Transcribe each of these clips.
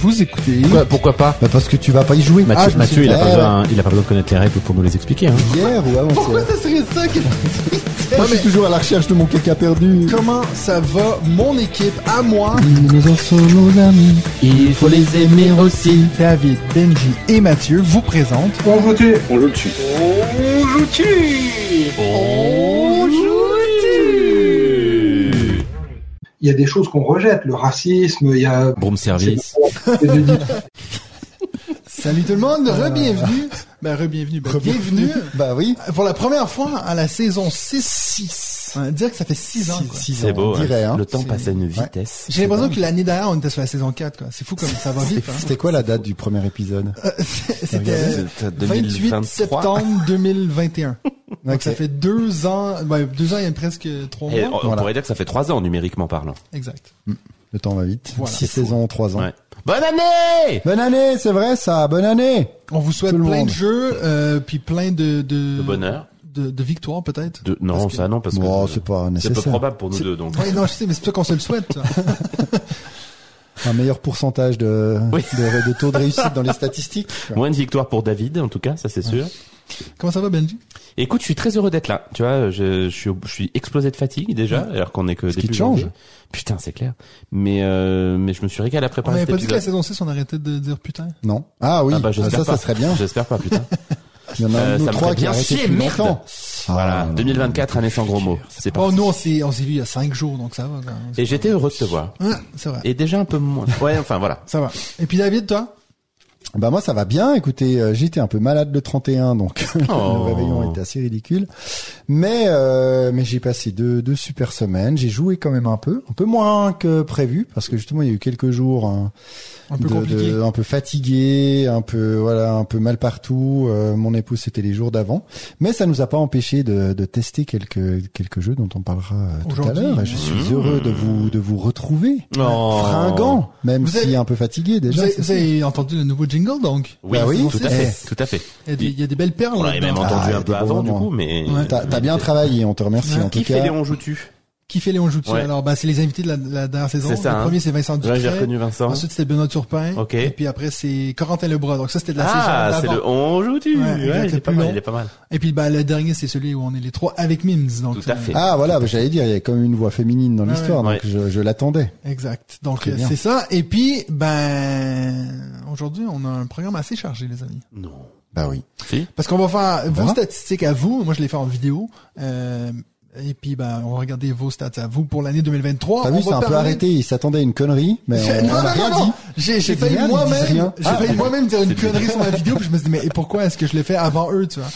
Vous écoutez. Pourquoi, pourquoi pas Bah, parce que tu vas pas y jouer. Mathieu, Ah, Mathieu, il, a pas eh, besoin, il a pas besoin de connaître les règles pour nous les expliquer. Hein. Hier ou avant Pourquoi ça serait ça que... Moi, je suis toujours à la recherche de mon caca perdu. Comment ça va, mon équipe, à moi, Nos enfants, nos amis. Il faut les aimer aussi. David, Benji et Mathieu vous présentent... On joue dessus. On joue Il y a des choses qu'on rejette, le racisme, il y a... Broom service. Salut tout le monde, re-bienvenue. Ben, re-bienvenue, ben, bienvenue Bah oui. pour la première fois à la saison 6. On dire que ça fait 6 ans, quoi. Six C'est ans, beau. on dirait, hein. hein. Le temps passe à une vitesse. J'ai l'impression que l'année dernière, on était sur la saison 4, quoi. C'est fou comme ça va vite, hein. C'était quoi la date du premier épisode C'était C'est 28 2023. septembre 2021. Donc ça fait deux ans, ouais, deux ans, il y a presque trois Et mois. on, on Voilà. pourrait dire que ça fait trois ans numériquement parlant. Exact. Le temps va vite. Voilà. Six saisons, trois ans. Ouais. Bonne année Bonne année, c'est vrai ça. Bonne année. On vous souhaite Tout plein de jeux, euh, puis plein de, de, De bonheur. De, de victoires peut-être? Non, que- ça non, parce que c'est pas c'est peu probable pour nous deux. Donc. Ouais, non, je sais, mais c'est pour ça qu'on se le souhaite. Un meilleur pourcentage de, Oui. de, de taux de réussite dans les statistiques. Moins de victoire pour David, en tout cas, ça c'est sûr. Comment ça va, Benji? Écoute, je suis très heureux d'être là. Tu vois, je, je suis, au- je suis explosé de fatigue déjà, alors qu'on est que Ce qui début te change. janvier. Putain, c'est clair. Mais euh, mais je me suis régalé à On préparer avait cet pas dit que la saison 6, on arrêtait de dire putain? Non. Ah oui. Ah bah, Ah, ça, pas. ça serait bien. J'espère pas, putain. Il y en a Euh, un ou ça me trois qui bien chier, depuis merde. longtemps. Voilà, Ah, 2024, année sans gros mots. C'est Bon, parti. nous, on s'est, on s'est vu il y a cinq jours, donc ça va. quand même. Et j'étais heureux de te voir. Ouais, c'est vrai. Et déjà un peu moins. Ouais, enfin voilà. Ça va. Et puis David, toi? Bah moi ça va bien. Écoutez, euh, j'étais un peu malade le 31, donc Oh. le réveillon était assez ridicule. Mais euh, mais j'ai passé deux, deux super semaines. J'ai joué quand même un peu, un peu moins que prévu parce que justement il y a eu quelques jours hein, Un peu de- compliqué. de- un peu fatigué, un peu voilà, un peu mal partout. Euh, mon épouse c'était les jours d'avant, mais ça nous a pas empêché de, de tester quelques quelques jeux dont on parlera euh, tout à l'heure. Je suis Mmh. heureux de vous de vous retrouver, Oh. fringant, même Vous si avez- un peu fatigué Vous déjà. avez, vous avez entendu le nouveau jingle, donc Oui, Bah oui. tout à Eh. fait, tout à fait. il y, a des, belles perles. On l'avait même entendu Ah, un peu avant du moments. coup, mais. Ouais. T'as bien travaillé, on te remercie Ouais. en tout Qui fait cas. Léon Joutu Qui fait Léon Joutu Ouais. Alors, bah, c'est les invités de la, la dernière saison. C'est ça, Le hein. premier, c'est Vincent Ouais, Ducret. j'ai reconnu Vincent. Ensuite, c'était Benoît Turpin. Ok. Et puis après, c'est Corentin Lebras. Donc ça, c'était de la Ah, saison c'est d'avant. le On Joutu. Ouais, il est pas mal, long. il est pas mal. Et puis, bah, le dernier, c'est celui où on est les trois avec Mims. Donc, Tout à euh, fait. Ah voilà, bah, j'allais dire, il y a quand même une voix féminine dans l'histoire, ouais. donc je, je l'attendais. Exact. Donc, euh, c'est ça. Et puis, ben, aujourd'hui, on a un programme assez chargé, les amis. Non. Bah oui. Si Parce qu'on va faire vos verra. statistiques à vous. Moi, je les fais en vidéo. Euh, et puis, ben, on va regarder vos stats à vous pour l'année 2023. T'as vu, c'est un peu arrêté, il s'attendait à une connerie, mais J'ai- on, non, on a non, rien non, dit. J'ai, j'ai failli moi-même, j'ai Ah. failli moi-même dire une connerie sur ma vidéo, puis je me suis dit, mais et pourquoi est-ce que je l'ai fait avant eux, tu vois?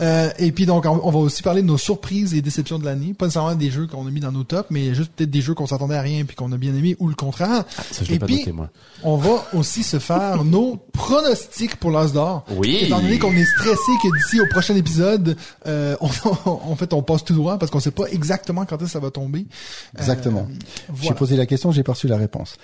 Euh, et puis donc, on, on va aussi parler de nos surprises et déceptions de l'année. Pas nécessairement des jeux qu'on a mis dans nos tops, mais juste peut-être des jeux qu'on s'attendait à rien puis qu'on a bien aimé ou le contraire. Ça, je Et l'ai pas puis- noté, moi. On va aussi se faire nos pronostics pour l'As d'or. Oui. Étant donné qu'on est stressé que d'ici au prochain épisode, euh, on, en fait, on passe tout droit parce qu'on sait pas exactement quand est-ce que ça va tomber. Exactement. Euh, J'ai posé la question, j'ai pas reçu la réponse.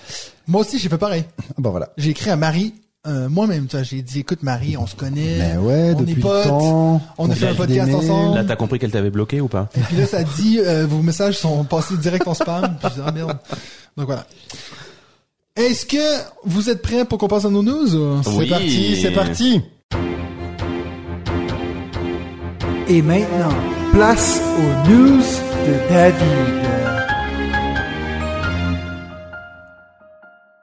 Moi aussi, j'ai fait pareil. Bah voilà. J'ai écrit à Marie, euh, moi-même, j'ai dit, écoute Marie, on se connaît. Mais ouais, on depuis est le potes. temps. On a fait un podcast ensemble. Là, t'as compris qu'elle t'avait bloqué ou pas? Et puis là, ça dit, euh, vos messages sont passés direct en spam. Puis je dis, ah merde. Donc voilà. Est-ce que vous êtes prêts pour qu'on passe à nos news? C'est Oui. parti, c'est parti. Et maintenant, place aux news de David.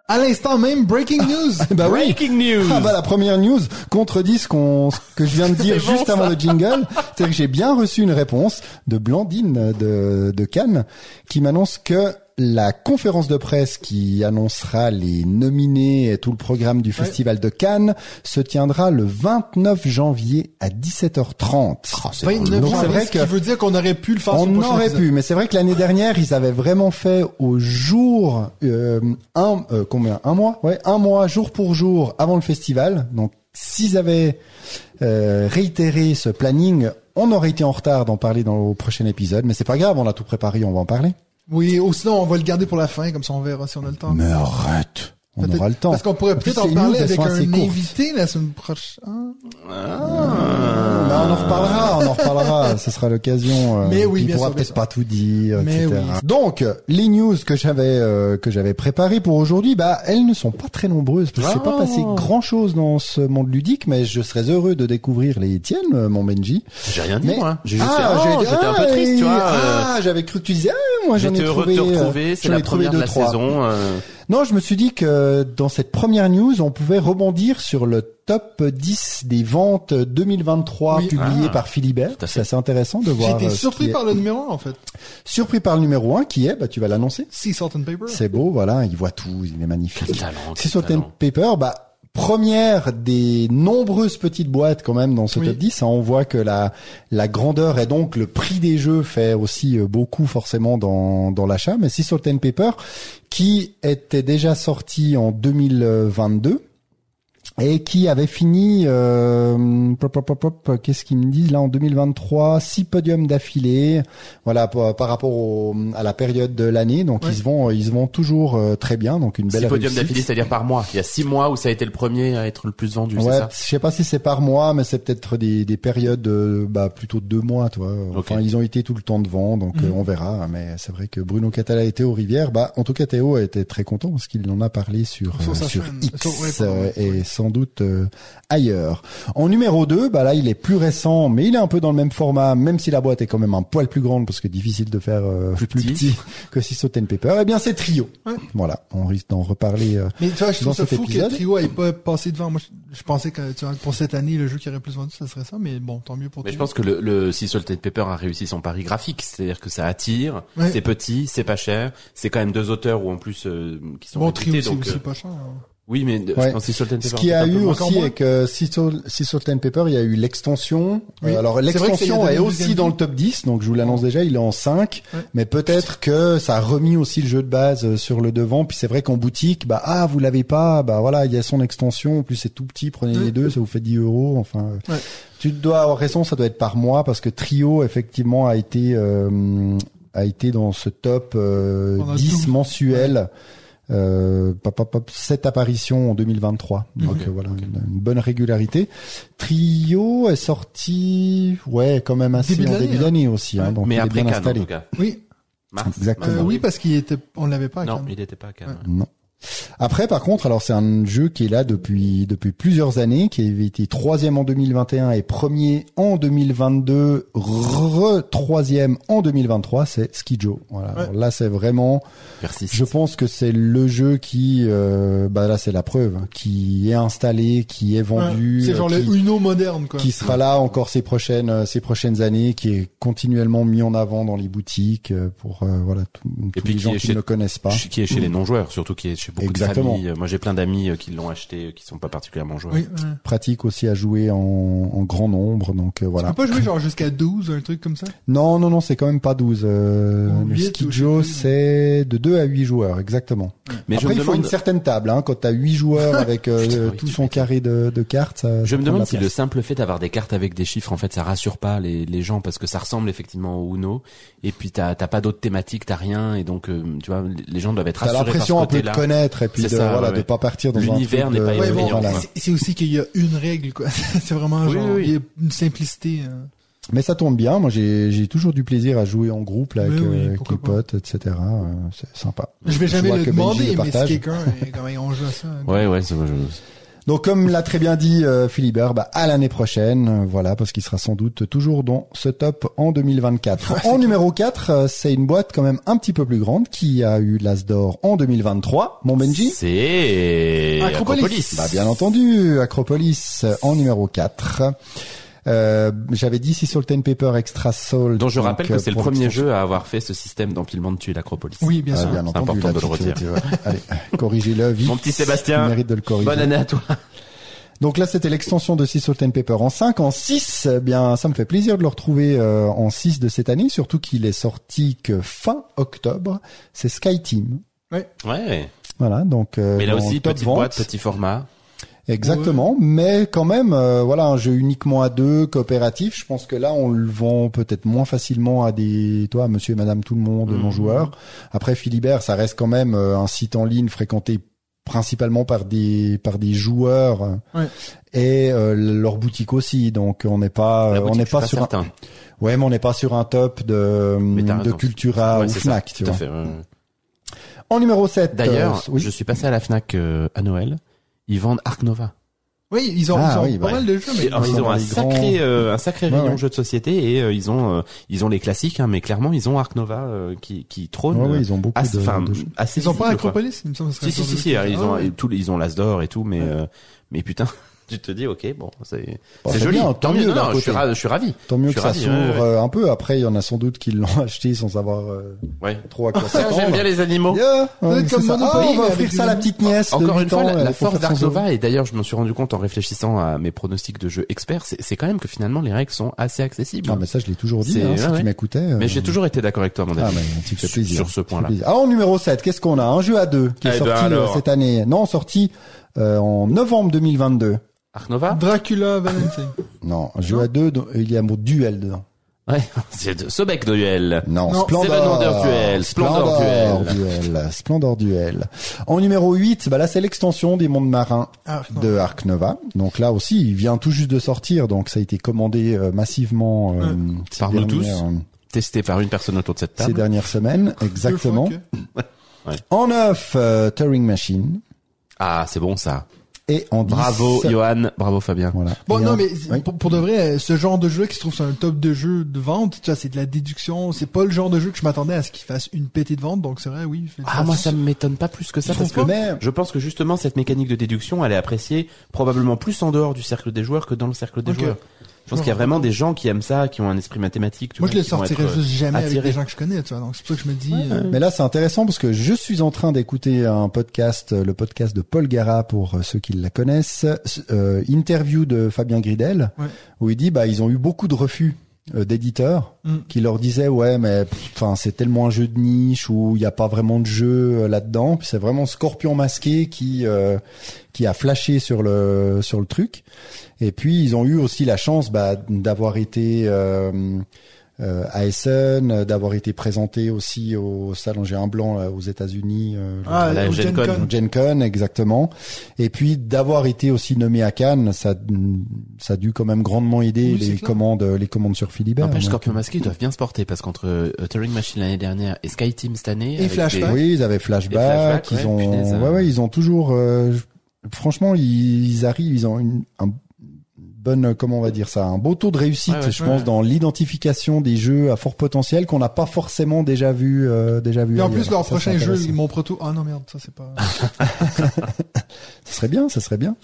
À l'instant même, breaking news. Bah oui. Breaking news Ah bah la première news contredit ce qu'on ce que je viens de dire bon, juste avant le jingle. C'est que j'ai bien reçu une réponse de Blandine de, de Cannes qui m'annonce que la conférence de presse qui annoncera les nominés et tout le programme du festival de Cannes se tiendra le 29 janvier à 17h30. 29 Donc c'est janvier, vrai ce que qui veut dire qu'on aurait pu le faire on aurait épisode. pu, mais c'est vrai que l'année dernière, ils avaient vraiment fait au jour euh, un euh, combien? Un mois, ouais, un mois jour pour jour avant le festival. Donc s'ils avaient euh, réitéré ce planning, on aurait été en retard d'en parler dans le prochain épisode, mais c'est pas grave, on a tout préparé, on va en parler. Oui, ou sinon, on va le garder pour la fin, comme ça on verra si on a le temps. Mais arrête. On aura le temps. Parce qu'on pourrait peut-être en parler avec un invité la semaine prochaine. Ah, bah, on en reparlera, on en reparlera. Ce sera l'occasion. euh, Mais oui, bien pourra peut-être pas tout dire, Mais etc. oui. Donc, les news que j'avais euh, que j'avais préparées pour aujourd'hui, bah elles ne sont pas très nombreuses. Parce que c'est pas Ah. passé grand chose dans ce monde ludique, mais je serais heureux de découvrir les tiennes, euh, mon Benji. J'ai rien dit, moi. J'ai juste ah, j'étais un peu ah, triste, tu vois. Ah, j'avais cru que tu disais, ah, moi j'en ai J'étais heureux trouvé. de te retrouver, c'est la trouvé première de deux, la trois. saison. Non, je me suis dit que dans cette première news, on pouvait rebondir sur le top 10 des ventes 2023 Oui. publié Ah. par Philibert. C'est assez intéressant de voir. été euh, surpris est- par le numéro 1, en fait. Surpris par le numéro 1 qui est, bah tu vas l'annoncer. Sea Salt and Paper. C'est beau, voilà, il voit tout, il est magnifique. Sur Ten talent. Paper, bah première des nombreuses petites boîtes quand même dans ce Oui. top 10. hein. on voit que la la grandeur et donc le prix des jeux fait aussi euh, beaucoup forcément dans dans l'achat. Mais si sur Ten Paper, qui était déjà sorti en 2022 et qui avait fini euh, pop, pop, pop, pop, qu'est-ce qu'ils me disent là en 2023 six podiums d'affilée voilà par, par rapport au, à la période de l'année donc Ouais. ils se vont ils se vont toujours euh, très bien donc une belle Six podiums d'affilée, c'est-à-dire par mois. Il y a six mois où ça a été le premier à être le plus vendu, c'est Ouais, ça? je sais pas si c'est par mois, mais c'est peut-être des, des périodes, euh, bah plutôt de deux mois, toi. Enfin, ils ont été tout le temps devant, donc Mhm. euh, on verra. Mais c'est vrai que Bruno Catala était aux Rivières. Bah, en tout cas, Théo a été très content parce qu'il en a parlé sur Sur euh, sur. X Sur- ouais, euh, et ouais. Sans doute euh, ailleurs. En numéro 2, bah là, il est plus récent, mais il est un peu dans le même format, même si la boîte est quand même un poil plus grande parce que difficile de faire euh, plus, Plus petit. petit. que si Ten Paper. Eh bien, c'est Trio. Ouais. Voilà, on risque d'en reparler. euh, Mais tu vois, je Dans trouve ça fou épisode. que Trio ait pas passé devant. Moi, je, je pensais que tu vois, pour cette année, le jeu qui aurait plus vendu, ça serait ça. Mais bon, tant mieux pour Mais je pense que le, le Sea Salt and Pepper a réussi son pari graphique, c'est-à-dire que ça attire, Ouais. c'est petit, c'est pas cher, c'est quand même deux auteurs ou en plus euh, qui sont Bon, réputés, Trio, c'est donc aussi euh, pas cher. hein. Oui, mais Ouais. Sea Salt and Pepper. Ce qu'il y a eu aussi avec euh, Salt and Pepper, il y a eu l'extension. Oui. Euh, alors l'extension est une aussi dans le top 10, donc je vous l'annonce déjà, il est en 5. Ouais. Mais peut-être que ça a remis aussi le jeu de base euh, sur le devant. Puis c'est vrai qu'en boutique, bah ah vous l'avez pas, bah voilà il y a son extension. En plus c'est tout petit, prenez les deux, ça vous fait 10 euros. Enfin, euh, Ouais. tu dois avoir raison, ça doit être par mois parce que Trio effectivement a été euh, a été dans ce top euh, Pendant 10 douze. mensuel. Euh, pop, pop, pop, sept apparitions en 2023. Donc Ok. euh, voilà, une, une bonne régularité. Trio est sorti, ouais, quand même assez Début en début hein. d'année aussi. Hein, donc Mais il est après bien Cannes, en installé. tout cas. Oui. Mars. Exactement. Euh, oui, parce qu'il était, on l'avait pas. à Non, Cannes. il n'était pas à Cannes. Non. Après, par contre, alors c'est un jeu qui est là depuis depuis plusieurs années, qui avait été troisième en 2021 et premier en 2022, re troisième en 2023, c'est Skijo. Voilà. Ouais. Alors là, c'est vraiment, Persiste. je pense que c'est le jeu qui, euh, bah là, c'est la preuve, hein, qui est installé, qui est vendu, Ouais, C'est genre euh, le qui, Uno moderne, quoi. qui sera là encore ces prochaines euh, ces prochaines années, qui est continuellement mis en avant dans les boutiques euh, pour euh, voilà tout- tous puis les qui gens qui chez- ne le connaissent pas. Qui est chez les non-joueurs, surtout qui est chez beaucoup Exactement. de familles. Moi, j'ai plein d'amis euh, qui l'ont acheté, euh, qui sont pas particulièrement joueurs. Oui, ouais. pratique aussi à jouer en, en grand nombre. Donc euh, voilà. peux pas jouer genre jusqu'à 12, un truc comme ça? Non, non, non, c'est quand même pas 12. Euh, le ski Joe, c'est de 2 à 8 joueurs, exactement. Mais Après, il faut demande, une certaine table. Hein, quand tu as 8 joueurs avec euh, Putain, oui, tout son carré de, de cartes, ça, je ça me demande si le simple fait d'avoir des cartes avec des chiffres, en fait, ça rassure pas les, les gens parce que ça ressemble effectivement au Uno. Et puis t'as t'as pas d'autres thématiques, t'as rien, et donc euh, tu vois, les gens doivent être T'as rassurés ce l'impression un peu de côté-là. Connaître et puis de, ça, voilà, ouais, de ouais. pas partir dans un L'univers n'est pas Ouais, effrayant, bon, voilà. c'est- aussi qu'il y a une règle, quoi. c'est vraiment Oui, genre, oui, oui. il y a une simplicité. hein. Mais ça tombe bien. Moi, j'ai j'ai toujours du plaisir à jouer en groupe là, avec, Oui, euh, avec les potes, etc. C'est sympa. Je vais jamais vois le demander, le mais si partage. quelqu'un, est- comment on joue à ça? hein. Ouais, ouais, c'est je- Donc comme l'a très bien dit euh, Philibert, bah, à l'année prochaine, euh, voilà, parce qu'il sera sans doute toujours dans ce top en 2024. en numéro 4, euh, c'est une boîte quand même un petit peu plus grande qui a eu l'As d'or en 2023. Mon Benji C'est Acropolis. Acropolis. Bah bien entendu, Acropolis en numéro 4. Euh, J'avais dit si Salt and Paper Extra Soul. Dont je donc, rappelle euh, que c'est le premier jeu à avoir fait ce système d'empilement de tuiles Acropolis. Oui, bien Ah, sûr. bien C'est entendu, important là, de le redire. ouais. Allez, corrigez-le vite. Mon petit Sébastien, Il mérite de le corriger. Bonne année à toi. Donc là, c'était l'extension de 6 Salt and Pepper en 5. En 6, eh bien, ça me fait plaisir de le retrouver euh, en 6 de cette année, surtout qu'il est sorti que fin octobre. C'est Sky Team. Ouais. Voilà, donc euh, Mais là aussi, petite vente. boîte, petit format. Exactement, mais quand même, euh, voilà, un jeu uniquement à deux, coopératif. Je pense que là, on le vend peut-être moins facilement à des, toi, Monsieur et Madame tout le monde, Mhm. non joueurs. Après, Philibert, ça reste quand même euh, un site en ligne fréquenté principalement par des par des joueurs Ouais. et euh, leur boutique aussi. Donc on n'est pas La on n'est pas sur un, ouais mais on n'est pas sur un top de de. Cultura Ouais, ou Fnac, ça, tu tout à vois. fait. En numéro 7 D'ailleurs, oui. je suis passé à la Fnac euh, à Noël. Ils vendent Ark Nova. Oui, ils ont, Ah, ils ont oui, pas ouais. mal de jeux, mais ils ils ont un sacré, grands- euh, un sacré Ouais, rayon ouais. jeux de société et euh, ils ont, euh, ils ont les classiques, hein, mais clairement ils ont Ark Nova euh, qui, qui trône. Ouais, ouais, euh, ils ont beaucoup assez, de, enfin, de jeux. assez ils ont pas visible. Acropolis, il me semble Si si si si, ils Ah ont ouais. tous ils ont l'Asdor et tout, mais euh, mais putain, tu te dis ok bon c'est Bon, c'est c'est joli, bien, tant tant mieux. mieux Non, d'un non, je suis ravi, je suis ravi. Tant mieux que ça s'ouvre ouais, ouais. euh, un peu. Après, il y en a sans doute qui l'ont acheté sans savoir euh, Ouais. trop à quoi Ah, s'attendre. J'aime bien les animaux. Yeah, ouais, être comme ça. Ah, on va offrir ça à la petite nièce. Encore 8 une fois, ans, la, la va force. Nova, et d'ailleurs je me suis rendu compte en réfléchissant à mes pronostics de jeux experts, c'est quand même que finalement les règles sont assez accessibles. Ah, mais ça, je l'ai toujours dit, C'est- hein, si tu m'écoutais. euh, Mais j'ai toujours été d'accord avec toi, mon Ah, ami. Sur- plaisir. Sur ce point-là. plaisir. Ah, en numéro 7, qu'est-ce qu'on a? Un jeu à deux qui est Eh ben sorti euh, cette année. Non, sorti euh, en novembre 2022. Ark Nova Dracula Valentine. Non, un jeu à deux, il y a un mot duel dedans. Ouais, c'est de Sobek Duel. Non, Non, Splendor. Seven Wonder Duel, Splendor duel. Splendor Duel. En numéro 8, bah là, c'est l'extension des mondes marins de Ark Nova. Donc là aussi, il vient tout juste de sortir, donc ça a été commandé euh, massivement euh, ces Par nous tous. dernières- Testé par une personne autour de cette ces table. dernières semaines, exactement. En neuf, euh, Turing Machine. Ah, c'est bon ça. Et en 10, Bravo Johan, bravo Fabien. Voilà. Bon, Et non, en- mais Oui. pour, pour de vrai, ce genre de jeu qui se trouve sur un top de jeux de vente, tu vois, c'est de la déduction. C'est pas le genre de jeu que je m'attendais à ce qu'il fasse une pétée de vente. Donc c'est vrai, oui. Ah, moi ça m'étonne pas plus que ça parce que je pense que justement cette mécanique de déduction, elle est appréciée probablement plus en dehors du cercle des joueurs que dans le cercle des joueurs. Je pense qu'il y a vraiment des gens qui aiment ça, qui ont un esprit mathématique. tu Moi, vois, je le qui vont sortirais euh, juste jamais avec attirés. des gens que je connais, tu vois. Donc c'est pour ça que je me dis. euh, Mais là, c'est intéressant parce que je suis en train d'écouter un podcast, le podcast de Paul Gara pour euh, ceux qui la connaissent, euh, interview de Fabien Gridel, Ouais. où il dit bah ils ont eu beaucoup de refus d'éditeurs Mm. qui leur disaient ouais mais enfin c'est tellement un jeu de niche où il n'y a pas vraiment de jeu euh, là-dedans. C'est vraiment Scorpion masqué qui euh, qui a flashé sur le sur le truc. Et puis ils ont eu aussi la chance bah, d'avoir été euh, euh, à Essen, euh, d'avoir été présenté aussi au salon J'ai un blanc là, aux États-Unis, euh, Ah, la Gen Con. Gen Con exactement. Et puis d'avoir été aussi nommé à Cannes, ça ça a dû quand même grandement aider Oui, les clair. commandes les commandes sur Philibert. N'empêche, Donc, Scorpion Masqué, ils doivent bien se porter parce qu'entre euh, Turing Machine l'année dernière et Sky Team cette année. Et avec Flashback. des- Oui, ils avaient flashback, flashback, ils ouais, ont, punaise, ouais, euh. ouais, ils ont toujours, euh, franchement, ils, ils arrivent, ils ont une, un bonne, comment on va dire ça, un beau taux de réussite, Ouais, ouais, je ouais. pense, dans l'identification des jeux à fort potentiel qu'on n'a pas forcément déjà vu, euh, déjà vu. Et en ailleurs. plus, leur Ça, prochain jeu, ils m'ont proto. Ah non, merde, ça c'est pas. Ça serait bien, ça serait bien.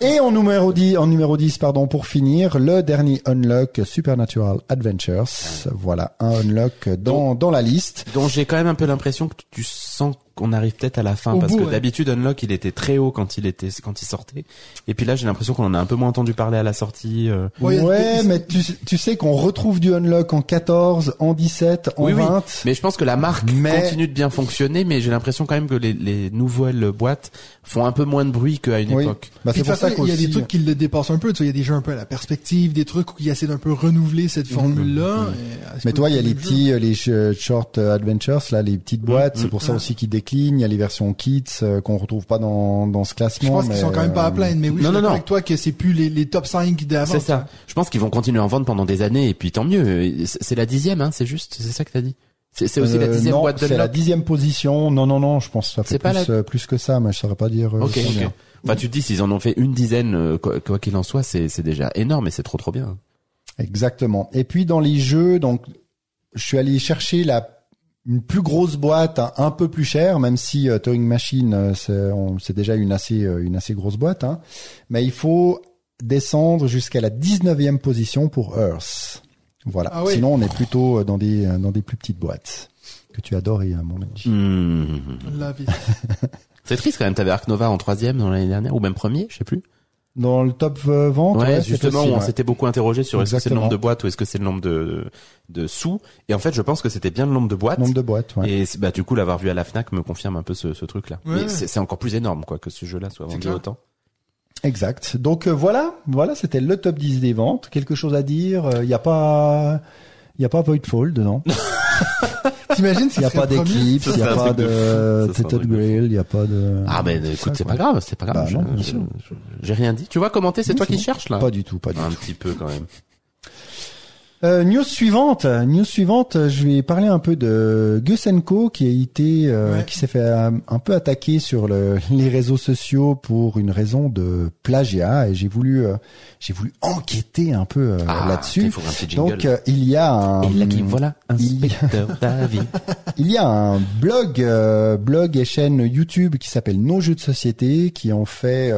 Et en numéro 10, en numéro 10, pardon, pour finir, le dernier unlock Supernatural Adventures. Voilà, un unlock dans, dans la liste. dont j'ai quand même un peu l'impression que tu sens qu'on arrive peut-être à la fin Au parce bout, que ouais. d'habitude Unlock il était très haut quand il était quand il sortait et puis là j'ai l'impression qu'on en a un peu moins entendu parler à la sortie euh. Ouais, mais tu, tu sais qu'on retrouve du unlock en 14, en 17, en Oui, oui. 20. mais je pense que la marque Mais- continue de bien fonctionner mais j'ai l'impression quand même que les, les nouvelles boîtes font un peu moins de bruit qu'à une Oui. époque Bah, c'est pour ça façon, il y a des trucs qui le dépassent un peu. Tu vois, il y a des jeux un peu à la perspective, des trucs qui essaient d'un peu renouveler cette formule-là. et, euh, c'est Mais toi, il y a le les jeu. petits, euh, les sh- short euh, adventures, là, les petites boîtes. Mm, c'est pour ça Ouais. aussi qu'ils Il y a les versions kits euh, qu'on retrouve pas dans, dans ce classement. Je pense qu'ils sont quand même pas à euh, plaindre, mais oui, non, je suis non, non. avec toi que c'est plus les, les top 5 d'avant. c'est ça je pense qu'ils vont continuer à en vendre pendant des années et puis tant mieux c'est la dixième hein c'est juste c'est ça que t'as dit c'est aussi la euh, dixième non, boîte c'est la dixième position. Non, non, non, je pense que ça fait C'est pas plus, euh, plus que ça, mais je saurais pas dire. euh, ok combien. ok enfin tu te dis s'ils en ont fait une dizaine quoi quoi qu'il en soit c'est c'est déjà énorme et c'est trop trop bien Exactement. Et puis dans les jeux, donc je suis allé chercher la une plus grosse boîte, un, peu plus chère, même si euh, Turing Machine euh, c'est déjà une assez euh, une assez grosse boîte. Hein. Mais il faut descendre jusqu'à la 19e position pour Earth. Voilà. Ah oui. Sinon on est plutôt euh, dans des dans des plus petites boîtes que tu adores, euh, mon. Hmm. La vie. C'est triste quand même, t'avais Ark Nova en troisième dans l'année dernière, ou même premier, je sais plus. Dans le top euh, vente, Ouais, ouais, justement, on ouais. s'était beaucoup interrogé sur est-ce que c'est le nombre de boîtes ou est-ce que c'est le nombre de, de sous. Et en fait, je pense que c'était bien le nombre de boîtes. nombre de boîtes. Ouais. Et bah du coup, l'avoir vu à la Fnac me confirme un peu ce, ce truc-là. Ouais, Mais ouais. c'est encore plus énorme, quoi, que ce jeu-là soit vendu autant. Exact. Donc euh, voilà, voilà, c'était le top 10 des ventes. Quelque chose à dire? Il y a pas, il y a pas Voidfall dedans? T'imagines Il n'y a pas d'éclipse, il n'y a pas de Grill, il n'y a pas de... Ah ben écoute, c'est pas grave, c'est pas grave. Bah, J'ai rien dit. Tu vois commenter, c'est toi qui cherches là Pas du tout, pas du Un tout. petit peu quand même. Euh, news suivante, news suivante, je vais parler un peu de Gus Co qui a été, euh, Ouais. qui s'est fait euh, un peu attaquer sur le, les réseaux sociaux pour une raison de plagiat et j'ai voulu, euh, j'ai voulu enquêter un peu euh, Ah, là-dessus. Donc euh, il y a un, Et là qui voilà, il- inspecteur David. il y a un blog, euh, blog et chaîne YouTube qui s'appelle Nos Jeux de Société, qui ont fait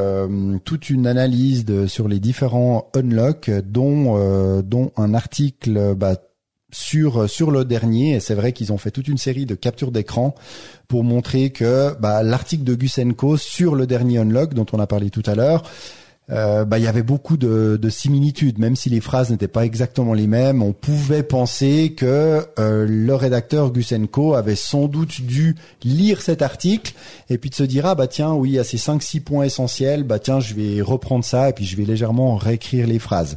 toute une analyse de, sur les différents unlocks, dont dont un article bah, sur sur le dernier. Et c'est vrai qu'ils ont fait toute une série de captures d'écran pour montrer que bah, l'article de Gusenko sur le dernier unlock dont on a parlé tout à l'heure. Euh, bah, il y avait beaucoup de, de similitudes, même si les phrases n'étaient pas exactement les mêmes. On pouvait penser que euh, le rédacteur Gusenko avait sans doute dû lire cet article et puis de se dire ah bah tiens oui a ces cinq six points essentiels, bah tiens je vais reprendre ça et puis je vais légèrement réécrire les phrases.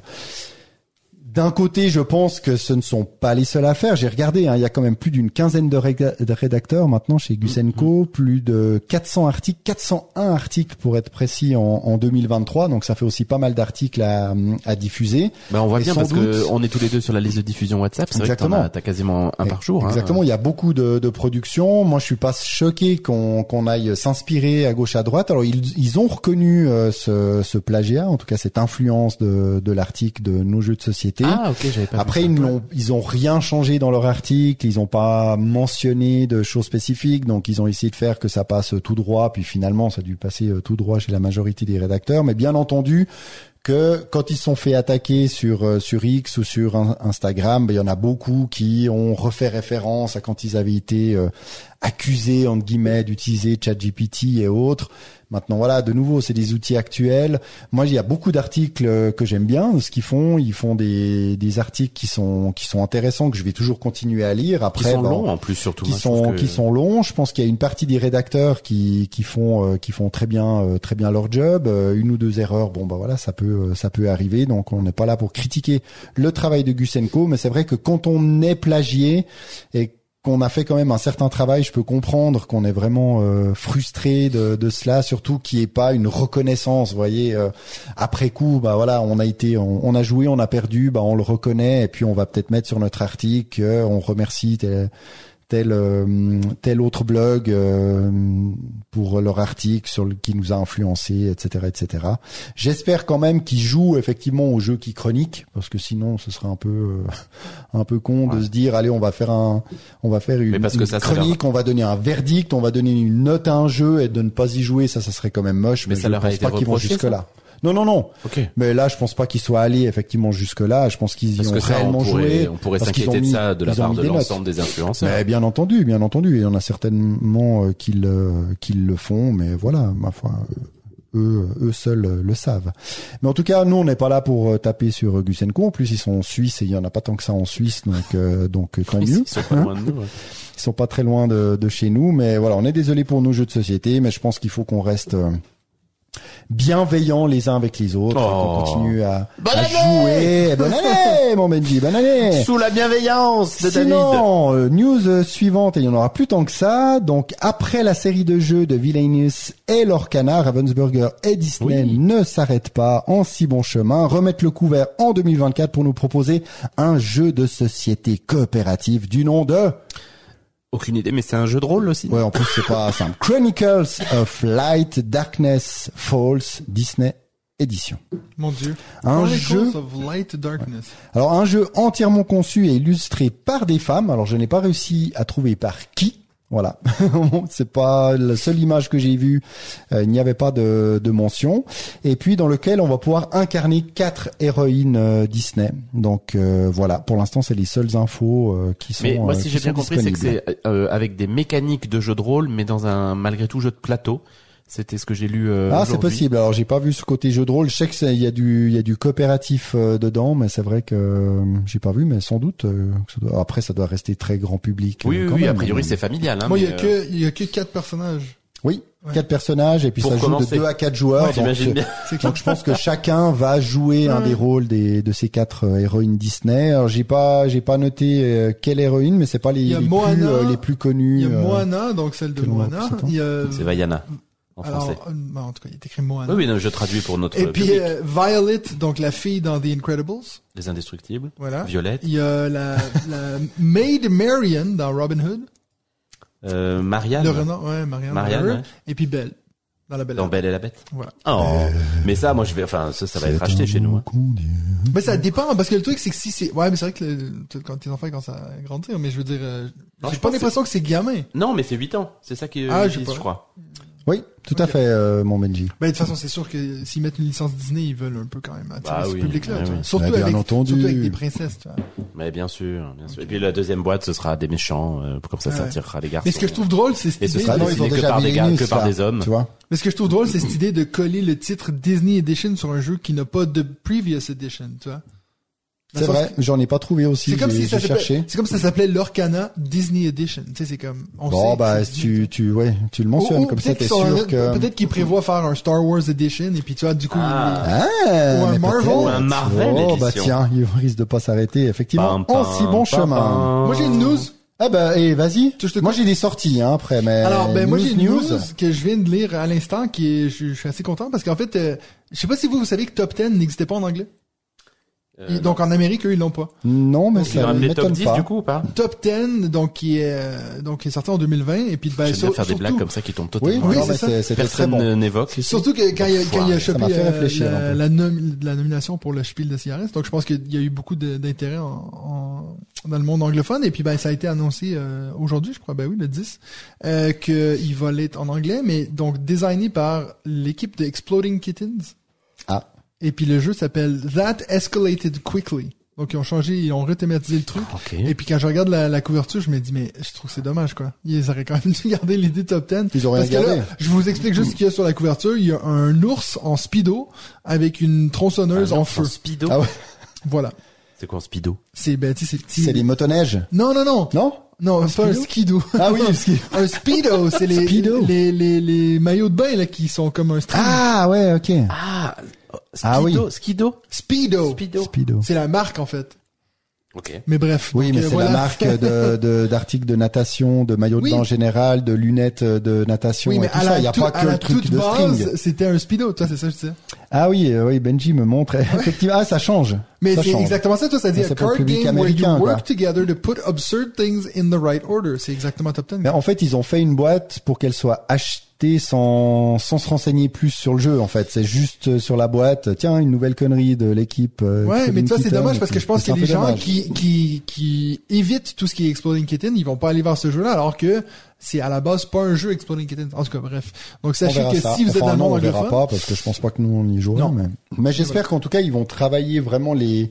D'un côté, je pense que ce ne sont pas les seuls à faire. J'ai regardé, hein, il y a quand même plus d'une quinzaine de, réga- de rédacteurs maintenant chez Gusenko, plus de 400 articles, 401 articles pour être précis en, en 2023. Donc ça fait aussi pas mal d'articles à, à diffuser. Bah on voit Et bien parce doute- que on est tous les deux sur la liste de diffusion WhatsApp. C'est vrai que t'en Exactement. as, t'as quasiment un par jour. hein. Exactement, il y a beaucoup de, de production. Moi, je suis pas choqué qu'on qu'on aille s'inspirer à gauche à droite. Alors, ils, ils ont reconnu euh, ce, ce plagiat, en tout cas cette influence de, de l'article de nos jeux de société. Ah pas. Après, ils n'ont, ils ont rien changé dans leur article, ils ont pas mentionné de choses spécifiques, donc ils ont essayé de faire que ça passe tout droit, puis finalement, ça a dû passer euh, tout droit chez la majorité des rédacteurs. Mais bien entendu, que quand ils se sont fait attaquer sur euh, sur X ou sur in- Instagram, ben, il y en a beaucoup qui ont refait référence à quand ils avaient été euh, accusés entre guillemets d'utiliser ChatGPT et autres. Maintenant voilà, de nouveau, c'est des outils actuels. Moi, il y a beaucoup d'articles euh, que j'aime bien, ce qu'ils font. Ils font des, des articles qui sont qui sont intéressants que je vais toujours continuer à lire. Qui Après, sont bon, longs en plus surtout. qui trouve sont que- qui sont longs. Je pense qu'il y a une partie des rédacteurs qui qui font euh, qui font très bien euh, très bien leur job. Euh, une ou deux erreurs, bon bah voilà, ça peut ça peut arriver. Donc on n'est pas là pour critiquer le travail de Gusenko, mais c'est vrai que quand on est plagié et qu'on a fait quand même un certain travail, je peux comprendre qu'on est vraiment euh, frustré de, cela, surtout qu'il n'y ait pas une reconnaissance. Vous voyez, euh, après coup, bah voilà, on a été, on, a joué, on a perdu, bah on le reconnaît, et puis on va peut-être mettre sur notre article, on remercie tel, euh, tel autre blog euh, pour leur article sur le, qui nous a influencé, etc., etc. J'espère quand même qu'ils jouent effectivement au jeu qui chronique, parce que sinon ce serait un peu euh, un peu con de se dire allez on va faire un on va faire une, que ça leur- chronique, on va donner un verdict, on va donner une note à un jeu et de ne pas y jouer, ça ça serait quand même moche. Mais Mais, ça je leur a pense été pas qu'ils vont jusque là. Non non non. Ok. Mais là je pense pas qu'ils soient allés effectivement jusque là. Je pense qu'ils y Parce ont que ça, on réellement pourrait, joué. on pourrait s'inquiéter de ça de la part de l'ensemble des influenceurs. Mais bien entendu, bien entendu, il y en a certainement euh, qui le qui le font, mais voilà, ma foi, euh, eux eux seuls euh, le savent. Mais en tout cas, nous on n'est pas là pour euh, taper sur euh, Gusenko. En plus, ils sont suisses et il y en a pas tant que ça en Suisse, donc euh, donc euh, tant mieux. ils sont pas loin de nous. ouais. Ils sont pas très loin de, de chez nous, mais voilà, on est désolé pour nos jeux de société, mais je pense qu'il faut qu'on reste euh, bienveillants les uns avec les autres, Oh. qu'on continue à, Bonne à année jouer. Bonne année, mon Benji, bonne année. Sous la bienveillance de David. Sinon, euh, news euh, suivante, et il y en aura plus tant que ça. Donc, après la série de jeux de Villainous et Lorcana, Ravensburger et Disney Oui. ne s'arrêtent pas en si bon chemin, remettent le couvert en 2024 pour nous proposer un jeu de société coopérative du nom de... Aucune idée, mais c'est un jeu de rôle aussi. Ouais, en plus, c'est pas simple. Chronicles of Light, Darkness, Falls, Disney Édition. Mon dieu. Un Chronicles jeu of Light Darkness. Alors un jeu entièrement conçu et illustré par des femmes. Alors je n'ai pas réussi à trouver par qui. Voilà, c'est pas la seule image que j'ai vue. Euh, il n'y avait pas de, de mention. Et puis dans lequel on va pouvoir incarner quatre héroïnes euh, Disney. Donc euh, voilà, pour l'instant c'est les seules infos qui sont. Mais moi, si j'ai bien compris, c'est que c'est euh, avec des mécaniques de jeu de rôle, mais dans un malgré tout jeu de plateau. C'était ce que j'ai lu. euh, Ah, c'est possible. Alors, j'ai pas vu ce côté jeu de rôle. Je sais que c'est- il y a du, il y a du coopératif euh, dedans, mais c'est vrai que euh, j'ai pas vu. Mais sans doute. euh, que ça doit- après, ça doit rester très grand public. Oui, euh, oui, quand oui, même. a priori, c'est familial. Hein, Moi, il y a euh, que, il y a que quatre personnages. Oui. quatre personnages et puis Pour ça joue commencer. de 2 à 4 joueurs. donc, J'imagine euh, bien. donc je pense que chacun va jouer un Ouais. des rôles des, de ces quatre euh, héroïnes Disney. Alors j'ai pas j'ai pas noté euh, quelle héroïne, mais c'est pas les, plus Moana, euh, les plus connus. Il y a Moana, donc celle de Moana. plus. Il y a, C'est Vaiana en alors, français. euh, bah, en tout cas, il est écrit Moana. Oui, oui, non, je traduis pour notre Et puis euh, Violet, donc la fille dans The Incredibles. Les Indestructibles. Voilà. Violette. Il y a la, la Maid Marian dans Robin Hood. Euh, Marianne. Le renard, ouais, Marianne. Marianne, ouais. Et puis Belle. Dans la Belle. Dans et la Belle et la Bête. Voilà. Oh. Mais ça, moi, je vais, enfin, ça, ça va être acheté chez nous. hein. Mais ça dépend, parce que le truc, c'est que si c'est, ouais, mais c'est vrai que le- quand tes enfants commencent à grandir, mais je veux dire, euh, j'ai je pas l'impression que c'est gamin. Non, mais c'est 8 ans. C'est ça qui est, Ah, pas. je crois. Oui, tout à fait, euh, mon Benji. Ben, de toute façon, c'est sûr que s'ils mettent une licence Disney, ils veulent un peu quand même attirer Bah ce oui, public-là, vois. oui. Surtout Bah, bien avec, entendu. surtout avec des princesses, tu vois. Mais bien sûr, bien sûr. Et puis la deuxième boîte, ce sera des méchants, euh, comme ça, ça Ouais. attirera les garçons. Mais ce que je trouve drôle, c'est cette Et ce sera Ah non, ils ont que déjà par des gars, que par ça, des hommes. Tu vois mais ce que je trouve drôle, c'est cette idée de coller le titre Disney Edition sur un jeu qui n'a pas de previous edition, tu vois. C'est vrai, que- j'en ai pas trouvé aussi. C'est comme j'ai- si ça cherché. comme ça s'appelait Lorcana Disney Edition. Tu sais, c'est comme, on Bon, sait bah, tu, tu, ouais, tu le mentionnes Ou- ou comme ça, t'es sûr que. Peut-être qu'ils prévoient faire un Star Wars Edition et puis tu vois, du coup, Ah. il- Ah, Ou un mais Marvel. Ou un Marvel Oh, bah tiens, il risque de pas s'arrêter, effectivement. Pam, en si bon pam, chemin. pam. Moi, j'ai une news. Ah bah, et vas-y. Je te Moi, j'ai des sorties, hein, après, mais. Alors, ben, moi, j'ai une news que je viens de lire à l'instant qui est, je, je suis assez content parce qu'en fait, euh, je sais pas si vous, vous savez que Top 10 n'existait pas en anglais. Euh, Et donc, en Amérique, eux, ils l'ont pas. Non, mais ils ont ça ramené top m'étonne 10 pas. du coup ou pas Top 10, donc, qui est, euh, donc, qui est sorti en 2020 et puis, ben, J'aime bien sur- faire des blagues surtout- comme ça qui tombent Oui, totalement. Oui, non, c'est ça. c'est- c'était très Personne bon. ne- n'évoque. Surtout que quand il a, quand il a Ça chopé m'a fait euh, la, nom- la nomination pour le Spiel de CRS, donc je pense qu'il y a eu beaucoup de- d'intérêt en, en- dans le monde anglophone et puis ben ça a été annoncé euh, aujourd'hui, je crois, ben oui, le 10, euh, qu'il va l'être en anglais, mais donc designé par l'équipe de Exploding Kittens. Et puis le jeu s'appelle That Escalated Quickly. Donc ils ont changé, ils ont rethématisé le truc. Ok. Et puis quand je regarde la, la couverture, je me dis mais je trouve que c'est dommage quoi. Ils auraient quand même dû garder l'idée top 10. Ils ont rien Parce que là, gardé. je vous explique juste ce qu'il y a sur la couverture. Il y a un ours en speedo avec une tronçonneuse Un en ours feu. Speedo? Ah ouais. Voilà. C'est quoi un speedo? C'est ben tu sais c'est petit. C'est les motoneiges? Non non non. Non? Non, c'est pas un speedo skidoo. Ah oui, le ski. un speedo, c'est les, Speedo. les les les maillots de bain là qui sont comme un string. Ah ouais, ok. Ah, Ah oui. Skido, Skido, Speedo. Speedo. Speedo. C'est la marque en fait. Ok. Mais bref. Oui, donc, mais euh, c'est voilà. la marque de, de, d'articles de natation, de maillots de Oui. bain en général, de lunettes de natation Oui, mais et tout à ça. la, Il n'y a tout- pas que le truc toute de base, string. c'était un speedo. Toi, c'est ça que je disais. Ah oui, euh, oui, Benji me montre. Effectivement, ah, ça change. Mais Ça c'est change. exactement ça, toi, ça dit Ça, a card public game where you américain, quoi. work together to put absurd things in the right order. C'est exactement top 10. Mais en fait, ils ont fait une boîte pour qu'elle soit achetée sans, sans se renseigner plus sur le jeu. En fait, c'est juste euh, sur la boîte. Tiens, une nouvelle connerie de l'équipe. euh, Ouais, mais Exploding toi, c'est Kitten, dommage parce que je pense c'est que un les peu gens dommage. qui, qui, qui évitent tout ce qui est Exploding Kitten, ils vont pas aller vers ce jeu-là, alors que c'est à la base pas un jeu Exploding Kitten. En tout cas, bref. Donc, On sachez que ça. si vous êtes Enfin, dans le on verra pas parce que je pense pas que nous on y jouera. Non. Mais, mais j'espère qu'en tout cas ils vont travailler vraiment les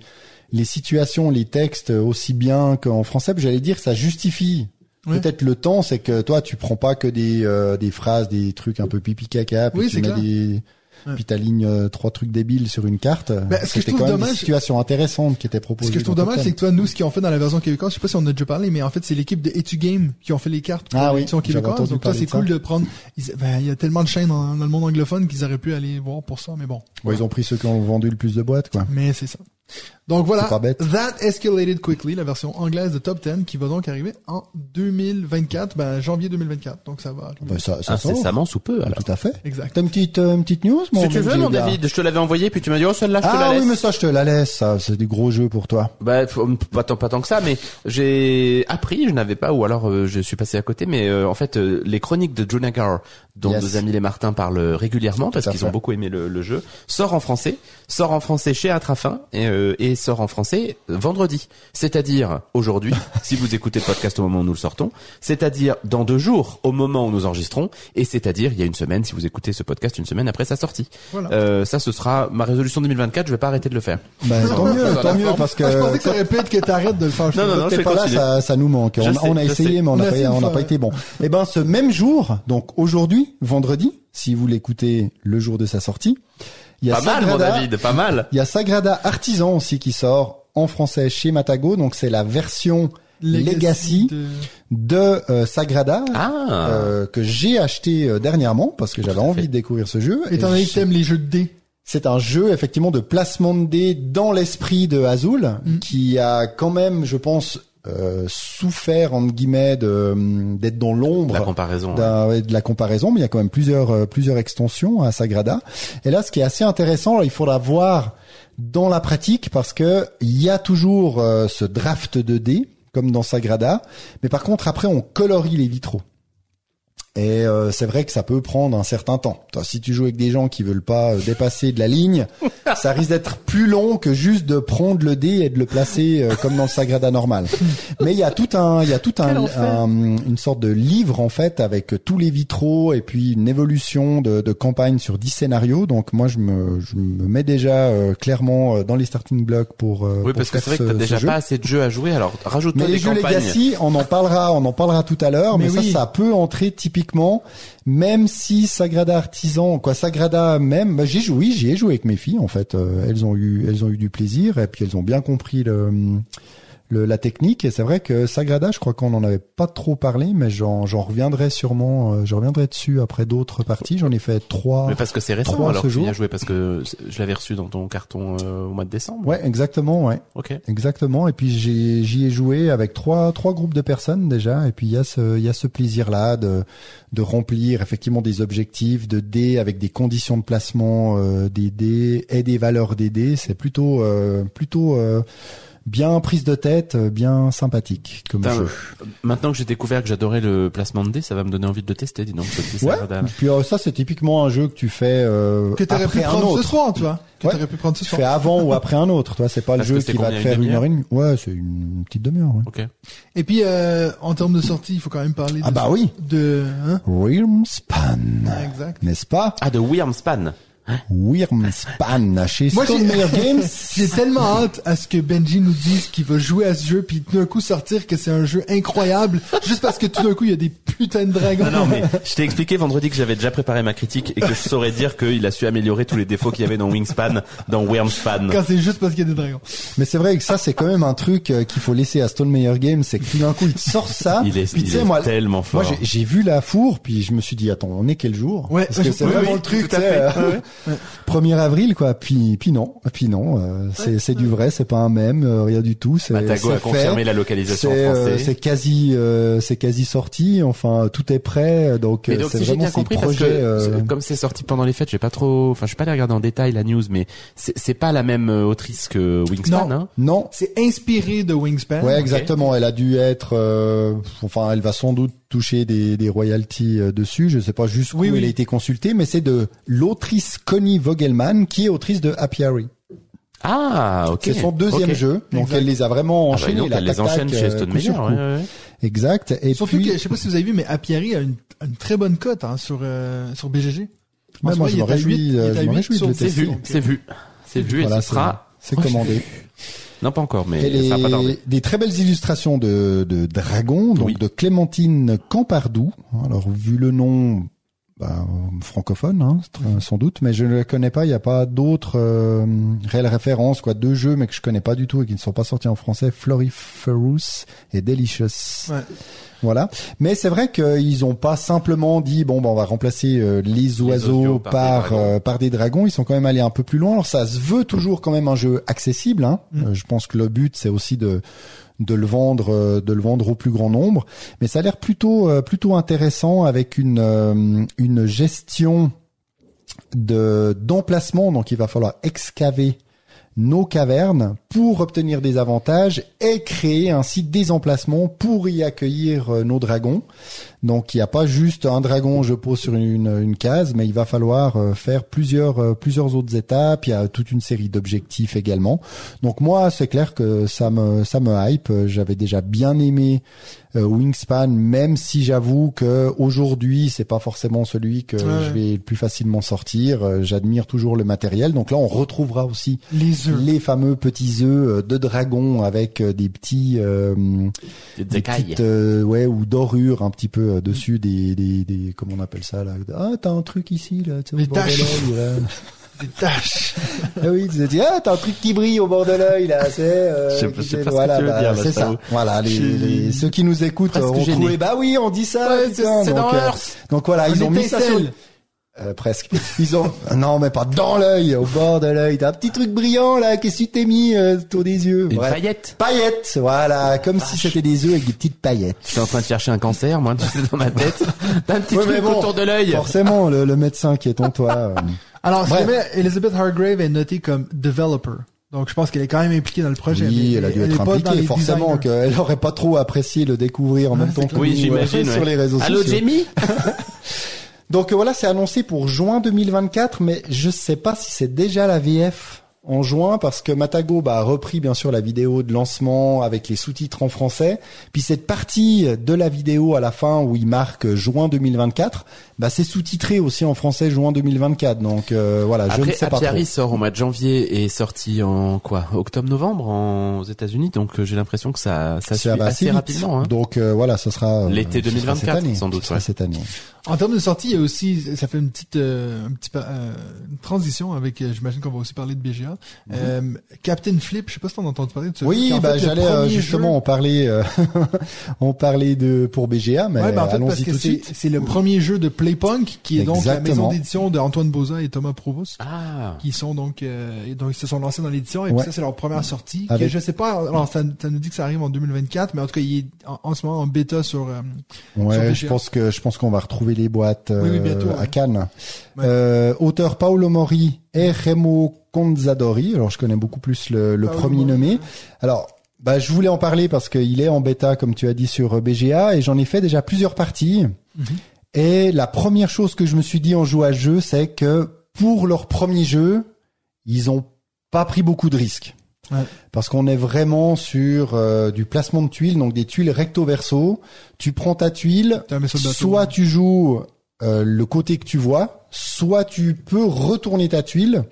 les situations, les textes aussi bien qu'en français. J'allais dire ça justifie. Ouais. Peut-être le temps, c'est que toi tu prends pas que des euh, des phrases, des trucs un peu pipi caca, puis Oui, tu mets clair. des Ouais. puis t'alignes euh, trois trucs débiles sur une carte. Ben, ce que je trouve quand même dommage- des situations intéressantes qui étaient proposées. ce que je trouve dommage, c'est que toi, nous, ce qu'ils ont fait dans la version québécoise, je sais pas si on en a déjà parlé, mais en fait, c'est l'équipe de Etu Game qui ont fait les cartes pour Ah oui, l'édition j'avais québécoise. Donc, toi, c'est cool de prendre, ben, il y a tellement de chaînes dans, dans le monde anglophone qu'ils auraient pu aller voir pour ça, mais bon. Bon, ils ont pris ceux qui ont vendu le plus de boîtes, quoi. Mais c'est ça. Donc voilà, C'est pas bête. That Escalated Quickly, la version anglaise de Top 10, qui va donc arriver en 2024, ben janvier 2024. Donc ça va. Ben, ça, ça. Incessamment sous peu, alors. Tout à fait. Exact. T'as une petite, euh, une petite news, mon Si tu veux, mon David, je te l'avais envoyé, puis tu m'as dit, oh, celle-là, je te Ah la laisse. oui, mais ça, je te la laisse, ça. C'est des gros jeux pour toi. Bah, faut- pas tant, pas tant que ça, mais j'ai appris, je n'avais pas, ou alors euh, je suis passé à côté, mais euh, en fait, euh, les chroniques de Junagar, dont Yes. nos amis les Martins parlent régulièrement, parce qu'ils ont beaucoup aimé le, le jeu, sort en français, sort en français chez Atrafin, et, euh, et sort en français vendredi. C'est-à-dire aujourd'hui, si vous écoutez le podcast au moment où nous le sortons, c'est-à-dire dans deux jours, au moment où nous enregistrons, et c'est-à-dire il y a une semaine, si vous écoutez ce podcast une semaine après sa sortie. Voilà. Euh, ça, ce sera ma résolution 2024, je vais pas arrêter de le faire. Ben, tant mieux, tant mieux, parce que, Ah, je pensais que ça aurait pu être que t'arrêtes de le faire. Non, non, non, je pas là, ça, ça nous manque. On, sais, on a essayé, sais. mais on n'a a pas, pas été bon. Eh ben, ce même jour, donc aujourd'hui, vendredi, si vous l'écoutez le jour de sa sortie, il y a Pas mal, mon Sagrada- David, pas mal. Il y a Sagrada Artisan aussi qui sort en français chez Matago, donc c'est la version Legacy de- de euh, Sagrada Ah. euh, que j'ai acheté euh, dernièrement parce que j'avais envie de découvrir ce jeu. Et que j'ai- t'aimes les jeux de dés. C'est un jeu effectivement de placement de dés dans l'esprit de Azul, Mm. qui a quand même, je pense, euh, souffert entre guillemets d'être dans l'ombre La comparaison. ouais. de la comparaison, mais il y a quand même plusieurs euh, plusieurs extensions à Sagrada. Et là, ce qui est assez intéressant, il faudra voir dans la pratique parce que il y a toujours euh, ce draft de dés comme dans Sagrada, mais par contre après on colorie les vitraux. Et euh, c'est vrai que ça peut prendre un certain temps. Toi, si tu joues avec des gens qui veulent pas euh, dépasser de la ligne, ça risque d'être plus long que juste de prendre le dé et de le placer euh, comme dans le Sagrada normal. Mais il y a tout un, il y a tout un, un- une sorte de livre en fait avec tous les vitraux et puis une évolution de, de campagne sur 10 scénarios. Donc moi je me, je me mets déjà euh, clairement euh, dans les starting blocks pour. euh, Oui, pour parce que c'est vrai que t'as déjà jeu. pas assez de jeux à jouer. Alors rajoute-toi Mais les des jeux campagnes. Legacy, on en parlera, on en parlera tout à l'heure, mais, Mais ça, ça peut entrer typiquement, même si Sagrada Artisan, quoi, Sagrada même, bah, j'ai joué, j'y ai joué avec mes filles, en fait, Euh, elles ont eu du plaisir, et puis elles ont bien compris le, le- la technique, et c'est vrai que Sagrada, je crois qu'on n'en avait pas trop parlé, mais j'en, reviendrai sûrement, euh, je reviendrai dessus après d'autres parties, j'en ai fait trois. Mais parce que c'est récent alors ce que tu as joué parce que je l'avais reçu dans ton carton euh, au mois de décembre. Ouais, exactement, ouais. Ok. Exactement. Et puis j'y ai joué avec trois trois groupes de personnes déjà. Et puis il y a ce il y a ce plaisir là de de remplir effectivement des objectifs de dés avec des conditions de placement euh, des dés et des valeurs des dés. C'est plutôt euh, plutôt bien prise de tête, euh, bien sympathique comme jeu. Maintenant que j'ai découvert que j'adorais le placement de dés, ça va me donner envie de le tester, dis donc. ce Ouais. Là. Puis euh, ça c'est typiquement un jeu que tu fais euh, Que t'aurais pu après un prendre ce autre. soir, tu vois. Que Ouais. t'aurais pu prendre ce Tu soir. fais avant ou après un autre, toi. C'est pas Parce le jeu qui va te faire une heure et demie? Ouais, c'est une petite demi-heure. ouais. Ok. Et puis, euh, en termes de sortie, il faut quand même parler de, Ah bah oui. de, hein? Wyrmspan, Exact. n'est-ce pas? Ah, de Wyrmspan. Wyrmspan chez Moi, Stone j'ai- Meyer Games. J'ai tellement hâte à ce que Benji nous dise qu'il va jouer à ce jeu puis tout d'un coup sortir que c'est un jeu incroyable juste parce que tout d'un coup il y a des putains de dragons. Non, non, mais je t'ai expliqué vendredi que j'avais déjà préparé ma critique et que je saurais dire qu'il a su améliorer tous les défauts qu'il y avait dans Wingspan, dans Wyrmspan. Quand c'est juste parce qu'il y a des dragons. Mais c'est vrai que ça, c'est quand même un truc euh, qu'il faut laisser à Stone Meyer Games, c'est que tout d'un coup, il te sort ça. Il est, puis il tu sais, est moi, tellement fort. moi, j'ai- vu la four, puis je me suis dit, attends, on est quel jour? Ouais, Parce que c'est oui, vraiment oui, le truc, tout à tu sais, fait. euh, 1er avril, quoi. Puis, puis non, puis non, euh, c'est c'est du vrai, c'est pas un même, euh, rien du tout. C'est Matago c'est a confirmé la localisation en C'est euh, français. c'est quasi, euh, c'est quasi sorti. Enfin, tout est prêt. Donc, euh, c'est si j'ai vraiment bien parce que euh, comme c'est sorti pendant les fêtes, j'ai pas trop, enfin je suis pas allé regarder en détail la news, mais c'est c'est pas la même autrice que Wingspan, Non. hein Non, C'est inspiré de Wingspan. Ouais, exactement. Elle a dû être, euh, enfin, elle va sans doute toucher des, des royalties euh, dessus. Je sais pas jusqu'où Oui, oui. elle a été consultée, mais c'est de l'autrice Connie Vogelman, qui est autrice de Apiary. Ah, ok. C'est son deuxième jeu, donc Exact. elle les a vraiment Ah bah, enchaînés. donc là, elle les enchaîne chez euh, Stone ouais, ouais, ouais. Exact. Et Surtout puis, que je sais pas si vous avez vu, mais Apiary a une, une très bonne cote hein, sur euh, sur BGG. Ce moi, moment, je il me est à réjouis, 8, il est à je me 8 réjouis de C'est 10, vu, c'est vu, c'est vu et ce sera. c'est c'est commandé. Non, pas encore, mais Et ça va pas tarder. les, des très belles illustrations de, de dragons, donc Oui. de Clémentine Campardou. Alors, vu le nom, bah, francophone, hein, sans doute, mais je ne le connais pas. Il n'y a pas d'autres euh, réelles références, quoi, deux jeux, mais que je connais pas du tout et qui ne sont pas sortis en français. Floriferous et Delicious. Ouais. Voilà. Mais c'est vrai qu'ils ont pas simplement dit bon, bah, on va remplacer euh, les oiseaux par par des dragons. euh, par des dragons. Ils sont quand même allés un peu plus loin. Alors ça se veut toujours quand même un jeu accessible. Hein. Mm. Euh, je pense que le but c'est aussi de de le vendre euh, de le vendre au plus grand nombre. Mais ça a l'air plutôt euh, plutôt intéressant avec une euh, une gestion de d'emplacement. Donc il va falloir excaver nos cavernes pour obtenir des avantages et créer ainsi des emplacements pour y accueillir euh, nos dragons. Donc il n'y a pas juste un dragon je pose sur une, une case, mais il va falloir euh, faire plusieurs euh, plusieurs autres étapes. Il y a toute une série d'objectifs également. Donc moi c'est clair que ça me ça me hype. J'avais déjà bien aimé Wingspan, même si j'avoue que aujourd'hui c'est pas forcément celui que Ouais. je vais le plus facilement sortir. J'admire toujours le matériel. Donc là on retrouvera aussi Les les fameux petits œufs euh, de dragon avec euh, des petits euh, Des des petites euh, ouais ou dorures un petit peu dessus des, des des comment on appelle ça là? Ah t'as un truc ici là tu sais, Les au bord de taches. Des taches. Ah oui, tu te dis, ah, t'as un truc qui brille au bord de l'œil, là, c'est, euh, Je sais pas- qui je sais fait- pas ce que voilà, tu veux bah, dire, c'est ça. Voilà, les, les- ceux qui nous écoutent ont trouvé, bah oui, on dit ça, Ouais, c'est- donc, dans Earth. donc voilà, ils ont mis ça sur. Euh, presque. Ils ont, non, mais pas dans l'œil, au bord de l'œil. T'as un petit truc brillant, là, qu'est-ce que tu t'es mis, euh, autour des yeux? Une Bref. paillette. Paillettes, voilà, comme si c'était des œufs avec des petites paillettes. Je suis en train de chercher un cancer, moi, tu sais, dans ma tête. T'as un petit Ouais, truc bon, autour de l'œil. Forcément, le, le médecin qui est en toi. euh, Alors, si jamais Elizabeth Hargrave est notée comme developer. Donc, je pense qu'elle est quand même impliquée dans le projet. Oui, mais elle a dû est être impliquée. Forcément qu'elle aurait pas trop apprécié le découvrir en même temps que Oui, nous, euh, sur ouais. les réseaux Allô, sociaux. Jamie Donc euh, voilà, c'est annoncé pour juin 2024, mais je sais pas si c'est déjà la VF en juin parce que Matago bah, a repris bien sûr la vidéo de lancement avec les sous-titres en français. Puis cette partie de la vidéo à la fin où il marque juin 2024, bah c'est sous-titré aussi en français juin 2024. Donc euh, voilà, je ne sais pas Happy trop. Sort au mois de janvier et est sorti en quoi? Octobre-novembre en- aux États-unis. Donc euh, j'ai l'impression que ça, ça suit Ça va assez rapidement. Hein. Donc euh, voilà, ce sera euh, L'été ce sera 2024, cette année. sans doute, Ce sera ouais. cette année. En termes de sortie, il y a aussi, ça fait une petite, euh, un petit, euh, une transition avec, j'imagine qu'on va aussi parler de BGA. Euh, Captain Flip, je sais pas si t'en as entendu parler de ça. Mhm. Oui, bah j'allais euh, justement jeu- en parler, euh, en parler de pour BGA, mais Ouais, ben en fait, allons-y tout de c'est, suite. c'est le premier jeu de Playpunk, qui est donc la maison d'édition de Antoine Boza et Thomas Provost. Ah. qui sont donc euh, et donc ils se sont lancés dans l'édition et puis Ouais. ça c'est leur première sortie Avec- que je sais pas alors ça, ça nous dit que ça arrive en 2024 mais en tout cas il est en, en ce moment en bêta sur euh, Ouais, sur je pense que je pense qu'on va retrouver les boîtes euh, Oui, oui, bientôt, à ouais. Cannes. Ouais. Euh, auteur Paolo Mori et Remo Conzadori. Alors je connais beaucoup plus le, le Paolo premier nommé. Alors bah je voulais en parler parce qu'il est en bêta comme tu as dit sur BGA et j'en ai fait déjà plusieurs parties. Mhm. Et la première chose que je me suis dit en jouant à ce jeu, c'est que pour leur premier jeu, ils ont pas pris beaucoup de risques. Ouais. Parce qu'on est vraiment sur euh, du placement de tuiles, donc des tuiles recto verso. Tu prends ta tuile, bateau. soit tu joues euh, le côté que tu vois, soit tu peux retourner ta tuile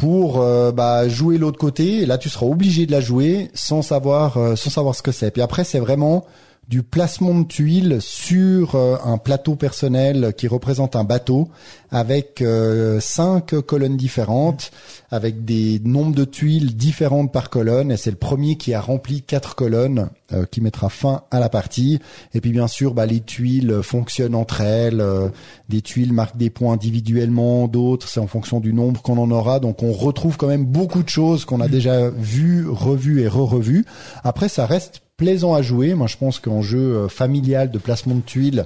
pour euh, bah, jouer l'autre côté. Là, tu seras obligé de la jouer sans savoir euh, sans savoir ce que c'est. Puis après, c'est vraiment du placement de tuiles sur euh, un plateau personnel qui représente un bateau avec euh, cinq colonnes différentes, avec des nombres de tuiles différentes par colonne. Et c'est le premier qui a rempli quatre colonnes euh, qui mettra fin à la partie. Et puis bien sûr, bah, les tuiles fonctionnent entre elles. des tuiles marquent des points individuellement, d'autres c'est en fonction du nombre qu'on en aura. Donc on retrouve quand même beaucoup de choses qu'on a déjà vues, revues et re-revues. Après, ça reste plaisant à jouer. Moi, je pense qu'en jeu euh, familial de placement de tuiles,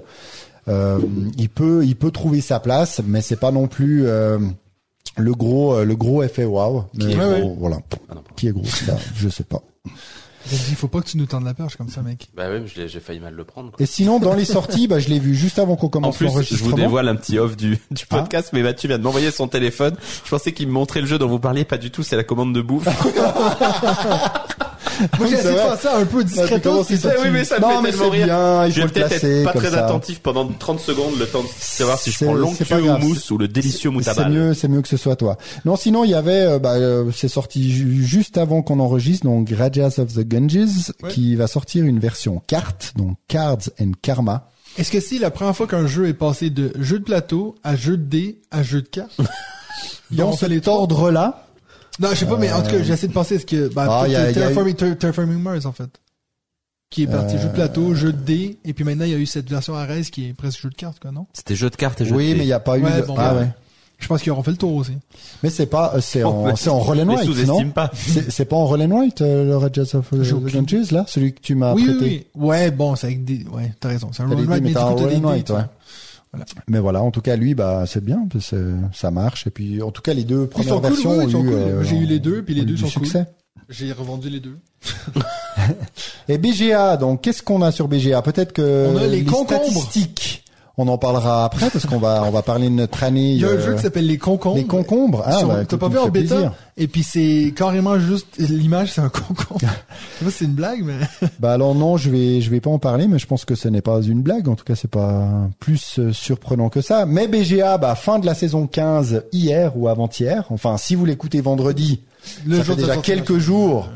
euh, il peut, il peut trouver sa place, mais c'est pas non plus euh, le gros, le gros effet wow. Est Voilà. Ah non. Qui est gros ça, Je sais pas. Dit, faut pas que tu nous tendes la perche comme ça mec Bah l'ai- j'ai failli mal le prendre. quoi. Et sinon, dans les sorties, bah, je l'ai vu juste avant qu'on En commence plus, je vous l'enregistrement. dévoile un petit off du, du Ah. podcast, mais Mathieu vient de m'envoyer son téléphone. Je pensais qu'il me montrait le jeu dont vous parliez, pas du tout, c'est la commande de bouffe. moi j'ai c'est essayé de faire ça un peu discrètement c'est oui, mais ça me non, fait mais tellement c'est rire. bien, il je vais peut-être être pas comme très ça. attentif pendant 30 secondes, le temps de savoir si je C'est- prends c'est queue ou grave. mousse ou le délicieux C'est moutabal. mieux, c'est mieux que ce soit toi. Non, sinon il y avait, euh, bah, euh, c'est sorti ju- juste avant qu'on enregistre, donc Rajas of the Ganges, Ouais. qui va sortir une version carte, donc Cards and Karma. est-ce que c'est la première fois qu'un jeu est passé de jeu de plateau à jeu de dés à jeu de cartes? Dans cet trois. ordre-là, non je sais pas mais en tout cas j'essaie de penser est-ce que bah Ah, y a- y a Terraforming, Ter- Terraforming Mars en fait qui est parti Euh, jeu de plateau jeu de dés et puis maintenant il y a eu cette version Ares qui est presque jeu de cartes quoi non? C'était jeu de cartes et jeu oui, de mais il n'y a pas eu Ouais, de... bon, ah ouais. je pense qu'ils auront fait le tour aussi Mais c'est pas, euh, c'est en, c'est en Roll and Les White, non? sous-estime pas. C'est pas en Roll and White, euh, le Rajas of J'ai the Ganges, là, celui que tu m'as oui, oui, prêté? oui. Ouais, bon, c'est avec des, ouais, t'as raison. C'est un roll dés, mais t'as coup, un t'as roll and ouais. Mais voilà, en tout cas, lui, bah, c'est bien, parce que ça marche. Et puis, en tout cas, les deux Ils premières cool, versions ouais, ils sont ont eu, cool. euh, J'ai eu les deux, puis les deux sont succès. J'ai revendu les deux. Et BGA, donc qu'est-ce qu'on a sur BGA Peut-être que On a les concombres. statistiques, on en parlera après parce qu'on va on va parler de notre année. Il y a un euh, jeu qui s'appelle Les Concombres. les concombres. Ah, bah, T'as pas vu en bêta? plaisir. Et puis c'est carrément juste, l'image c'est un concombre. Je sais c'est une blague, mais. Bah alors non, je vais je vais pas en parler, mais je pense que ce n'est pas une blague. En tout cas, c'est pas plus euh, surprenant que ça. Mais BGA, bah fin de la saison 15 hier ou avant-hier. Enfin, si vous l'écoutez vendredi, Le ça jour fait déjà quelques jours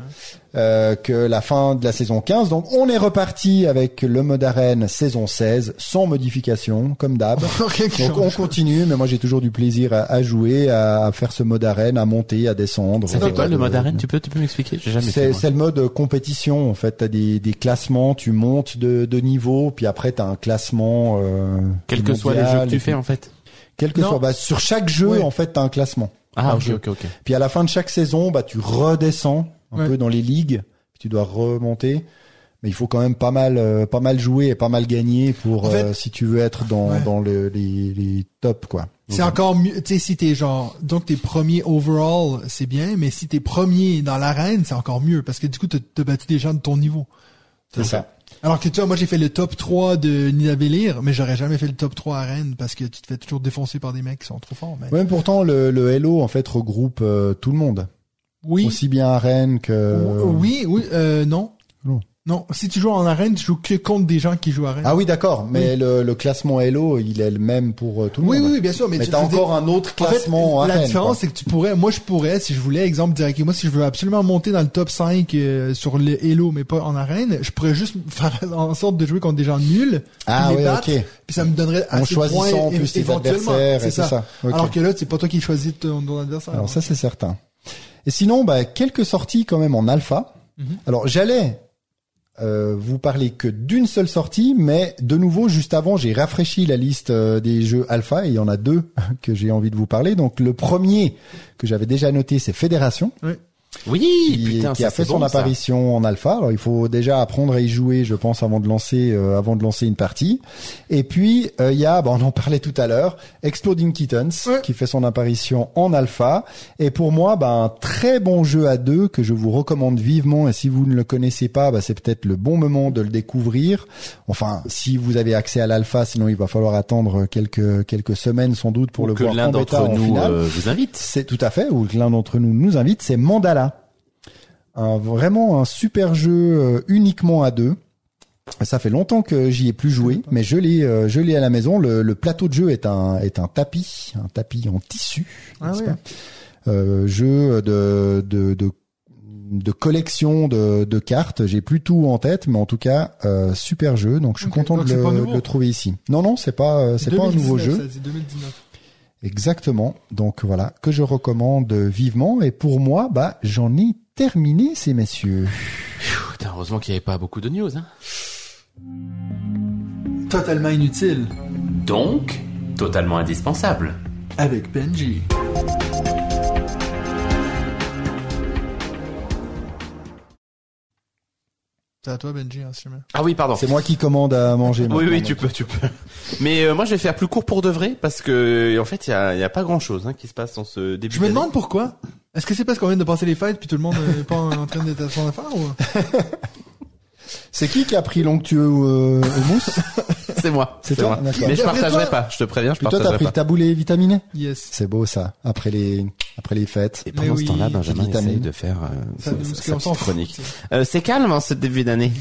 euh, que la fin de la saison 15. Donc on est reparti avec le mode arène saison 16 sans modification comme d'hab. Donc on continue, mais moi j'ai toujours du plaisir à, à jouer, à, à faire ce mode arène, à monter, à descendre. Ça fait quoi le mode arène? Tu peux, tu peux m'expliquer? C'est c'est le mode compétition en fait. T'as des, des classements, tu montes de, de niveau, puis après t'as un classement. Euh, Quels que les mondial, jeux que tu fais en fait. Quel que Non. soit, bah, sur chaque jeu Ouais. en fait t'as un classement. Ah par ok jeu. ok ok. Puis à la fin de chaque saison, bah tu redescends un Ouais. peu dans les ligues, puis tu dois remonter. Mais il faut quand même pas mal, euh, pas mal jouer et pas mal gagner pour En fait- euh, si tu veux être dans Ouais. dans le, les, les tops quoi. C'est encore mieux, tu sais, si t'es genre, donc t'es premier overall, c'est bien, mais si t'es premier dans l'arène, c'est encore mieux, parce que du coup, t'as battu des gens de ton niveau. C'est ça. Alors que tu vois, moi j'ai fait le top 3 de Nidavellir, mais j'aurais jamais fait le top 3 arène, parce que tu te fais toujours défoncer par des mecs qui sont trop forts, mais... Même pourtant le, le Hello en fait regroupe euh, tout le monde, Oui, aussi bien à Rennes que. oui, oui, euh, non. Non. Non, si tu joues en arène, tu joues que contre des gens qui jouent arène. Ah oui d'accord, mais le, le classement Hello il est le même pour euh, tout le oui, monde. oui, oui, bien sûr, mais, Mais, tu dire- encore un autre En fait, classement en la arène. différence, c'est que tu pourrais, moi, je pourrais, si je voulais, exemple, dire, moi, si je veux absolument monter dans le top 5 euh, sur le Hello, mais pas en arène, je pourrais juste faire en sorte de jouer contre des gens nuls, Ah puis les oui, battre, ok. puis ça me donnerait assez de points en plus tes adversaires et C'est ça. Alors que là, c'est pas toi qui choisis ton, ton adversaire. Alors ça c'est certain. Et sinon, bah, quelques sorties quand même en alpha. Mhm. Alors j'allais euh, vous parler que d'une seule sortie, mais de nouveau juste avant j'ai rafraîchi la liste euh, des jeux alpha et il y en a deux que j'ai envie de vous parler. Donc le premier que j'avais déjà noté c'est Fédération qui, putain qui ça, a fait son bon, ça. apparition en alpha. Alors il faut déjà apprendre à y jouer, je pense, avant de lancer, euh, avant de lancer une partie. Et puis euh, il y a, bah, on en parlait tout à l'heure, Exploding Kittens, Ouais. qui fait son apparition en alpha. Et pour moi, bah, un très bon jeu à deux que je vous recommande vivement. Et si vous ne le connaissez pas, bah, c'est peut-être le bon moment de le découvrir. Enfin, si vous avez accès à l'alpha, sinon il va falloir attendre quelques quelques semaines sans doute pour Ou le que voir l'un en bêta d'entre en nous euh, vous invite. C'est tout à fait, ou que l'un d'entre nous nous invite, c'est Mandala. Un, vraiment un super jeu euh, uniquement à deux. Ça fait longtemps que j'y ai plus joué, mais je l'ai, euh, je l'ai à la maison. Le, le plateau de jeu est un, est un tapis, un tapis en tissu. Ah pas? Euh, jeu de, de, de, de collection de, de cartes. J'ai plus tout en tête, mais en tout cas, euh, super jeu. Donc je suis content de le, trouver ici. Non, non, c'est pas, c'est pas un 2019, nouveau jeu. ça, c'est 2019. Exactement. Donc voilà, que je recommande vivement. Et pour moi, bah, j'en ai terminé, ces messieurs. Heureusement qu'il n'y avait pas beaucoup de news. Hein. Totalement inutile. Donc, totalement indispensable. Avec Benji. C'est à toi, Benji, hein, si jamais. Ah oui, pardon. C'est moi qui commande à manger. Oui, maintenant, oui, tu peux, tu peux. Mais euh, moi, je vais faire plus court pour de vrai parce que en fait, il y a, il y a pas grand chose hein, qui se passe en ce début. Je me demande pourquoi. Est-ce que c'est parce qu'on vient de passer les fêtes puis tout le monde est pas en train d'être à son affaire ou? C'est qui qui a pris l'onctueux euh, au mousse C'est moi. C'est toi moi. Mais je partagerai toi- pas. Je te préviens, je Puis toi, t'as partagerai pris pas. le taboulé vitaminé Yes. C'est beau ça. Après les, après les fêtes. Et pendant Mais ce temps-là, Benjamin essaye de faire euh, Ça, sa- sa- chronique. Euh, c'est calme en ce début d'année.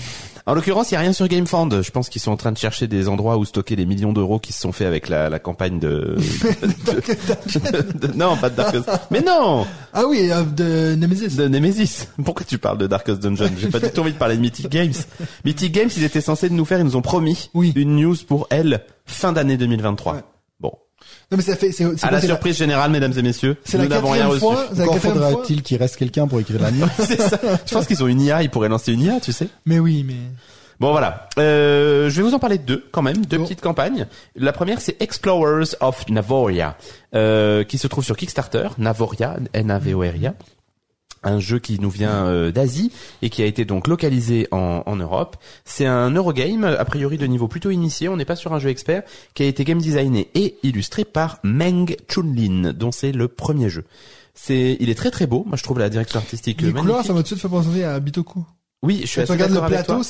En l'occurrence, il y a rien sur GameFound. Je pense qu'ils sont en train de chercher des endroits où stocker les millions d'euros qui se sont faits avec la, la campagne de... de- de- Non, pas de Darkest. Mais non Ah oui, euh, de Nemesis. De Nemesis. Pourquoi tu parles de Darkest Dungeon? J'ai pas du tout envie de parler de Mythic Games. Mythic Games, ils étaient censés nous faire, ils nous ont promis Oui. une news pour elle fin d'année 2023. Ouais. Bon. Non, mais ça fait, c'est, c'est À la c'est surprise générale, mesdames et messieurs, c'est nous la n'avons rien reçu. Encore faudra-t-il qu'il reste quelqu'un pour écrire la news C'est ça. Je pense qu'ils ont une IA, ils pourraient lancer une IA, tu sais. Mais oui, mais. Bon voilà, euh, je vais vous en parler de deux quand même, deux Bon. petites campagnes. La première c'est Explorers of Navoria, euh, qui se trouve sur Kickstarter, Navoria, N-A-V-O-R-I-A. Un jeu qui nous vient euh, d'Asie et qui a été donc localisé en, en Europe. C'est un Eurogame, a priori de niveau plutôt initié, on n'est pas sur un jeu expert, qui a été game designé et illustré par Meng Chunlin, dont c'est le premier jeu. C'est, il est très très beau, moi je trouve la direction artistique Les magnifique. couleurs, ça m'a tout de suite fait penser à Bitoku. Oui, je suis assez d'accord avec plateau,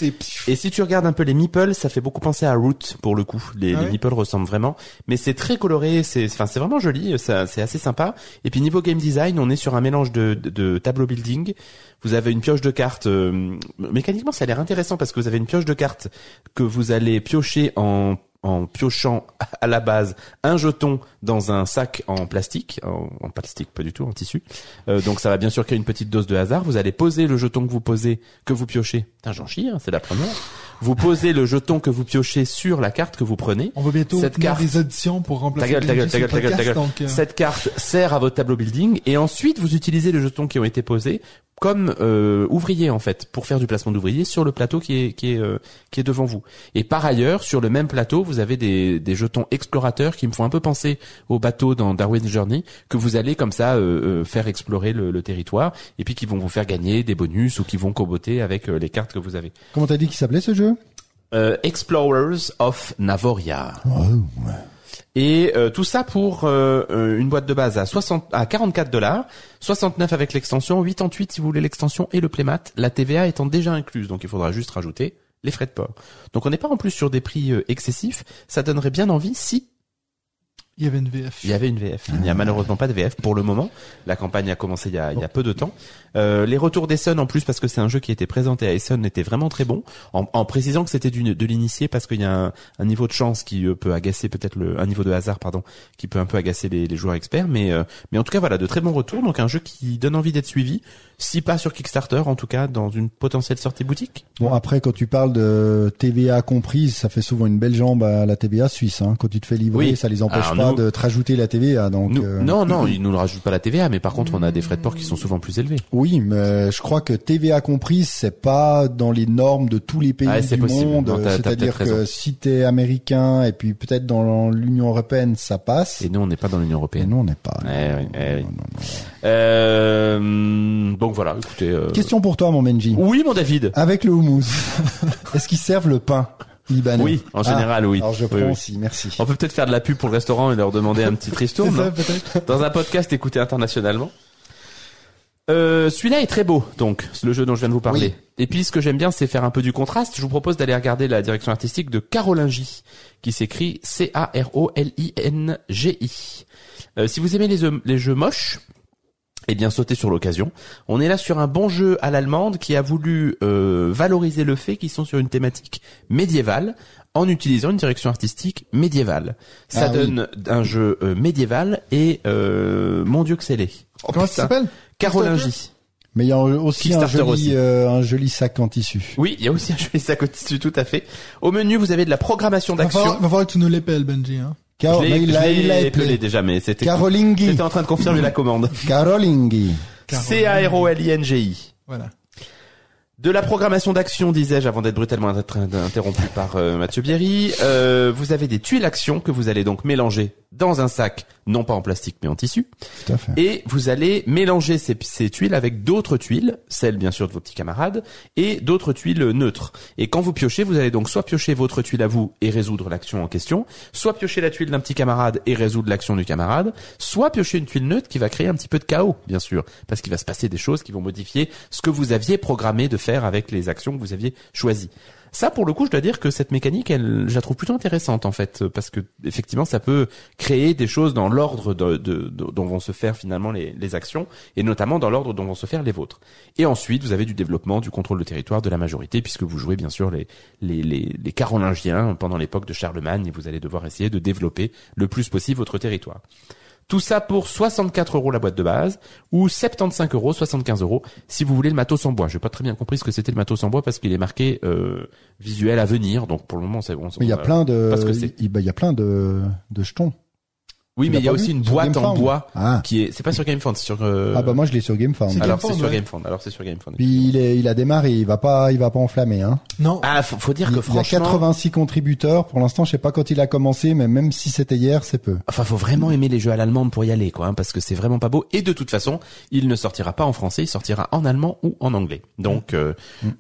Et si tu regardes un peu les meeples, ça fait beaucoup penser à Root pour le coup. Les, Ah les ouais meeples ressemblent vraiment, mais c'est très coloré, c'est enfin c'est vraiment joli, ça c'est assez sympa. Et puis niveau game design, on est sur un mélange de, de, de tableau building. Vous avez une pioche de cartes. euh, mécaniquement, ça a l'air intéressant parce que vous avez une pioche de cartes que vous allez piocher en en piochant à la base un jeton dans un sac en plastique, en, en plastique pas du tout, en tissu. Euh, donc ça va bien sûr créer une petite dose de hasard. Vous allez poser le jeton que vous posez, que vous piochez. Putain, j'en chie, hein, c'est la première. Vous posez le jeton que vous piochez sur la carte que vous prenez. On va bientôt Cette carte- des auditions pour remplacer Ta gueule, ta gueule, ta gueule, le ta gueule, ta gueule. Cette carte sert à votre tableau building et ensuite vous utilisez les jetons qui ont été posés comme euh, ouvrier en fait pour faire du placement d'ouvrier sur le plateau qui est qui est euh, qui est devant vous. Et par ailleurs, sur le même plateau, vous avez des des jetons explorateurs qui me font un peu penser au bateau dans Darwin's Journey que vous allez comme ça euh, euh, faire explorer le, le territoire et puis qui vont vous faire gagner des bonus ou qui vont coboter avec euh, les cartes que vous avez. Comment t'as dit qu'il s'appelait ce jeu? Euh, Explorers of Navoria. Et euh, tout ça pour euh, euh, une boîte de base à 60 à 44 dollars, 69 avec l'extension, 88 si vous voulez l'extension et le playmat, la TVA étant déjà incluse, donc il faudra juste rajouter les frais de port. Donc on n'est pas en plus sur des prix excessifs, ça donnerait bien envie si Il y avait une VF. il y avait une VF. Il n'y a malheureusement pas de VF pour le moment. La campagne a commencé il y a, il y a peu de temps. Euh, les retours d'Essen en plus parce que c'est un jeu qui a été présenté à Essen étaient vraiment très bons. En, en précisant que c'était de l'initié parce qu'il y a un, un niveau de chance qui euh, peut agacer peut-être le un niveau de hasard pardon qui peut un peu agacer les, les joueurs experts. Mais euh, mais en tout cas voilà de très bons retours. Donc un jeu qui donne envie d'être suivi. Si pas sur Kickstarter, en tout cas dans une potentielle sortie boutique. Bon, après, quand tu parles de TVA comprise, ça fait souvent une belle jambe à la TVA suisse. Hein. Quand tu te fais livrer, Oui. ça les empêche Alors, pas nous- de te rajouter la TVA. Donc, Nous- euh, Non non, ils nous le rajoutent pas la TVA, mais par contre on a des frais de port qui sont souvent plus élevés. Oui, mais je crois que TVA comprise, c'est pas dans les normes de tous les pays Ah, du possible. monde. C'est-à-dire que raison. si t'es américain et puis peut-être dans l'Union européenne, ça passe. Et nous on n'est pas dans l'Union Et européenne. nous, on n'est pas. Eh oui, eh oui. Non, non, non. Euh, donc voilà, écoutez. euh, Question pour toi, mon Benji. Oui, mon David. Avec le houmous, est-ce qu'ils servent le pain libanais? Oui, en Ah, général, oui. Alors je prends oui. aussi, merci. On peut peut-être faire de la pub pour le restaurant et leur demander un petit tristourne peut-être. dans un podcast écouté internationalement. Euh, celui-là est très beau, donc le jeu dont je viens de vous parler. Oui. Et puis ce que j'aime bien, c'est faire un peu du contraste. Je vous propose d'aller regarder la direction artistique de Caroline J, qui s'écrit C-A-R-O-L-I-N-G-I. Euh, si vous aimez les, jeux- les jeux moches, eh bien sautez sur l'occasion. On est là sur un bon jeu à l'allemande qui a voulu euh, valoriser le fait qu'ils sont sur une thématique médiévale en utilisant une direction artistique médiévale. Ça Ah oui. donne un jeu euh, médiéval et euh, mon dieu que c'est laid. Oh, Comment ça s'appelle? Carolingie. Mais il y a aussi un joli, aussi. euh, un joli sac en tissu. Oui, il y a aussi un joli sac au tissu, tout à fait. Au menu, vous avez de la programmation d'action. va falloir que tu nous l'épelles, Benji. Hein. Car, Je l'ai il il appelé. déjà, mais c'était Carolinghi. c'était en train de confirmer la commande. Carolinghi. C-A-R-O-L-I-N-G-I. Voilà. De la programmation d'action, disais-je, avant d'être brutalement inter- interrompu par euh, Mathieu Bierry. Euh, vous avez des tuiles action que vous allez donc mélanger dans un sac, non pas en plastique mais en tissu. Tout à fait. Et vous allez mélanger ces, ces tuiles avec d'autres tuiles, celles bien sûr de vos petits camarades, et d'autres tuiles neutres. Et quand vous piochez, vous allez donc soit piocher votre tuile à vous et résoudre l'action en question, soit piocher la tuile d'un petit camarade et résoudre l'action du camarade, soit piocher une tuile neutre qui va créer un petit peu de chaos, bien sûr, parce qu'il va se passer des choses qui vont modifier ce que vous aviez programmé de faire avec les actions que vous aviez choisies. Ça, pour le coup, je dois dire que cette mécanique, elle, je la trouve plutôt intéressante en fait, parce que effectivement, ça peut créer des choses dans l'ordre de, de- dont vont se faire finalement les, les actions, et notamment dans l'ordre dont vont se faire les vôtres. Et ensuite, vous avez du développement, du contrôle de territoire de la majorité, puisque vous jouez bien sûr les les, les, les Carolingiens pendant l'époque de Charlemagne, et vous allez devoir essayer de développer le plus possible votre territoire. Tout ça pour 64 euros la boîte de base ou 75 euros, 75 euros si vous voulez le matos en bois. J'ai pas très bien compris ce que c'était le matos en bois parce qu'il est marqué euh, visuel à venir. Donc pour le moment, c'est bon. Mais il y a on- plein de, parce que c'est- il bah, il y a plein de, de jetons. Oui, mais il y a aussi une boîte en bois Ah. qui est. C'est pas sur GameFound, c'est sur. euh, Ah bah moi je l'ai sur GameFound. C'est alors c'est GameFound, sur ouais. GameFound. Alors c'est sur GameFound. Puis il, est, il a démarré, il va pas, il va pas enflammer. Hein. Non. Ah, faut, faut dire Il, que il y a franchement. 86 contributeurs. Pour l'instant, je sais pas quand il a commencé, mais même si c'était hier, c'est peu. Enfin, faut vraiment aimer les jeux à l'allemande pour y aller, quoi, hein, parce que c'est vraiment pas beau. Et de toute façon, il ne sortira pas en français, il sortira en allemand ou en anglais. Donc, euh,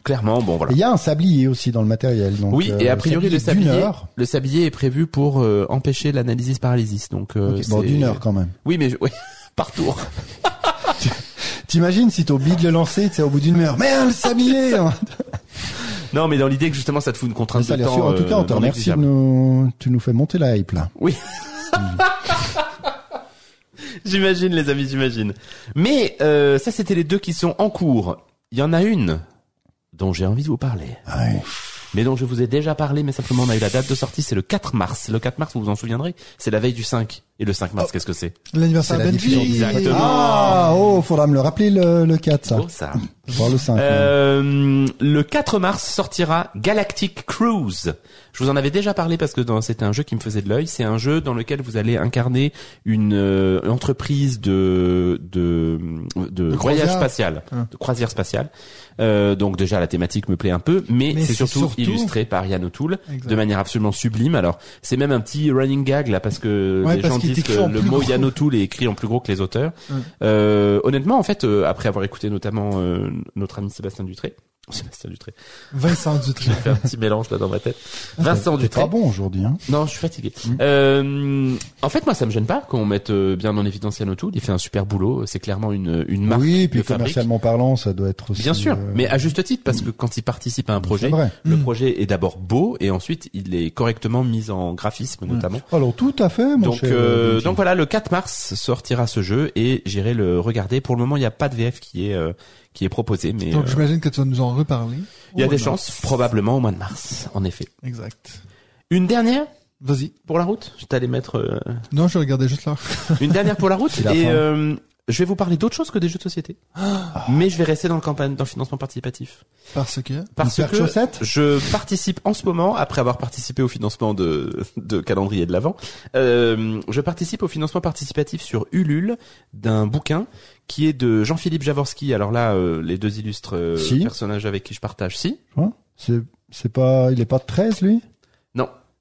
clairement, bon, voilà. Il y a un sablier aussi dans le matériel. Donc, Oui, euh, et a priori le sablier, le sablier est prévu pour euh, empêcher l'analysis paralysis. Donc, euh, Ok, Bon, d'une heure quand même. Oui, mais je- oui, par tour. T'imagines si t'as oublié de le lancer, c'est au bout d'une heure. Merde, le sablier hein. Non, mais dans l'idée que justement, ça te fout une contrainte ça de temps. sûr. En tout cas, euh, on te remercie nous, tu nous fais monter la hype là. Oui. j'imagine, les amis, j'imagine. Mais euh, ça, c'était les deux qui sont en cours. Il y en a une dont j'ai envie de vous parler. Ouais. mais dont je vous ai déjà parlé, mais simplement on a eu la date de sortie, c'est le 4 mars. Le 4 mars, vous vous en souviendrez, c'est la veille du 5. Et le 5 mars, qu'est-ce que c'est? L'anniversaire la Benji. diffusion Exactement. Ah, oh, faudra me le rappeler le, le 4, ça. Oh, ça. Voir le 5. ouais. Euh, le 4 mars sortira Galactic Cruise. Je vous en avais déjà parlé parce que c'était un jeu qui me faisait de l'œil. C'est un jeu dans lequel vous allez incarner une euh, entreprise de de de, De voyage croisière. spatial, Ah. de croisière spatiale. Euh, donc déjà la thématique me plaît un peu, mais, Mais c'est surtout, surtout- illustré par Yann O'Toole de manière absolument sublime. Alors c'est même un petit running gag là parce que Ouais, les parce gens le mot O'Toole est écrit en plus gros que les auteurs. Euh, honnêtement, en fait, euh, après avoir écouté notamment euh, notre ami Sébastien Dutré, Sébastien Dutré, Vincent Dutré. j'ai fait un petit mélange là dans ma tête. Vincent T'es Dutré. pas bon aujourd'hui, hein. Non, je suis fatigué. Euh, en fait, moi, ça me gêne pas qu'on mette euh, bien en évidence Yann O'Toole. Il fait un super boulot. C'est clairement une une marque Oui, puis de fabrique. commercialement parlant, ça doit être aussi. Bien sûr, euh, mais à juste titre parce que quand il participe à un projet, c'est vrai. le Mm. projet est d'abord beau et ensuite il est correctement mis en graphisme notamment. Alors tout à fait, mon Donc, cher. euh, Benji. donc voilà, le 4 mars sortira ce jeu et j'irai le regarder. Pour le moment, il n'y a pas de VF qui est euh, qui est proposé, mais Donc euh, j'imagine que tu vas nous en reparler. il y a des chances, probablement au mois de mars, en effet. Exact. Une dernière Vas-y. pour la route? Je t'allais mettre euh, Non, je regardais juste là. une dernière pour la route et euh, je vais vous parler d'autre chose que des jeux de société. Mais je vais rester dans le campagne, dans le financement participatif. Parce que. Parce que chaussettes je participe en ce moment, après avoir participé au financement de, de calendrier de l'Avent, euh, je participe au financement participatif sur Ulule d'un bouquin qui est de Jean-Philippe Javorski. Alors là, euh, les deux illustres euh, Si. personnages avec qui je partage, si Hein c'est c'est pas, il est pas de 13 lui?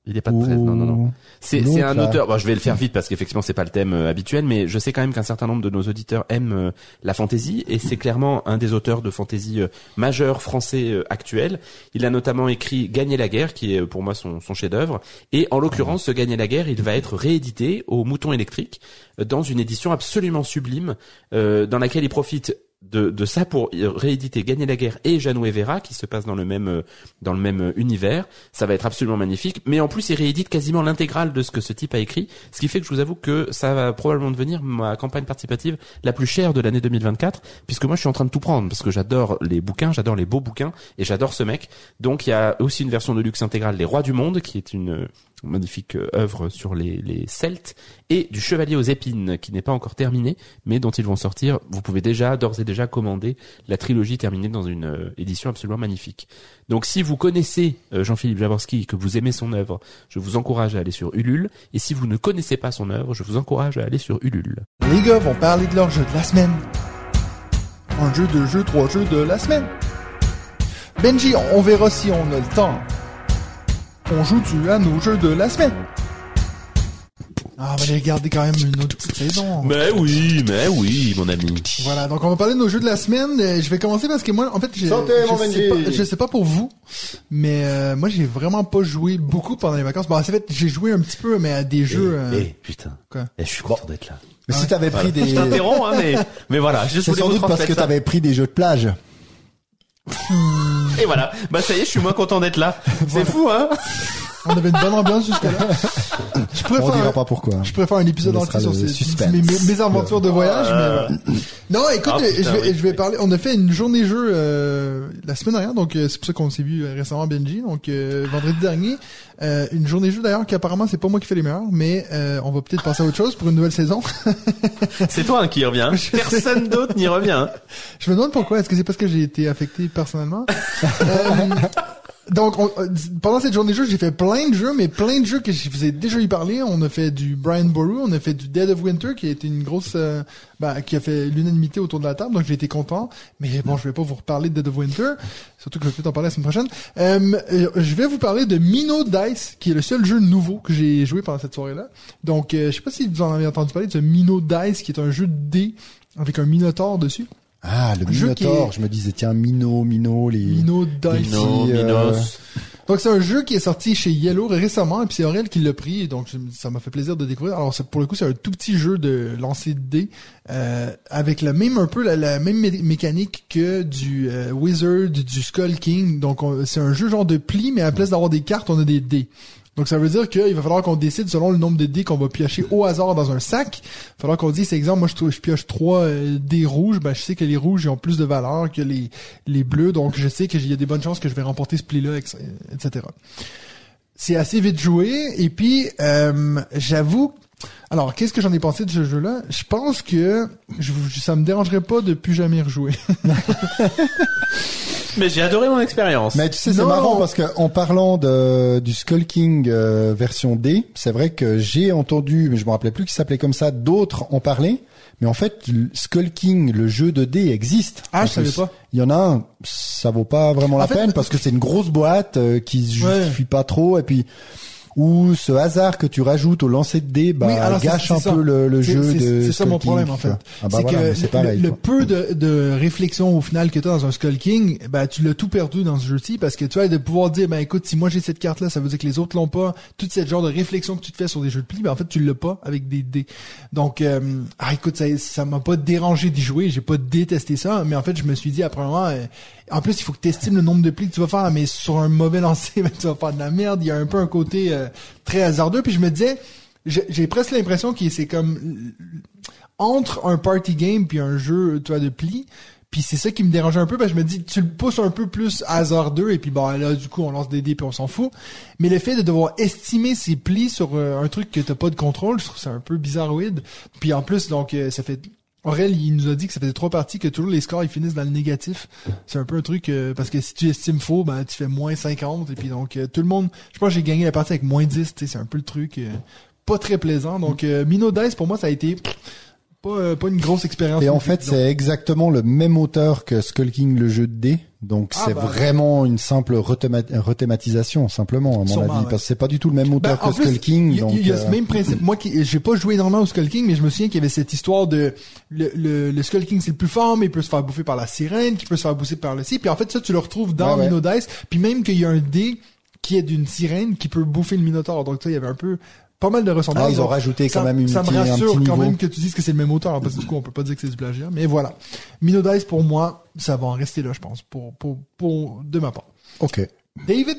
Il est pas de 13, non, non, non. C'est un auteur. Bon, je vais le faire vite parce qu'effectivement c'est pas le thème euh, habituel, mais je sais quand même qu'un certain nombre de nos auditeurs aiment euh, la fantasy et c'est clairement un des auteurs de fantasy euh, majeurs français euh, actuels. Il a notamment écrit Gagner la guerre, qui est pour moi son, son chef-d'œuvre, et en l'occurrence ce Gagner la guerre, il va être réédité au Mouton électrique dans une édition absolument sublime, euh, dans laquelle il profite de, de ça pour rééditer Gagner la guerre et et Vera qui se passent dans le même euh, dans le même euh, univers. Ça va être absolument magnifique. Mais en plus, il réédite quasiment l'intégrale de ce que ce type a écrit, ce qui fait que je vous avoue que ça va probablement devenir ma campagne participative la plus chère de l'année 2024, puisque moi je suis en train de tout prendre parce que j'adore les bouquins, j'adore les beaux bouquins et j'adore ce mec. Donc il y a aussi une version de luxe intégrale Les Rois du Monde qui est une euh, magnifique euh, œuvre sur les, les Celtes et du Chevalier aux épines qui n'est pas encore terminé mais dont ils vont sortir. Vous pouvez déjà d'ores et déjà commander la trilogie terminée dans une euh, édition absolument magnifique. Donc si vous connaissez euh, Jean-Philippe Javorski et que vous aimez son œuvre, je vous encourage à aller sur Ulule et si vous ne connaissez pas son œuvre, je vous encourage à aller sur Ulule. Les gars vont parler de leur jeu de la semaine. Un jeu, deux jeux, trois jeux de la semaine. Benji, on verra si on a le temps. On joue-tu à nos jeux de la semaine? Ah, on va les regarder quand même une autre petite saison. Mais oui, mais oui, mon ami. Voilà, donc on va parler de nos jeux de la semaine. Euh, Je vais commencer parce que moi, en fait, j'ai- Santé, je, mon sais Benji. pas, je sais pas pour vous, mais euh, moi, j'ai vraiment pas joué beaucoup pendant les vacances. Bon, en fait, j'ai joué un petit peu, mais à des jeux. euh, Eh, putain. Quoi Eh, je suis content d'être là. Mais si t'avais pris des, Je t'interromps, hein, mais, mais voilà, je c'est voulais sans vous doute parce transmettre que ça. t'avais pris des jeux de plage. Et voilà. Bah, ça y est, je suis moins content d'être là. C'est fou, hein? On avait une bonne ambiance jusque-là. Je pourrais On dira pas pourquoi. Je faire un épisode entier sur ces, suspense. mes, mes- aventures de voyage. Euh. Mais voilà. Non, écoute, Ah, putain, je vais, oui. je vais parler. On a fait une journée jeu euh, la semaine dernière, donc euh, c'est pour ça qu'on s'est vu euh, récemment Benji. Donc euh, vendredi dernier, euh, une journée jeu d'ailleurs qui apparemment c'est pas moi qui fais les meilleurs, mais euh, on va peut-être passer à autre chose pour une nouvelle saison. C'est toi hein, qui revient. Personne d'autre n'y revient. hein. Je me demande pourquoi. Est-ce que c'est parce que j'ai été affecté personnellement? Euh, Donc, on- euh, pendant cette journée de jeu, j'ai fait plein de jeux, mais plein de jeux que je vous ai déjà eu parler. On a fait du Brian Boru, on a fait du Dead of Winter, qui a été une grosse, euh, bah, qui a fait l'unanimité autour de la table, donc j'ai été content. Mais bon, je vais pas vous reparler de Dead of Winter, surtout que je vais peut-être en parler la semaine prochaine. Euh, euh, je vais vous parler de Mino Dice, qui est le seul jeu nouveau que j'ai joué pendant cette soirée-là. Donc, euh, je sais pas si vous en avez entendu parler de ce Mino Dice, qui est un jeu de dés avec un Minotaure dessus. Ah, le Minotaur. est- Je me disais, tiens, Mino, Mino, les... Mino Dice. Mino, euh, Minos. Donc c'est un jeu qui est sorti chez Yellow récemment et puis c'est Aurel qui l'a pris et donc ça m'a fait plaisir de découvrir. Alors pour le coup c'est un tout petit jeu de lancer de dés euh, avec la même un peu la, la même mé- mécanique que du euh, Wizard, du Skull King. Donc on- c'est un jeu genre de pli mais à la place d'avoir des cartes on a des dés. Donc ça veut dire qu'il va falloir qu'on décide selon le nombre de dés qu'on va piocher au hasard dans un sac. Il va falloir qu'on dise, c'est exemple, moi je, pioche trois euh, dés rouges, ben je sais que les rouges ils ont plus de valeur que les les bleus, donc je sais qu'il y a des bonnes chances que je vais remporter ce pli-là, etc. C'est assez vite joué, et puis euh, j'avoue alors, qu'est-ce que j'en ai pensé de ce jeu-là? Je pense que je, ça me dérangerait pas de plus jamais rejouer. Mais j'ai adoré mon expérience. Mais tu sais, c'est marrant parce que en parlant de du Skull King euh, version D, c'est vrai que j'ai entendu, mais je me rappelais plus qu'il s'appelait comme ça, d'autres en parler. Mais en fait, Skull King, le jeu de D existe. Ah, je savais pas. Il y en a un, ça vaut pas vraiment la peine parce que c'est une grosse boîte euh, qui se justifie pas trop et puis où ce hasard que tu rajoutes au lancer de dés bah, gâche un peu le, le jeu de C'est ça mon problème en fait. Ah bah c'est que le, peu de, de, réflexion au final que tu as dans un Skull King, bah tu l'as tout perdu dans ce jeu-ci parce que tu as de pouvoir dire ben écoute si moi j'ai cette carte là, ça veut dire que les autres l'ont pas. Tout ce genre de réflexion que tu te fais sur des jeux de pli, ben en fait tu l'as pas avec des dés. Donc euh, ah écoute ça ça m'a pas dérangé d'y jouer, j'ai pas détesté ça, mais en fait je me suis dit après un moment euh, en plus, il faut que tu estimes le nombre de plis que tu vas faire, mais sur un mauvais lancer, ben, tu vas faire de la merde. Il y a un peu un côté euh, très hasardeux. Puis je me disais, j'ai presque l'impression que c'est comme entre un party game puis un jeu, tu vois, de plis. Puis c'est ça qui me dérangeait un peu, parce que je me dis, tu le pousses un peu plus hasardeux, et puis bah là, du coup, on lance des dés, puis on s'en fout. Mais le fait de devoir estimer ses plis sur euh, un truc que t'as pas de contrôle, je trouve ça un peu bizarroïde. Puis en plus, donc, euh, ça fait Aurel, il nous a dit que ça faisait trois parties, que toujours les scores ils finissent dans le négatif. C'est un peu un truc euh, parce que si tu estimes faux, ben tu fais moins 50 et puis donc euh, tout le monde, je pense que j'ai gagné la partie avec moins 10, c'est un peu le truc euh, pas très plaisant. Donc Mino Dice pour moi ça a été pas, pas une grosse expérience. Et en fait, c'est exactement le même auteur que Skull King le jeu de dés. Donc ah, c'est bah, vraiment une simple rethématisation simplement à mon avis parce que c'est pas du tout le même auteur bah, que Skull King. Il y, a ce même principe. Moi qui j'ai pas joué énormément au Skull King mais je me souviens qu'il y avait cette histoire de le, le, le, Skull King c'est le plus fort mais il peut se faire bouffer par la sirène, qui peut se faire bouffer par le si puis en fait ça tu le retrouves dans ouais, Dice puis même qu'il y a un dé qui est d'une sirène qui peut bouffer le Minotaur. Donc ça il y avait un peu pas mal de ressemblances. Ah, ils ont rajouté quand même une Ça me rassure quand même que tu dises que c'est le même auteur, parce que du coup, on peut pas dire que c'est du plagiat. Mais voilà. Minodice, pour moi, ça va en rester là, je pense, pour, pour, pour, de ma part. Ok. David?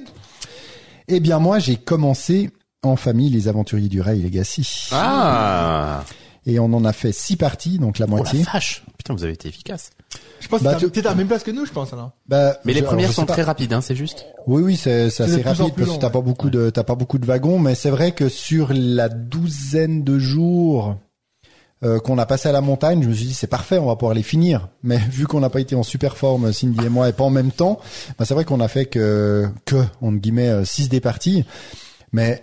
Eh bien, moi, j'ai commencé en famille les aventuriers du Ray Legacy. Ah! Et on en a fait six parties, donc la moitié. Oh la vache! Putain, vous avez été efficace. Je pense bah, que t'es à la même place que nous, je pense alors. Bah, mais les premières sont très rapides, hein, c'est juste. Oui, oui, c'est assez rapide parce que t'as pas beaucoup de t'as pas beaucoup de wagons, mais c'est vrai que sur la douzaine de jours euh, qu'on a passé à la montagne, je me suis dit c'est parfait, on va pouvoir les finir. Mais vu qu'on n'a pas été en super forme, Cindy et moi, et pas en même temps, bah, c'est vrai qu'on a fait que que entre guillemets 6 euh, des parties. Mais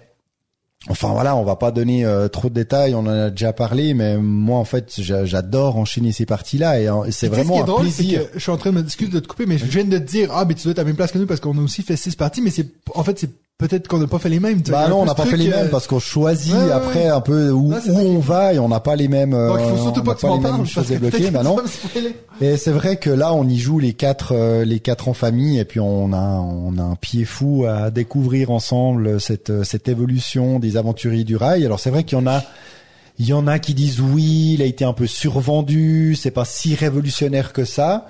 Enfin voilà, on va pas donner euh, trop de détails, on en a déjà parlé, mais moi en fait j'adore enchaîner ces parties-là et, c'est vraiment un plaisir. je suis en train de me discuter de te couper, mais je viens de te dire ah mais tu dois être à la même place que nous parce qu'on a aussi fait six parties, mais c'est en fait c'est peut-être qu'on n'a pas fait les mêmes. Bah non, on n'a pas fait les mêmes euh, parce qu'on choisit après un peu où, où on va et on n'a pas les mêmes. Donc il faut surtout pas que tu m'en parles choses débloquées. Bah non. Et c'est vrai que là, on y joue les quatre, euh, les quatre en famille et puis on a, on a un pied fou à découvrir ensemble cette, cette évolution des aventuriers du rail. Alors c'est vrai qu'il y en a. Il y en a qui disent oui, il a été un peu survendu, c'est pas si révolutionnaire que ça,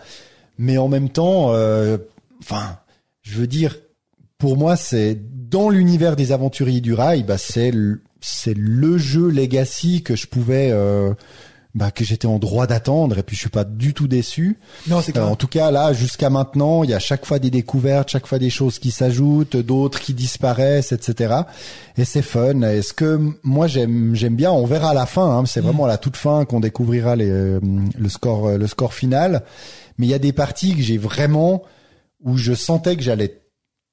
mais en même temps, euh, enfin, je veux dire, pour moi, c'est dans l'univers des aventuriers du rail, bah c'est c'est le jeu Legacy que je pouvais euh, bah, que j'étais en droit d'attendre et puis je suis pas du tout déçu. Non, c'est euh, en tout cas là jusqu'à maintenant, il y a chaque fois des découvertes, chaque fois des choses qui s'ajoutent, d'autres qui disparaissent, etc. Et c'est fun. Est-ce que moi j'aime j'aime bien. On verra à la fin. Hein, c'est mm. vraiment à la toute fin qu'on découvrira les, euh, le score le score final. Mais il y a des parties que j'ai vraiment où je sentais que j'allais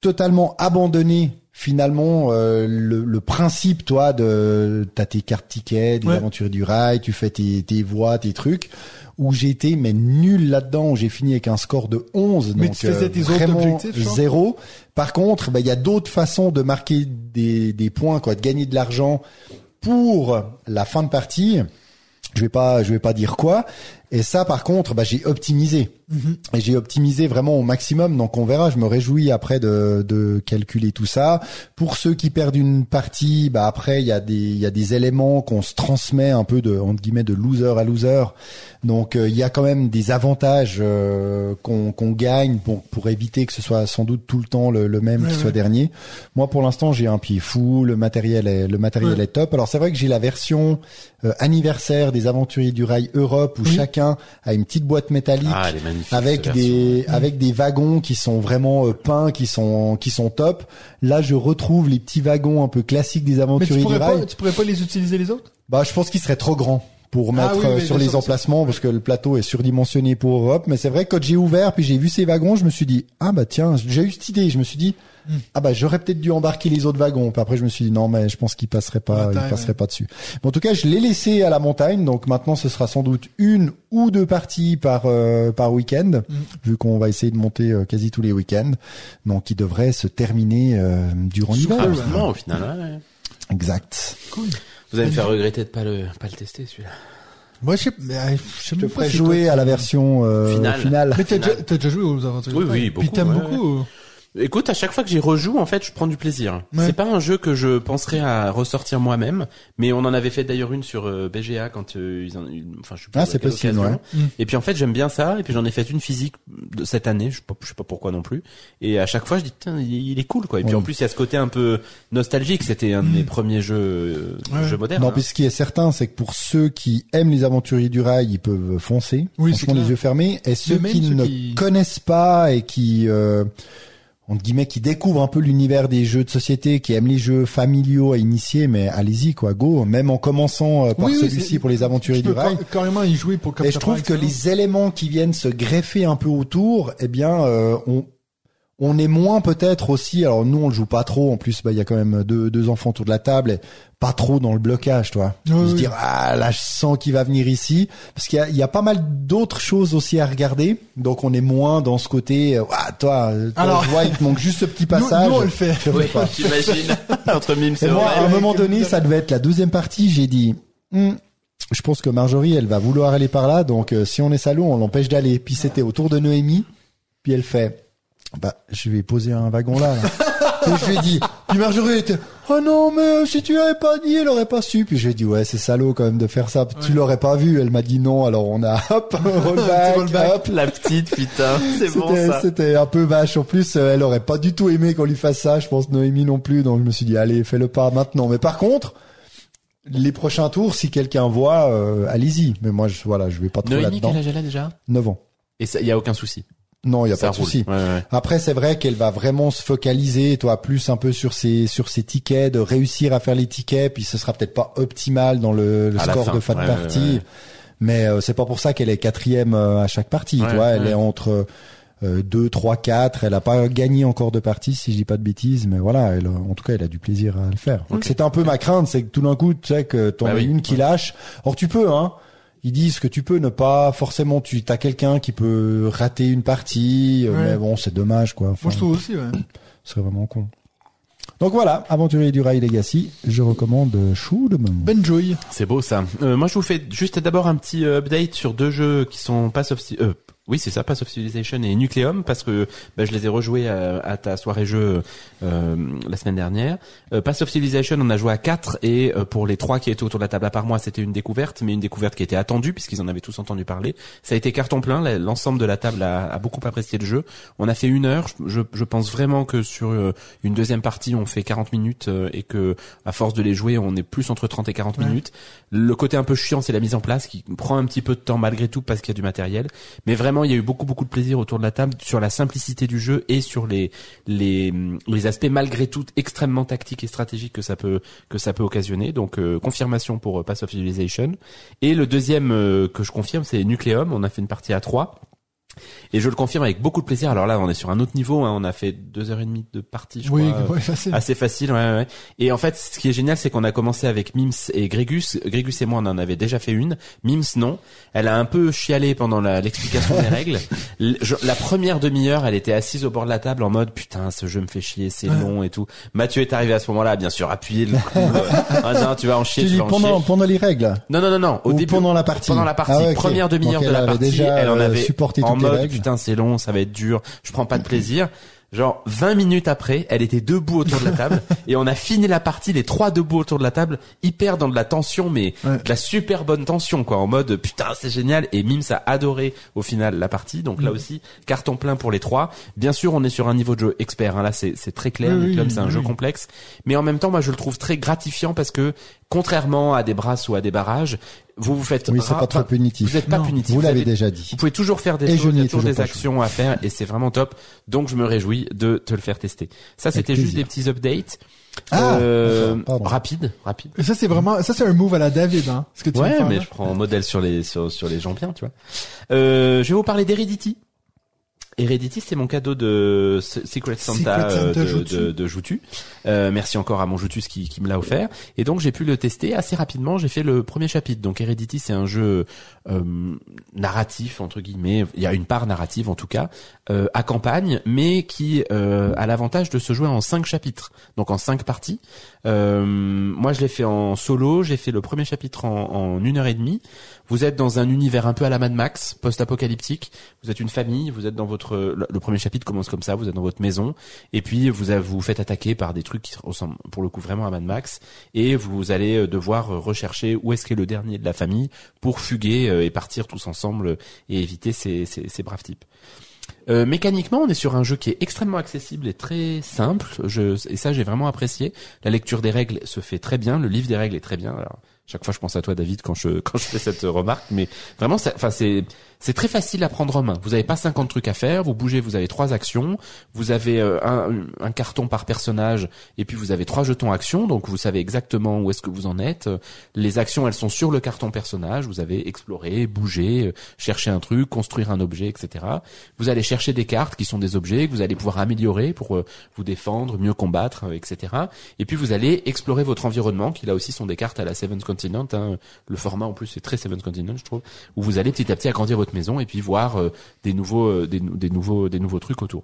totalement abandonné finalement euh, le, le, principe toi de t'as tes cartes tickets des aventures du rail tu fais tes, tes voix tes trucs où été mais nul là-dedans. Où j'ai fini avec un score de 11 mais donc tu faisais tes vraiment objectifs, zéro. Par contre bah, il y a d'autres façons de marquer des, des points quoi de gagner de l'argent pour la fin de partie. Je vais pas je vais pas dire quoi. Et ça par contre bah, j'ai optimisé Et j'ai optimisé vraiment au maximum, donc on verra. Je me réjouis après de, de calculer tout ça. Pour ceux qui perdent une partie, bah après il y a des il y a des éléments qu'on se transmet un peu de entre guillemets de loser à loser. Donc euh, il y a quand même des avantages euh, qu'on qu'on gagne pour pour éviter que ce soit sans doute tout le temps le, le même Ouais, qui ouais. soit dernier. Moi pour l'instant j'ai un pied fou, le matériel est le matériel Ouais. est top. Alors c'est vrai que j'ai la version euh, anniversaire des aventuriers du rail Europe où Oui. chacun a une petite boîte métallique Ah, elle est magnifique. Avec des version. avec des wagons qui sont vraiment euh, peints, qui sont qui sont top. Là, je retrouve les petits wagons un peu classiques des Mais tu aventuriers du pourrais, rail. pas, tu pourrais pas les utiliser les autres? Bah, je pense qu'ils seraient trop grands pour Ah mettre euh, oui, sur les sûr, emplacements parce que le plateau est surdimensionné pour Europe. Mais c'est vrai que quand j'ai ouvert puis j'ai vu ces wagons, je me suis dit ah bah tiens, j'ai eu cette idée. Je me suis dit Ah bah j'aurais peut-être dû embarquer les autres wagons. Puis après je me suis dit non mais je pense qu'ils passeraient pas, ils passeraient ouais. pas dessus. Mais en tout cas, je l'ai laissé à la montagne. Donc maintenant, ce sera sans doute une ou deux parties par euh, par week-end, Hmm. vu qu'on va essayer de monter euh, quasi tous les week-ends. Donc il devrait se terminer euh, durant l'hiver. Au final. ouais. Exact. Cool. Vous allez me faire regretter de pas le pas le tester celui-là. Moi, je sais, mais, je Je te ferai jouer toi, à la version euh, Finale. finale. Mais t'as Final. déjà, joué aux aventures Oui, oui, beaucoup, Puis t'aimes ouais, beaucoup. Écoute, à chaque fois que j'y rejoue, en fait, je prends du plaisir. Ouais. C'est pas un jeu que je penserais à ressortir moi-même, mais on en avait fait d'ailleurs une sur euh, BGA quand euh, ils en, une- enfin, je sais plus Ah, c'est possible, ouais. Mm. Et puis en fait, j'aime bien ça, et puis j'en ai fait une physique de cette année, je sais pas, je sais pas pourquoi non plus. Et à chaque fois, je dis, tiens, il, est cool, quoi. Et puis Ouais. en plus, il y a ce côté un peu nostalgique. C'était un de mes premiers jeux, euh, jeux modernes. Non, hein. puis ce qui est certain, c'est que pour ceux qui aiment les aventuriers du rail, ils peuvent foncer, Oui, franchement les yeux fermés. Et ceux qui ceux ne qui- connaissent pas et qui, euh, entre guillemets, qui découvrent un peu l'univers des jeux de société, qui aiment les jeux familiaux à initier, mais allez-y, quoi, go. Même en commençant euh, par Oui, celui-ci pour les aventuriers tu du rail. car- carrément y jouer pour Et je trouve que excellence. les éléments qui viennent se greffer un peu autour, eh bien, euh, on on est moins peut-être aussi. Alors nous, on le joue pas trop. En plus, bah il y a quand même deux, deux enfants autour de la table, et pas trop dans le blocage, toi. Oui, De se oui. dire ah là, je sens qu'il va venir ici, parce qu'il y a, il y a pas mal d'autres choses aussi à regarder. Donc on est moins dans ce côté. euh, Ah toi, euh, toi, Alors- je vois, il te manque juste ce petit Nous, passage. nous, on le fait. Je Oui, j'imagine. Entre mimes Et et moi, à un moment donné, ça devait être la deuxième partie. J'ai dit, Hmm, je pense que Marjorie, elle va vouloir aller par là. Donc, euh, si on est salaud, on l'empêche d'aller. Puis c'était autour de Noémie. Puis elle fait, bah, je vais poser un wagon là. là. Et je lui ai dit, puis Marjorie était, oh non, mais si tu l'avais pas dit, elle aurait pas su. Puis j'ai dit, ouais, c'est salaud quand même de faire ça. Tu l'aurais pas vu. Elle m'a dit non. Alors on a, hop, rollback, rollback. hop. La petite, putain, c'est bon C'était- ça. C'était un peu vache. En plus, euh, elle aurait pas du tout aimé qu'on lui fasse ça. Je pense Noémie non plus. Donc je me suis dit, allez, fais-le pas maintenant. Mais par contre, les prochains tours, si quelqu'un voit, euh, allez-y. Mais moi, je, voilà, je vais pas trop Noémie, là-dedans. quel âge elle a déjà? 9 ans. Et ça, y a aucun souci? Non, il y a ça pas de roule. souci. Ouais, ouais. Après, c'est vrai qu'elle va vraiment se focaliser, toi, plus un peu sur ses sur ses tickets, de réussir à faire les tickets, puis ce sera peut-être pas optimal dans le, le score fin, de fin de ouais, partie. Mais euh, c'est pas pour ça qu'elle est quatrième euh, à chaque partie. Vois, elle est entre euh, 2, 3, 4. Elle a pas gagné encore de partie, si je dis pas de bêtises. Mais voilà, elle, a- en tout cas, elle a du plaisir à le faire. Donc c'est un peu ma crainte, c'est que tout d'un coup, tu sais que t'en Bah as oui. une qui lâche. Or tu peux, hein. Ils disent que tu peux ne pas forcément, tu as quelqu'un qui peut rater une partie, euh, Ouais. mais bon, c'est dommage, quoi. Enfin, Moi, je trouve aussi, ouais. ce serait vraiment con. Donc voilà, Aventurier du Rail Legacy, je recommande Chou de. Benjoy. C'est beau ça. Euh, moi je vous fais juste d'abord un petit euh, update sur deux jeux qui sont Pass of Ci- euh, oui c'est ça Pass of Civilization et Nucleum parce que bah, je les ai rejoués à, à ta soirée jeu euh, la semaine dernière. Euh, Pass of Civilization on a joué à 4 et euh, pour les trois qui étaient autour de la table à part moi c'était une découverte mais une découverte qui était attendue puisqu'ils en avaient tous entendu parler. Ça a été carton plein, l'ensemble de la table a, a beaucoup apprécié le jeu. On a fait une heure, je, je pense vraiment que sur euh, une deuxième partie on fait 40 minutes euh, et que à force de les jouer on est plus entre 30 et 40 Ouais. minutes. Le côté un peu chiant, c'est la mise en place qui prend un petit peu de temps malgré tout parce qu'il y a du matériel. Mais vraiment, il y a eu beaucoup beaucoup de plaisir autour de la table sur la simplicité du jeu et sur les les les aspects malgré tout extrêmement tactiques et stratégiques que ça peut que ça peut occasionner. Donc euh, confirmation pour euh, Pass of Civilization. Et le deuxième euh, que je confirme, c'est Nucleum. On a fait une partie à trois. Et je le confirme avec beaucoup de plaisir. Alors là, on est sur un autre niveau. hein. On a fait deux heures et demie de partie, je Oui, crois. ouais, facile. Assez facile, ouais, ouais. Et en fait, ce qui est génial, c'est qu'on a commencé avec Mims et Grégus. Grégus et moi, on en avait déjà fait une. Mims, non. Elle a un peu chialé pendant l'explication des règles. La première demi-heure, elle était assise au bord de la table en mode putain, ce jeu me fait chier, c'est long et tout. Mathieu est arrivé à ce moment-là, bien sûr, appuyé le coup. euh, en disant, tu vas en chier, Tu tu dis vas en pendant, chier. pendant les règles? Non, non, non, non. Au Ou début, pendant la partie? pendant la partie, Ah première demi-heure de la partie, elle en euh, avait supporté en mode putain c'est long, ça va être dur, je prends pas de plaisir. Genre 20 minutes après, elle était debout autour de la table et on a fini la partie les trois debout autour de la table, hyper dans de la tension mais Ouais. de la super bonne tension quoi, en mode putain c'est génial et Mims a adoré au final la partie. Donc là Mm. aussi carton plein pour les trois. Bien sûr, on est sur un niveau de jeu expert hein. là c'est très clair, Oui, oui, c'est un oui, jeu complexe, mais en même temps moi je le trouve très gratifiant parce que contrairement à des brasses ou à des barrages, vous vous faites Oui, c'est ra- pas trop punitif. Vous êtes pas Non. punitif. Vous l'avez avez- déjà dit. vous pouvez toujours faire des Et choses, je y toujours des actions à faire et c'est vraiment top. Donc je me réjouis de te le faire tester. Ça c'était juste des petits updates. Ah, Euh, rapide, rapide. Et ça, c'est vraiment, ça, c'est un move à la David, hein. Ce que tu Ouais, mais là. je prends modèle sur les sur, sur les gens bien, tu vois. Euh, je vais vous parler d'Heredity. Heredity, c'est mon cadeau de Secret Santa, Secret euh, Santa de, Joutu. de, de Joutu. Euh, merci encore à mon Joutus qui, qui me l'a offert. Et donc j'ai pu le tester assez rapidement. J'ai fait le premier chapitre. Donc Heredity, c'est un jeu euh, narratif entre guillemets. Il y a une part narrative en tout cas euh, à campagne, mais qui euh, a l'avantage de se jouer en cinq chapitres, donc en cinq parties. Euh, moi, je l'ai fait en solo. J'ai fait le premier chapitre en, en une heure et demie. Vous êtes dans un univers un peu à la Mad Max, post-apocalyptique. Vous êtes une famille. Vous êtes dans votre le, premier chapitre commence comme ça. Vous êtes dans votre maison et puis vous vous faites attaquer par des trucs qui ressemblent pour le coup vraiment à Mad Max et vous allez euh, devoir rechercher où est-ce qu'est le dernier de la famille pour fuguer euh, et partir tous ensemble et éviter ces, ces, braves types. Euh, mécaniquement, on est sur un jeu qui est extrêmement accessible et très simple. Je, et ça, j'ai vraiment apprécié. La lecture des règles se fait très bien. Le livre des règles est très bien. Chaque fois, je pense à toi, David, quand je quand je fais cette remarque. Mais vraiment, enfin, c'est c'est très facile à prendre en main. Vous n'avez pas 50 trucs à faire. Vous bougez, vous avez trois actions. Vous avez euh, un, un carton par personnage et puis vous avez trois jetons actions. Donc vous savez exactement où est-ce que vous en êtes. Les actions, elles sont sur le carton personnage. Vous avez exploré, bougé, euh, chercher un truc, construire un objet, etc. Vous allez chercher des cartes qui sont des objets que vous allez pouvoir améliorer pour euh, vous défendre, mieux combattre, etc. Et puis vous allez explorer votre environnement, qui là aussi sont des cartes à la Seventh Continent. hein. Le format en plus c'est très Seventh Continent, je trouve, où vous allez petit à petit agrandir votre maison et puis voir euh, des nouveaux, euh, des nouveaux, des nouveaux trucs autour.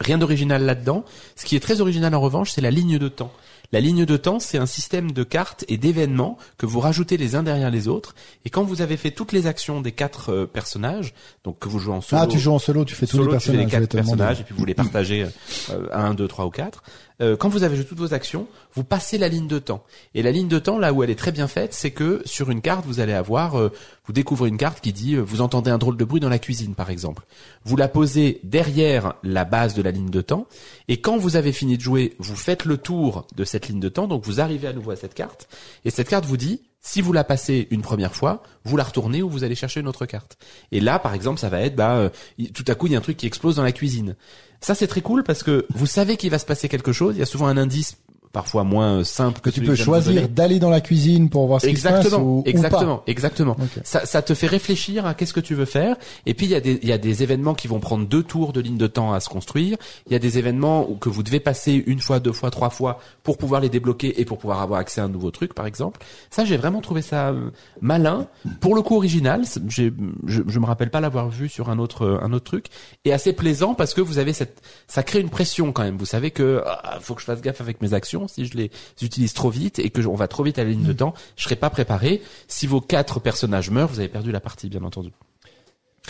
Rien d'original là-dedans. Ce qui est très original en revanche, c'est la ligne de temps. La ligne de temps, c'est un système de cartes et d'événements que vous rajoutez les uns derrière les autres. Et quand vous avez fait toutes les actions des quatre euh, personnages, donc que vous jouez en solo, Ah, tu joues en solo, tu fais tous solo, les tu fais les personnages. quatre personnages et puis vous les partagez euh, un, deux, trois ou quatre. Euh, quand vous avez joué toutes vos actions, vous passez la ligne de temps. Et la ligne de temps, là où elle est très bien faite, c'est que sur une carte, vous allez avoir, euh, vous découvrez une carte qui dit, euh, vous entendez un drôle de bruit dans la cuisine, par exemple. Vous la posez derrière la base de la ligne de temps, et quand vous avez fini de jouer, vous faites le tour de cette ligne de temps, donc vous arrivez à nouveau à cette carte, et cette carte vous dit, si vous la passez une première fois, vous la retournez ou vous allez chercher une autre carte. Et là, par exemple, ça va être, bah, euh, tout à coup, il y a un truc qui explose dans la cuisine. Ça, c'est très cool parce que vous savez qu'il va se passer quelque chose. Il y a souvent un indice, parfois moins euh, simple que Tu celui peux que choisir d'aller dans la cuisine pour voir ce qui se passe Exactement, ou, exactement, pas. exactement. Ok. Ça, ça te fait réfléchir à qu'est-ce que tu veux faire. Et puis il y a des, il y a des événements qui vont prendre deux tours de ligne de temps à se construire. Il y a des événements où que vous devez passer une fois, deux fois, trois fois pour pouvoir les débloquer et pour pouvoir avoir accès à un nouveau truc, par exemple. Ça, j'ai vraiment trouvé ça euh, malin. Pour le coup, original. Je, je me rappelle pas l'avoir vu sur un autre, euh, un autre truc. Et assez plaisant parce que vous avez cette, ça crée une pression quand même. Vous savez que ah, faut que je fasse gaffe avec mes actions si je les utilise trop vite et que je- on va trop vite à la ligne de temps. Je serai pas préparé. Si vos quatre personnages meurent, vous avez perdu la partie, bien entendu.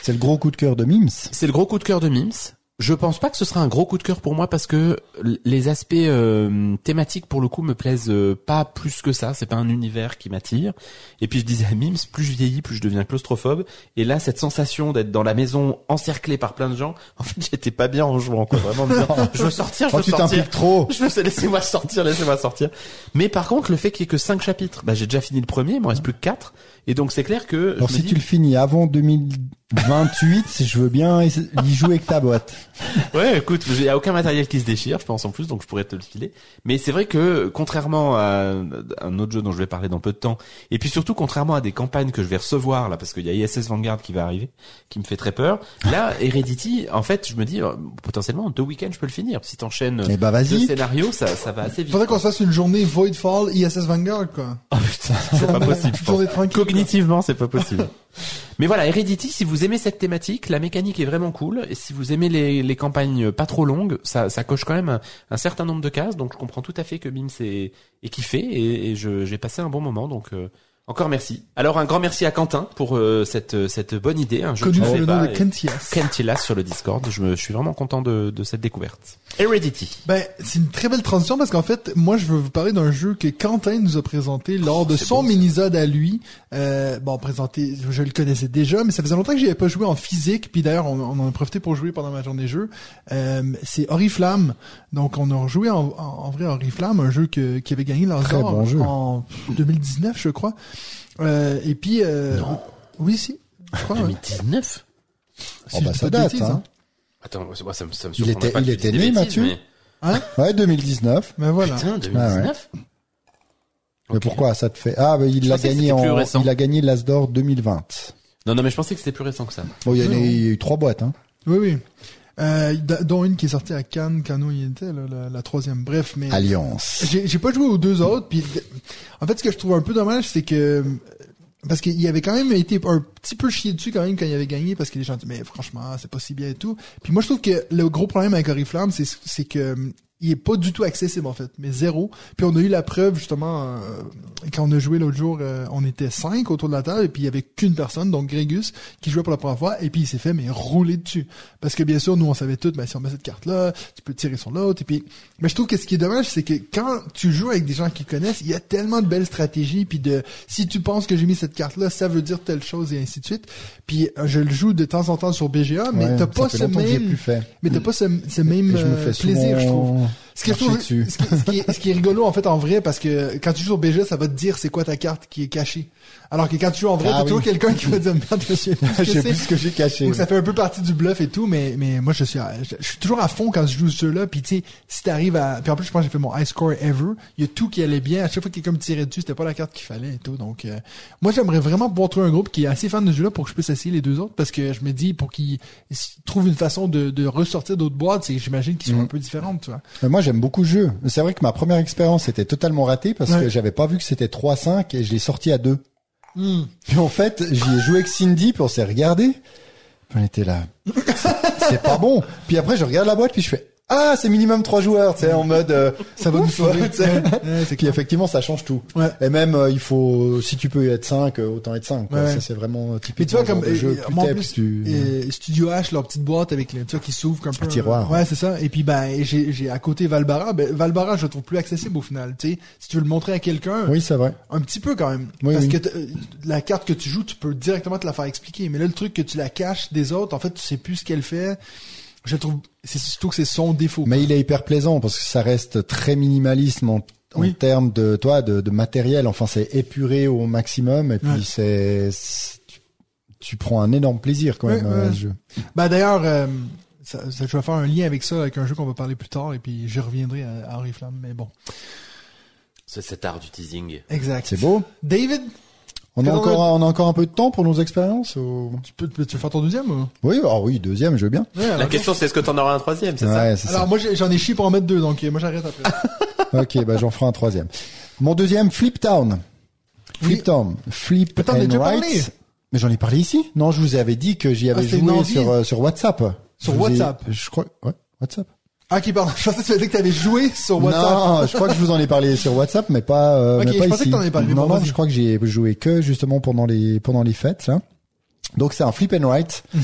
C'est le gros coup de cœur de Mims. C'est le gros coup de cœur de Mims. Je pense pas que ce sera un gros coup de cœur pour moi parce que les aspects euh, thématiques pour le coup me plaisent euh, pas plus que ça. C'est pas un univers qui m'attire. Et puis je disais à Mims, plus je vieillis, plus je deviens claustrophobe. Et là, cette sensation d'être dans la maison encerclée par plein de gens, en fait, j'étais pas bien en jouant. Quoi. Vraiment, bien. je veux sortir, je Oh, veux sortir. t'impliques trop. Je suis laissez-moi sortir, laissez-moi sortir. Mais par contre, le fait qu'il y ait que cinq chapitres, bah, j'ai déjà fini le premier, il m'en reste plus que quatre. Et donc, c'est clair que Alors je me si dis, tu le finis avant 2028, je veux bien y jouer avec ta boîte. ouais, écoute, il y a aucun matériel qui se déchire, je pense en plus, donc je pourrais te le filer. Mais c'est vrai que, contrairement à un autre jeu dont je vais parler dans peu de temps, et puis surtout contrairement à des campagnes que je vais recevoir là, parce qu'il y a ISS Vanguard qui va arriver, qui me fait très peur. Là, Heredity, en fait, je me dis, euh, potentiellement, en deux week-ends, je peux le finir. Si t'enchaînes Eh vas-y. deux scénarios, ça, ça va assez vite. Faudrait qu'on se fasse une journée Voidfall ISS Vanguard, quoi. Oh putain, c'est pas possible. je pense. Journée tranquille. quoi. Cognitivement, c'est pas possible. Mais voilà, Heredity, si vous aimez cette thématique, la mécanique est vraiment cool. Et si vous aimez les, les campagnes pas trop longues, ça, ça coche quand même un, un certain nombre de cases. Donc je comprends tout à fait que Bim est, est kiffé et, et j'ai passé un bon moment. Donc euh, Encore merci. Alors un grand merci à Quentin pour euh, cette euh, cette bonne idée. Un jeu Connu sous le nom de Kentias. Kentilas sur le Discord. Je, me, je suis vraiment content de, de cette découverte. Heredity. Ben, c'est une très belle transition parce qu'en fait, moi, je veux vous parler d'un jeu que Quentin nous a présenté lors de son beau, ça. minisode à lui. Euh, bon, présenté, je le connaissais déjà, mais ça faisait longtemps que j'y avais pas joué en physique. Puis d'ailleurs, on, on en a profité pour jouer pendant ma journée jeu. Euh, c'est Oriflamme. Donc, on a rejoué en, en, en vrai Oriflamme, un jeu que, qui avait gagné l'Azor bon jeu. en 2019, je crois. Euh, et puis, euh, oui, si. Je crois, ouais. 2019. Si Oh, bah, ça date, bêtises, hein. Attends, moi, ça me, ça me Il était- pas il était né, Mathieu mais- Hein? Ouais, 2019. Ben voilà. Putain, 2019. Mais pourquoi ça te fait Ah, bah, il que gagné en, récent. il a gagné l'Asdor 2020. Non, non, mais je pensais que c'était plus récent que ça. Bon, il y, en a eu trois boîtes, hein. Oui, oui. Euh, dont une qui est sortie à Cannes, Cano y était, là, la, la troisième. Bref, mais Alliance. j'ai pas joué aux deux autres. Puis en fait, ce que je trouve un peu dommage, c'est que parce qu'il avait quand même été un petit peu chié dessus quand même quand il avait gagné parce que les gens disent mais franchement c'est pas si bien et tout. Puis moi je trouve que le gros problème avec Oriflamme c'est c'est que hum, il est pas du tout accessible en fait, mais zéro. Puis on a eu la preuve justement euh, quand on a joué l'autre jour, euh, on était cinq autour de la table et puis il y avait qu'une personne, donc Grégus, qui jouait pour la première fois et puis il s'est fait mais rouler dessus. Parce que bien sûr nous on savait tout, ben si on met cette carte là, tu peux tirer sur l'autre et puis. Mais je trouve que ce qui est dommage c'est que quand tu joues avec des gens qui connaissent, il y a tellement de belles stratégies puis de si tu penses que j'ai mis cette carte là, ça veut dire telle chose et ainsi de suite. Puis euh, je le joue de temps en temps sur BGA, mais Ouais, t'as pas ce même, plus fait. mais t'as pas ce, ce même Et je me euh, fais plaisir, je trouve. Ce qui, ce qui est, ce qui est rigolo en fait en vrai, parce que quand tu joues sur BG, ça va te dire c'est quoi ta carte qui est cachée. Alors que quand tu joues en vrai, Ah t'as oui. toujours quelqu'un qui va dire merde, je sais plus Je sais plus ce que j'ai caché. Donc ça fait un peu partie du bluff et tout, mais mais moi je suis à- je, je suis toujours à fond quand je joue ce jeu-là. Puis tu sais, si t'arrives à, puis en plus je pense que j'ai fait mon high score ever. Il y a tout qui allait bien. À chaque fois que quelqu'un me tirait dessus, c'était pas la carte qu'il fallait et tout. Donc euh, moi j'aimerais vraiment pouvoir trouver un groupe qui est assez fan de ce jeu-là pour que je puisse essayer les deux autres, parce que je me dis pour qu'ils trouvent une façon de, de ressortir d'autres boîtes, c'est j'imagine qu'ils sont Mhm. un peu différentes, tu vois. Mais moi, j'aime beaucoup le jeu. C'est vrai que ma première expérience était totalement ratée parce Ouais. que j'avais pas vu que c'était 3-5 et je l'ai sorti à 2. Hmm. En fait, j'y ai joué avec Cindy, puis on s'est regardé. On était là. C'est pas bon. Puis après, je regarde la boîte, puis je fais ah, c'est minimum trois joueurs, tu sais, en mode euh, Ça va nous ouf, sauver. clair. effectivement, ça change tout. Ouais. Et même, euh, il faut, si tu peux être 5, autant être 5. Quoi. Ouais. Ça, c'est vraiment euh, typique. Tu vois, comme, jeu. euh, Plus en plus, plus tu... euh, Studio H, leur petite boîte avec les, tu vois, qui s'ouvre comme un peu. tiroir. Ouais, c'est ça. Et puis, ben, j'ai, j'ai à côté Valbara. Ben, Valbara, je le trouve plus accessible au final. Tu sais, si tu veux le montrer à quelqu'un, Oui, c'est vrai. un petit peu quand même. Oui, Parce oui. que euh, la carte que tu joues, tu peux directement te la faire expliquer. Mais là, le truc que tu la caches des autres, en fait, tu sais plus ce qu'elle fait. Je trouve, c'est surtout que c'est son défaut. Mais il est hyper plaisant parce que ça reste très minimaliste en, en Oui. termes de toi de, de matériel. Enfin, c'est épuré au maximum et puis Ouais. c'est tu, tu prends un énorme plaisir quand Ouais, même euh, ouais. à ce jeu. Ben, d'ailleurs, euh, ça, ça- je vais faire un lien avec ça, avec un jeu qu'on va parler plus tard, et puis je reviendrai à, à Oriflamme, mais bon. C'est cet art du teasing. Exact. C'est beau. David, On a encore on a encore un peu de temps pour nos expériences. ou- tu peux, tu veux faire ton deuxième ou? Oui, ah oui, deuxième, je veux bien. Ouais, alors, La question, c'est est-ce que t'en auras un troisième, c'est ça? Ouais, Alors moi j'en ai chié pour en mettre deux, donc moi j'arrête après. ok, bah j'en ferai un troisième. Mon deuxième, Flip Town. Oui. Flip Town. Flip and déjà Right. parlé? Mais j'en ai parlé ici. Non, je vous avais dit que j'y avais Ah, c'était une joué sur euh, sur WhatsApp. Sur Je vous ai- WhatsApp. Je crois. Ouais, WhatsApp. Ah, ok, pardon. Je pensais que tu avais dit que t'avais joué sur WhatsApp. Non, je crois que je vous en ai parlé sur WhatsApp, mais pas, euh, Ok, mais pas je pensais ici. que avais parlé, non, non, je crois que j'ai joué que justement pendant les pendant les fêtes. Là. Donc c'est un flip and write Mhm.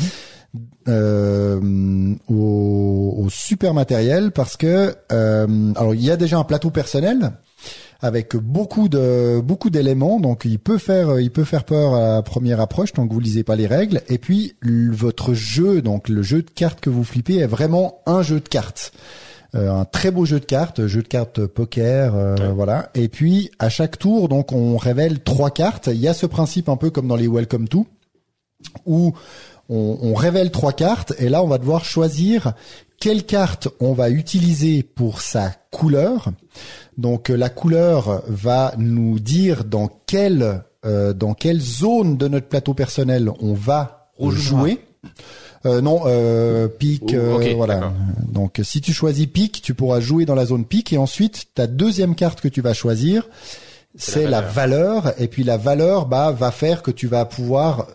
euh, au, au super matériel parce que euh, alors il y a déjà un plateau personnel avec beaucoup de beaucoup d'éléments donc il peut faire il peut faire peur à la première approche tant que vous lisez pas les règles et puis votre jeu donc le jeu de cartes que vous flippez est vraiment un jeu de cartes euh, un très beau jeu de cartes, jeu de cartes poker, euh, Ouais. voilà. Et puis à chaque tour, donc on révèle trois cartes. Il y a ce principe un peu comme dans les Welcome to, où on, on révèle trois cartes et là on va devoir choisir quelle carte on va utiliser pour sa couleur. Donc euh, la couleur va nous dire dans quelle euh, dans quelle zone de notre plateau personnel on va Rouge jouer. Euh, non, euh, pique, Oh, euh, voilà. Donc si tu choisis pique, tu pourras jouer dans la zone pique et ensuite ta deuxième carte que tu vas choisir, c'est la, la valeur et puis la valeur bah va faire que tu vas pouvoir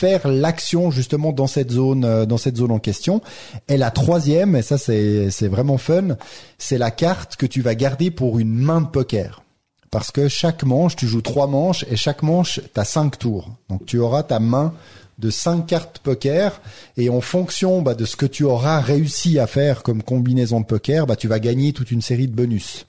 faire l'action justement dans cette zone euh, dans cette zone en question et la troisième et ça c'est vraiment fun c'est la carte que tu vas garder pour une main de poker parce que chaque manche, tu joues trois manches et chaque manche, t'as cinq tours. Donc tu auras ta main de cinq cartes poker et en fonction bah, de ce que tu auras réussi à faire comme combinaison de poker, bah, tu vas gagner toute une série de bonus.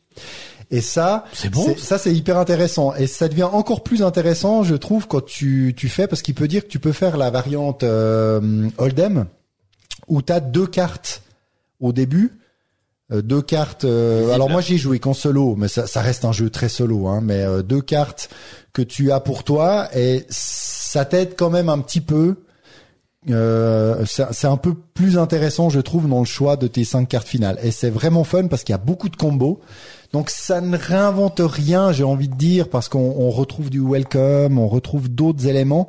Et ça, C'est bon. Ça, c'est hyper intéressant. Et ça devient encore plus intéressant, je trouve, quand tu, tu fais, parce qu'il peut dire que tu peux faire la variante euh, Hold'em, où tu as deux cartes au début. euh, deux cartes. euh, alors moi j'ai joué qu'en solo, mais ça, ça reste un jeu très solo. Hein, mais euh, deux cartes que tu as pour toi et ça t'aide quand même un petit peu. Euh, c'est un peu plus intéressant, je trouve, dans le choix de tes cinq cartes finales. Et c'est vraiment fun parce qu'il y a beaucoup de combos. Donc ça ne réinvente rien, j'ai envie de dire, parce qu'on on retrouve du welcome, on retrouve d'autres éléments,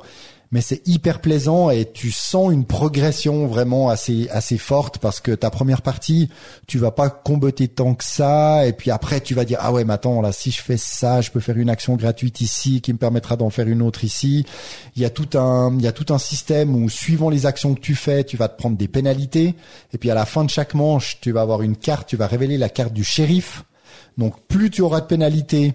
mais c'est hyper plaisant et tu sens une progression vraiment assez assez forte parce que ta première partie, tu vas pas comboter tant que ça, et puis après tu vas dire ah ouais mais attends là si je fais ça, je peux faire une action gratuite ici qui me permettra d'en faire une autre ici. Il y a tout un il y a tout un système où suivant les actions que tu fais, tu vas te prendre des pénalités, et puis à la fin de chaque manche, tu vas avoir une carte, tu vas révéler la carte du shérif. Donc plus tu auras de pénalités,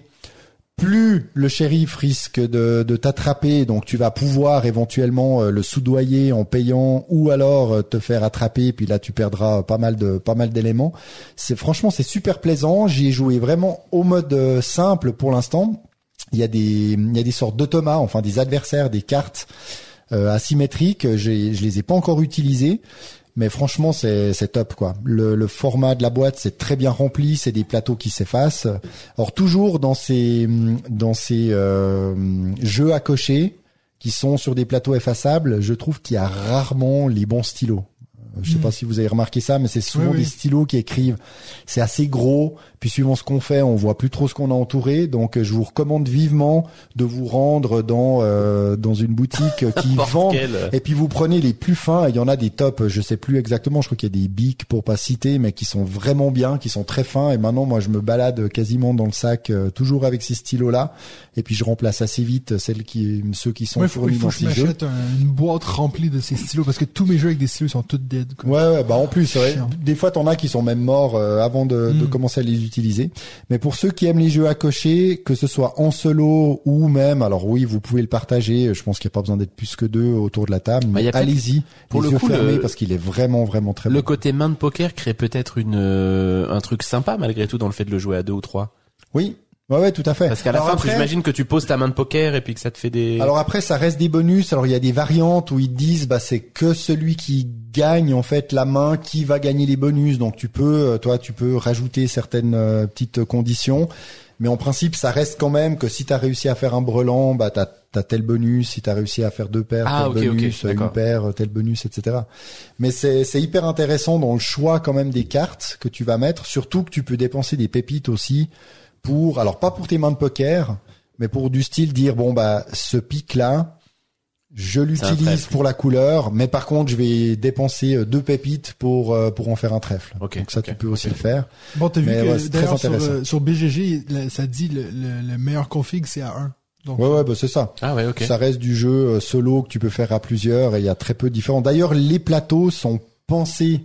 plus le shérif risque de, t'attraper, donc tu vas pouvoir éventuellement euh, le soudoyer en payant ou alors euh, te faire attraper, puis là tu perdras pas mal de pas mal d'éléments. C'est franchement c'est super plaisant. J'y ai joué vraiment au mode euh, simple pour l'instant. Il y a des il y a des sortes d'automates, enfin des adversaires, des cartes euh, asymétriques. Je les ai pas encore utilisées. Mais franchement, c'est top quoi. Le, format de la boîte, c'est très bien rempli. C'est des plateaux qui s'effacent. Alors toujours dans ces dans ces euh, jeux à cocher qui sont sur des plateaux effaçables, je trouve qu'il y a rarement les bons stylos. Euh, Je sais Mm. pas si vous avez remarqué ça, mais c'est souvent Oui, oui. des stylos qui écrivent. C'est assez gros. Puis suivant ce qu'on fait, on voit plus trop ce qu'on a entouré. Donc euh, je vous recommande vivement de vous rendre dans euh, dans une boutique qui vend quel. et puis vous prenez les plus fins, il y en a des tops, je sais plus exactement, je crois qu'il y a des bics pour pas citer, mais qui sont vraiment bien, qui sont très fins. Et maintenant, moi, je me balade quasiment dans le sac, euh, toujours avec ces stylos-là. Et puis je remplace assez vite celles qui, ceux qui sont il faut, fournis il faut dans que je jeux. une boîte remplie de ces stylos parce que tous mes jeux avec des stylos sont tous dead. Quoi. Ouais, ouais, bah en plus, c'est vrai, Chiant. des fois t'en as qui sont même morts euh, avant de, de Mm. commencer à les utiliser. Mais pour ceux qui aiment les jeux à cocher, que ce soit en solo ou même, alors oui, vous pouvez le partager. Je pense qu'il n'y a pas besoin d'être plus que deux autour de la table. Bah, il y Mais a peut-être- allez-y, pour les le yeux coup, fermés le- parce qu'il est vraiment, vraiment très Le bon. côté main de poker crée peut-être une euh, un truc sympa malgré tout dans le fait de le jouer à deux ou trois. Oui, ouais, ouais, tout à fait. Parce qu'à la Alors fin, après- j'imagine que tu poses ta main de poker et puis que ça te fait des. Alors après, ça reste des bonus. Alors il y a des variantes où ils disent, bah c'est que celui qui gagne en fait la main qui va gagner les bonus. Donc tu peux, euh, toi, tu peux rajouter certaines euh, petites conditions. Mais en principe, ça reste quand même que si tu as réussi à faire un brelan, bah t'as as tel bonus. Si tu as réussi à faire deux paires, Ah, tel bonus, une paire, tel bonus, etc. Mais c'est c'est hyper intéressant dans le choix quand même des cartes que tu vas mettre. Surtout que tu peux dépenser des pépites aussi pour, alors pas pour tes mains de poker, mais pour du style dire bon bah ce pic là, je l'utilise pour la couleur, mais par contre je vais dépenser euh, deux pépites pour euh, pour en faire un trèfle. Ok, Donc ça tu peux aussi le faire. Bon, t'as vu que ouais, c'est très d'ailleurs sur, intéressant. euh, sur BGG, ça dit le, le, le meilleur config c'est à 1. Donc, Ouais ouais bah c'est ça. Ah ouais, ok. Ça reste du jeu solo que tu peux faire à plusieurs et il y a très peu de différents. D'ailleurs les plateaux sont pensés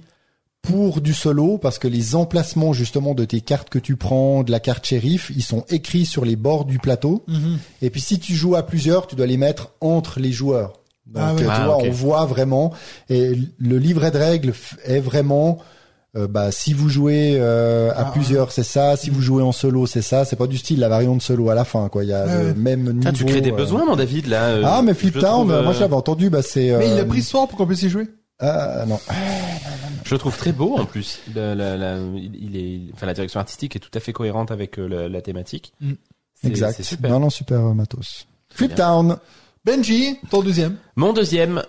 pour du solo parce que les emplacements justement de tes cartes que tu prends, de la carte shérif, ils sont écrits sur les bords du plateau. Mhm. Et puis si tu joues à plusieurs, tu dois les mettre entre les joueurs. Donc Ah ouais. euh, tu Ah, vois, on voit vraiment. Et le livret de règles est vraiment. euh, bah, si vous jouez euh, à Ah, plusieurs, c'est ça. Si vous jouez en solo, c'est ça. C'est pas du style la variante solo à la fin, quoi. Il y a Ouais, le même niveau. Tu crées des euh. besoins, mon David, là. euh, Ah, mais Flip Town, trouve, moi j'avais entendu. Bah c'est. Mais il l'a pris ce soir pour qu'on puisse y jouer. Ah non. Je le trouve très beau en plus. La, la, la- il est, enfin, la direction artistique est tout à fait cohérente avec euh, la, la thématique. Mm. Exact. C'est super. Non non super euh, matos. Flip. Town. Benji, ton deuxième. Mon deuxième,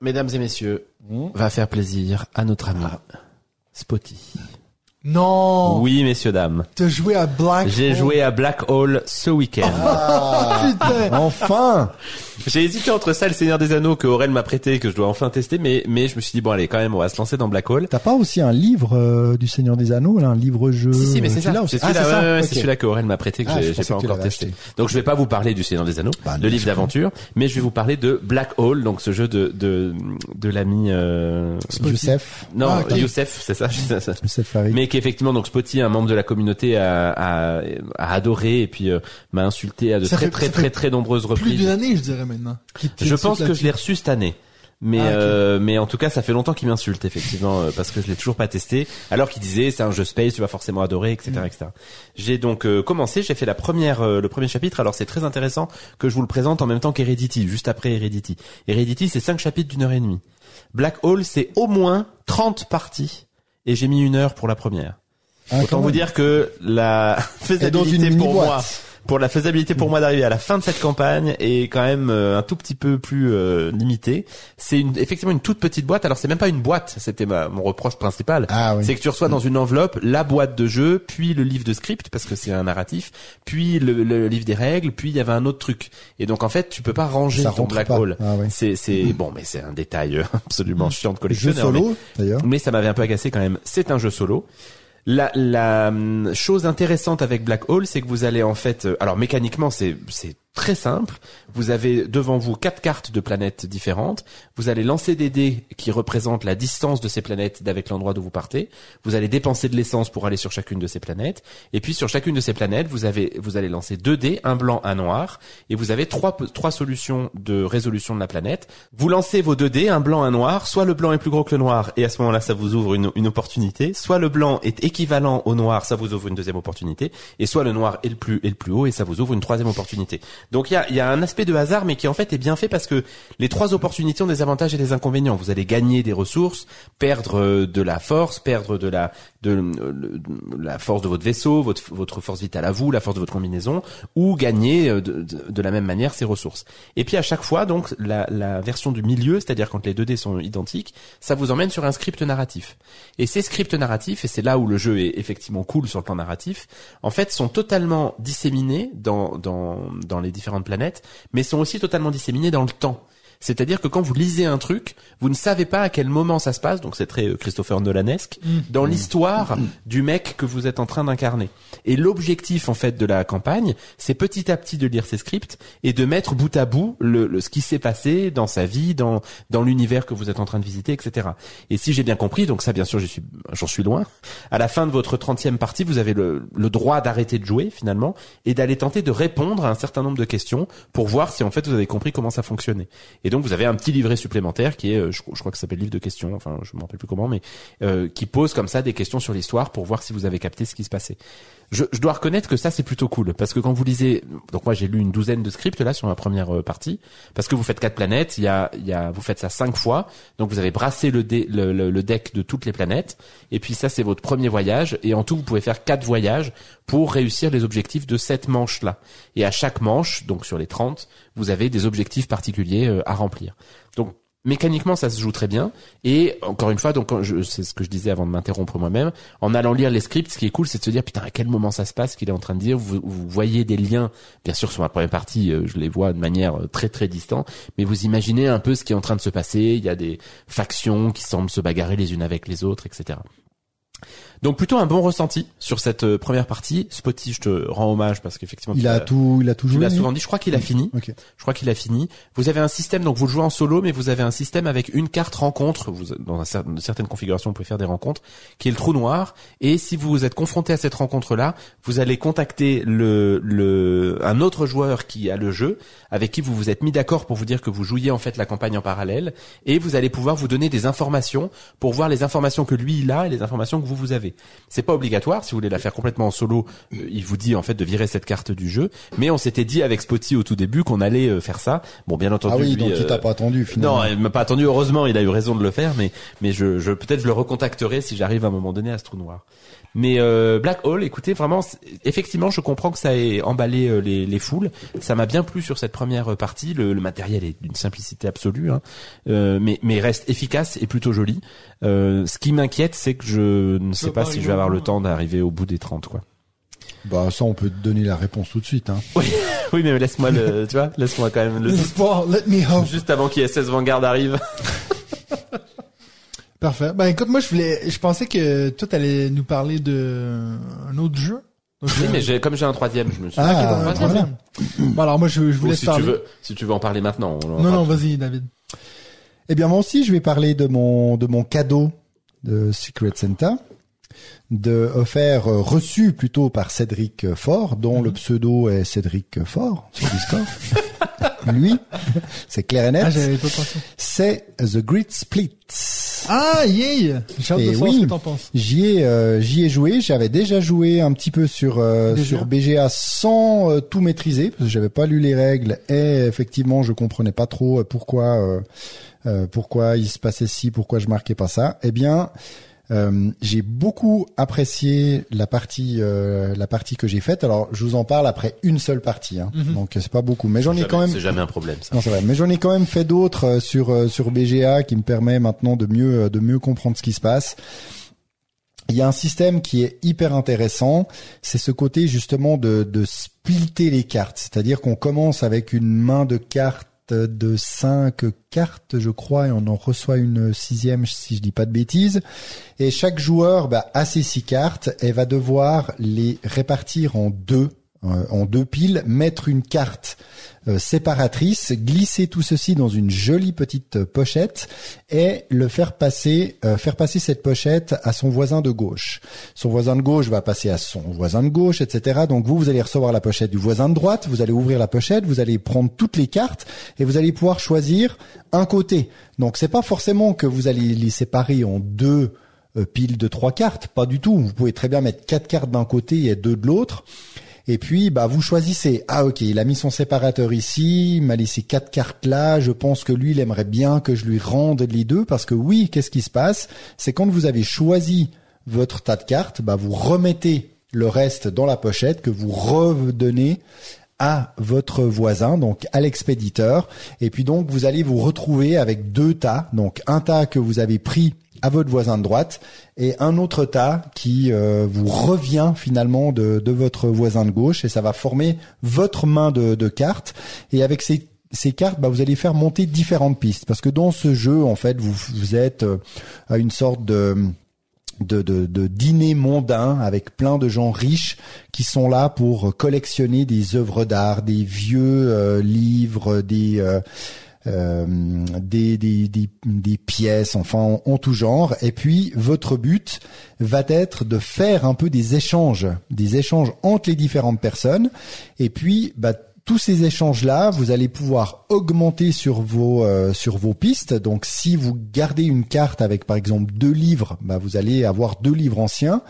mesdames et messieurs, Mmh. va faire plaisir à notre ami Spotty. Non. Oui, messieurs dames. T'as joué à Black. J'ai joué à Black Hole ce week-end. Ah, Putain. enfin. J'ai hésité entre ça et le Seigneur des Anneaux que Aurel m'a prêté, que je dois enfin tester, mais mais je me suis dit bon allez quand même on va se lancer dans Black Hole. T'as pas aussi un livre euh, du Seigneur des Anneaux, là, un livre jeu? Si si mais c'est celui-là C'est aussi. Ah, celui-là, ça ouais, ouais, Ok. c'est celui-là que Aurel m'a prêté que Ah, j'ai pas encore testé. acheté. Donc je vais pas vous parler du Seigneur des Anneaux, Bah, le livre d'aventure, mais je vais vous parler de Black Hole, donc ce jeu de de de l'ami euh, Youssef, non Ah, ok. Youssef, c'est ça. c'est. Youssef. Mais qu'effectivement, donc Spotty, un membre de la communauté, a, a, a adoré et puis euh, m'a insulté à de très fait- très très nombreuses Plus reprises. d'une année, je dirais maintenant. Je pense que je l'ai reçu cette année. Mais Ah, euh, mais en tout cas, ça fait longtemps qu'il m'insulte effectivement euh, parce que je l'ai toujours pas testé. Alors qu'il disait c'est un jeu space, tu vas forcément adorer, etc. Mm. etc. J'ai donc euh, commencé, j'ai fait la première euh, le premier chapitre. Alors c'est très intéressant que je vous le présente en même temps qu'Heredity, juste après Heredity. Heredity c'est cinq chapitres d'une heure et demie. Black Hole c'est au moins 30 parties et j'ai mis une heure pour la première. Ah, Autant vous dire que la Et dans une faisabilité pour moi, pour la faisabilité pour moi d'arriver à la fin de cette campagne est quand même euh, un tout petit peu plus euh, limitée. C'est une, effectivement une toute petite boîte. Alors c'est même pas une boîte, c'était ma, mon reproche principal. Ah oui. C'est que tu reçois dans une enveloppe la boîte de jeu, puis le livre de script parce que c'est un narratif, puis le, le livre des règles, puis il y avait un autre truc. Et donc en fait tu peux pas ranger Ça ton Black. Hole. Ah ouais. C'est c'est bon mais c'est un détail euh, absolument chiant de Jeu collectionneur. mais- solo, d'ailleurs. mais ça m'avait un peu agacé quand même. C'est un jeu solo. La, la hum, chose intéressante avec Black Hole, c'est que vous allez en fait, euh, alors mécaniquement c'est c'est très simple. Vous avez devant vous quatre cartes de planètes différentes. Vous allez lancer des dés qui représentent la distance de ces planètes d'avec l'endroit d'où vous partez. Vous allez dépenser de l'essence pour aller sur chacune de ces planètes. Et puis sur chacune de ces planètes, vous avez vous allez lancer deux dés, un blanc, un noir, et vous avez trois trois solutions de résolution de la planète. Vous lancez vos deux dés, un blanc, un noir. Soit le blanc est plus gros que le noir, et à ce moment-là, ça vous ouvre une, une opportunité. Soit le blanc est équivalent au noir, ça vous ouvre une deuxième opportunité. Et soit le noir est le plus est le plus haut, et ça vous ouvre une troisième opportunité. Donc il y a, y a un aspect de hasard, mais qui en fait est bien fait parce que les trois opportunités ont des avantages et des inconvénients. Vous allez gagner des ressources, perdre euh, de la force, perdre de la de, euh, le- la force de votre vaisseau, votre votre force vitale à vous, la force de votre combinaison, ou gagner euh, de, de, de la même manière ces ressources. Et puis à chaque fois, donc la, la version du milieu, c'est-à-dire quand les deux dés sont identiques, ça vous emmène sur un script narratif. Et ces scripts narratifs, et c'est là où le jeu est effectivement cool sur le plan narratif, en fait sont totalement disséminés dans dans dans les différentes planètes, mais sont aussi totalement disséminés dans le temps. C'est-à-dire que quand vous lisez un truc, vous ne savez pas à quel moment ça se passe, donc c'est très euh, Christopher Nolanesque, dans l'histoire du mec que vous êtes en train d'incarner. Et l'objectif en fait de la campagne, c'est petit à petit de lire ces scripts et de mettre bout à bout le, le- ce qui s'est passé dans sa vie, dans dans l'univers que vous êtes en train de visiter, etc. Et si j'ai bien compris, donc ça bien sûr j'y suis j'en suis loin. À la fin de votre 30e partie, vous avez le, le droit d'arrêter de jouer finalement et d'aller tenter de répondre à un certain nombre de questions pour voir si en fait vous avez compris comment ça fonctionnait. Et donc vous avez un petit livret supplémentaire qui est, euh, je, je crois que ça s'appelle livre de questions, enfin je me rappelle plus comment, mais euh, qui pose comme ça des questions sur l'histoire pour voir si vous avez capté ce qui se passait. Je, je dois reconnaître que ça c'est plutôt cool parce que quand vous lisez, donc moi j'ai lu une douzaine de scripts là sur ma première euh, partie parce que vous faites quatre planètes, il y a, il y a, vous faites ça cinq fois, donc vous avez brassé le, le, le, le deck de toutes les planètes et puis ça c'est votre premier voyage et en tout vous pouvez faire quatre voyages pour réussir les objectifs de cette manche là. Et à chaque manche, donc sur les 30, vous avez des objectifs particuliers euh, à remplir. Donc mécaniquement ça se joue très bien. Et encore une fois donc c'est ce que je disais avant de m'interrompre moi-même en allant lire les scripts ce qui est cool c'est de se dire putain à quel moment ça se passe qu'il est en train de dire. Vous, vous voyez des liens bien sûr sur ma première partie euh, je les vois de manière euh, très très distante mais vous imaginez un peu ce qui est en train de se passer. Il y a des factions qui semblent se bagarrer les unes avec les autres etc donc plutôt un bon ressenti sur cette euh, première partie Spotty je te rends hommage parce qu'effectivement Il a tout, il a tout joué. l'as lui souvent dit je crois qu'il a fini je crois qu'il a fini. Vous avez un système, donc vous le jouez en solo, mais vous avez un système avec une carte rencontre. Vous, dans un certaines configurations, vous pouvez faire des rencontres, qui est le trou noir. Et si vous êtes confronté à cette rencontre-là, vous allez contacter le, le, un autre joueur qui a le jeu, avec qui vous vous êtes mis d'accord pour vous dire que vous jouiez en fait la campagne en parallèle, et vous allez pouvoir vous donner des informations pour voir les informations que lui il a et les informations que vous vous avez. C'est pas obligatoire. Si vous voulez la faire complètement en solo, euh, il vous dit en fait de virer cette carte du jeu. Mais on s'était dit avec Spotty au tout début qu'on allait euh, faire ça. Bon, bien entendu. Ah oui, lui, donc il euh, t'a pas attendu finalement. non, il m'a pas attendu. Heureusement, il a eu raison de le faire, mais mais je, je peut-être je le recontacterai si j'arrive à un moment donné à ce trou noir. Mais euh, Black Hole, écoutez, vraiment, effectivement, je comprends que ça ait emballé euh, les, les foules. Ça m'a bien plu sur cette première euh, partie. Le, le matériel est d'une simplicité absolue, hein. Euh, mais mais reste efficace et plutôt joli. Euh, ce qui m'inquiète, c'est que je ne sais pas si je vais avoir le temps d'arriver au bout des 30 quoi. Bah ça, on peut te donner la réponse tout de suite. Hein. Oui, oui, mais laisse-moi le, tu vois, laisse-moi quand même le L'espoir, let me hope. juste avant qu'ISS Vanguard arrive. Parfait. Ben écoute, moi je voulais, je pensais que toi t'allais nous parler de un autre jeu. Donc, Oui, euh, mais j'ai, comme j'ai un troisième, je me suis. Ah, un troisième. Bon alors moi je, je vous Ou laisse si parler. tu veux, si tu veux en parler maintenant. on en Non non, vas-y David. Eh bien moi aussi, je vais parler de mon de mon cadeau de Secret Santa, de offert euh, reçu plutôt par Cédric Fort, dont Mhm. le pseudo est Cédric Fort sur Discord. Lui, c'est clair et net. Ah j'avais pas pensé. c'est The Great Split. Ah yay J'ai hâte de Et savoir oui. ce que t'en penses. J'y ai, euh, j'y ai joué. J'avais déjà joué un petit peu sur euh, BGA. sur BGA sans euh, tout maîtriser parce que j'avais pas lu les règles et effectivement je comprenais pas trop pourquoi euh, euh, pourquoi il se passait ci, pourquoi je marquais pas ça. Eh bien, euh, j'ai beaucoup apprécié la partie euh, la partie que j'ai faite. Alors je vous en parle après une seule partie, hein. Mhm. donc c'est pas beaucoup, mais j'en ai quand même C'est jamais un problème, ça. non, c'est vrai. Mais j'en ai quand même fait d'autres euh, sur euh, sur BGA qui me permet maintenant de mieux de mieux comprendre ce qui se passe. Il y a un système qui est hyper intéressant, c'est ce côté justement de de splitter les cartes, c'est-à-dire qu'on commence avec une main de cartes de cinq cartes, je crois, et on en reçoit une sixième si je dis pas de bêtises. Et chaque joueur bah, a ses six cartes et va devoir les répartir en deux, en deux piles, mettre une carte euh, séparatrice, glisser tout ceci dans une jolie petite euh, pochette et le faire passer, euh, faire passer cette pochette à son voisin de gauche. Son voisin de gauche va passer à son voisin de gauche, etc. Donc vous, vous allez recevoir la pochette du voisin de droite, vous allez ouvrir la pochette, vous allez prendre toutes les cartes et vous allez pouvoir choisir un côté. Donc c'est pas forcément que vous allez les séparer en deux euh, piles de trois cartes, pas du tout. Vous pouvez très bien mettre quatre cartes d'un côté et deux de l'autre. Et puis, bah, vous choisissez. Ah, ok, il a mis son séparateur ici, il m'a laissé quatre cartes là. Je pense que lui, il aimerait bien que je lui rende les deux parce que oui, qu'est-ce qui se passe? C'est quand vous avez choisi votre tas de cartes, bah, vous remettez le reste dans la pochette que vous redonnez à votre voisin, donc à l'expéditeur. Et puis donc, vous allez vous retrouver avec deux tas. Donc, un tas que vous avez pris à votre voisin de droite et un autre tas qui euh, vous revient finalement de, de votre voisin de gauche et ça va former votre main de, de cartes et avec ces ces cartes, bah, vous allez faire monter différentes pistes parce que dans ce jeu, en fait, vous, vous êtes euh, à une sorte de de, de, de dîner mondain avec plein de gens riches qui sont là pour collectionner des œuvres d'art, des vieux euh, livres, des euh, euh, des, des, des, des pièces, enfin en, en tout genre. Et puis votre but va être de faire un peu des échanges, des échanges entre les différentes personnes. Et puis bah, tous ces échanges-là, vous allez pouvoir augmenter sur vos euh, sur vos pistes. Donc, si vous gardez une carte avec par exemple deux livres, bah, vous allez avoir deux livres anciens.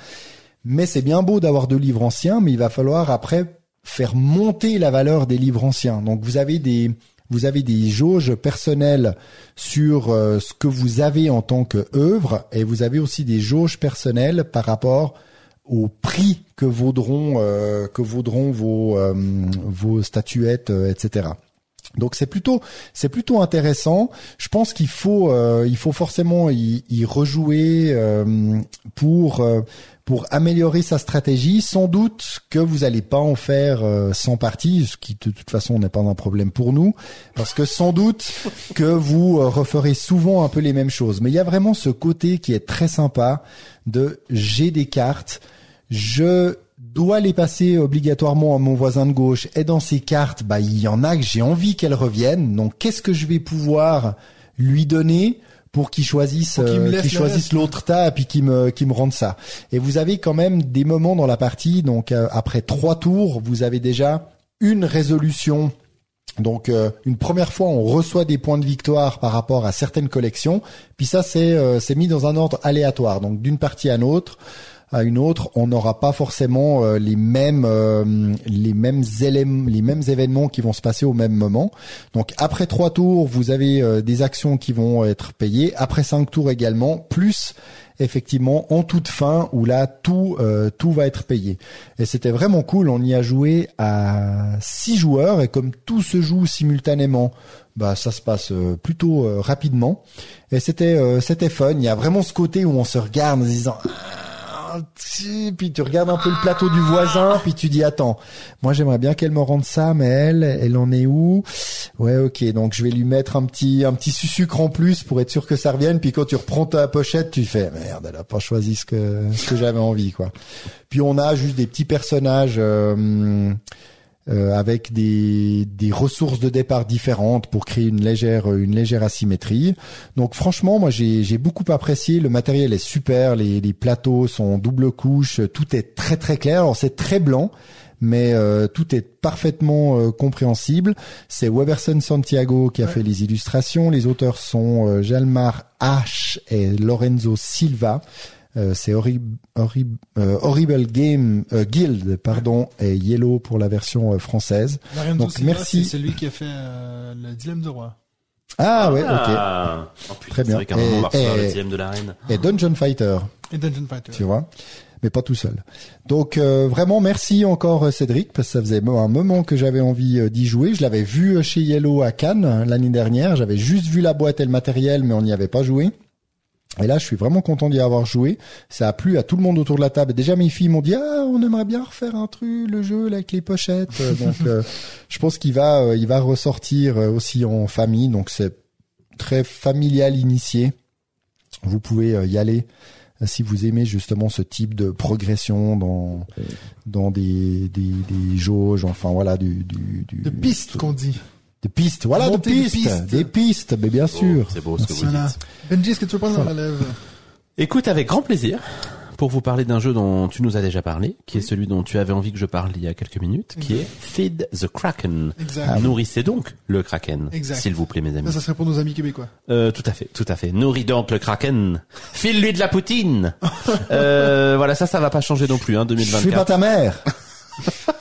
Mais c'est bien beau d'avoir deux livres anciens, mais il va falloir après faire monter la valeur des livres anciens. Donc, vous avez des vous avez des jauges personnelles sur euh, ce que vous avez en tant que œuvre, et vous avez aussi des jauges personnelles par rapport au prix que vaudront euh, que vaudront vos euh, vos statuettes, euh, etc. Donc c'est plutôt c'est plutôt intéressant. Je pense qu'il faut euh, il faut forcément y, y rejouer euh, pour euh, pour améliorer sa stratégie. Sans doute que vous allez pas en faire euh, 100 parties, ce qui de toute façon n'est pas un problème pour nous, parce que sans doute que vous referez souvent un peu les mêmes choses. Mais il y a vraiment ce côté qui est très sympa de j'ai des cartes, je dois les passer obligatoirement à mon voisin de gauche. Et dans ces cartes, bah, il y en a que j'ai envie qu'elles reviennent. Donc, qu'est-ce que je vais pouvoir lui donner pour qu'il choisisse, Pour euh, choisisse l'autre tas et puis qu'il me, qu'il me rende ça. Et vous avez quand même des moments dans la partie. Donc, euh, après trois tours, vous avez déjà une résolution donc euh, une première fois, on reçoit des points de victoire par rapport à certaines collections. Puis ça, c'est c'est mis dans un ordre aléatoire. Donc d'une partie à une autre, à une autre, on n'aura pas forcément euh, les mêmes euh, les mêmes éléments, les mêmes événements qui vont se passer au même moment. Donc après trois tours, vous avez euh, des actions qui vont être payées. Après cinq tours également, plus effectivement en toute fin où là tout euh, tout va être payé. Et c'était vraiment cool. On y a joué à six joueurs et comme tout se joue simultanément, bah ça se passe euh, plutôt euh, rapidement. Et c'était euh, c'était fun. Il y a vraiment ce côté où on se regarde en se disant ah, puis tu regardes un peu le plateau du voisin, puis tu dis attends, moi j'aimerais bien qu'elle me rende ça, mais elle, elle en est où? Ouais, ok, donc je vais lui mettre un petit un petit sucre en plus pour être sûr que ça revienne. Puis quand tu reprends ta pochette, tu fais merde, elle a pas choisi ce que ce que j'avais envie, quoi. Puis on a juste des petits personnages. Euh, euh, avec des, des ressources de départ différentes pour créer une légère une légère asymétrie. Donc franchement, moi j'ai j'ai beaucoup apprécié. Le matériel est super, les, les plateaux sont double couche, tout est très très clair. Alors c'est très blanc, mais euh, tout est parfaitement euh, compréhensible. C'est Weberson Santiago qui a fait les illustrations. Les auteurs sont Jalmar H et Lorenzo Silva. Euh, c'est Horrible, euh, Horrible Game euh, Guild, pardon, et Yellow pour la version française. Donc merci. C'est celui qui a fait le Dilemme de Roi. Ah, ouais, ah. ok. Oh, Très bien. et, le dilemme de la reine. Et Dungeon Fighter. Et Dungeon Fighter. Tu vois? Mais pas tout seul. Donc vraiment merci encore Cédric parce que ça faisait un moment que j'avais envie d'y jouer. Je l'avais vu chez Yellow à Cannes l'année dernière. J'avais juste vu la boîte et le matériel, mais on n'y avait pas joué. Et là, je suis vraiment content d'y avoir joué. Ça a plu à tout le monde autour de la table. Déjà, mes filles m'ont dit ah, on aimerait bien refaire un truc, le jeu là, avec les pochettes. Euh, donc, euh, je pense qu'il va, euh, il va ressortir aussi en famille. Donc, c'est très familial, initié. Vous pouvez y aller si vous aimez justement ce type de progression dans dans des des, des jauges. Enfin, voilà, du du, du de pistes qu'on dit. Des pistes, voilà, des pistes, des pistes, mais bien sûr. C'est beau ce que vous dites. Benji, est-ce que tu veux prendre la relève Écoute, avec grand plaisir, pour vous parler d'un jeu dont tu nous as déjà parlé, qui est celui dont tu avais envie que je parle il y a quelques minutes, qui est Feed the Kraken. Exact. Nourrissez donc le Kraken, s'il vous plaît, mes amis. Ça, ça serait pour nos amis québécois. Euh, tout à fait, tout à fait. Nourris donc le Kraken. File-lui de la poutine. euh, voilà, ça, ça va pas changer non plus, hein, 2024. Je suis pas ta mère.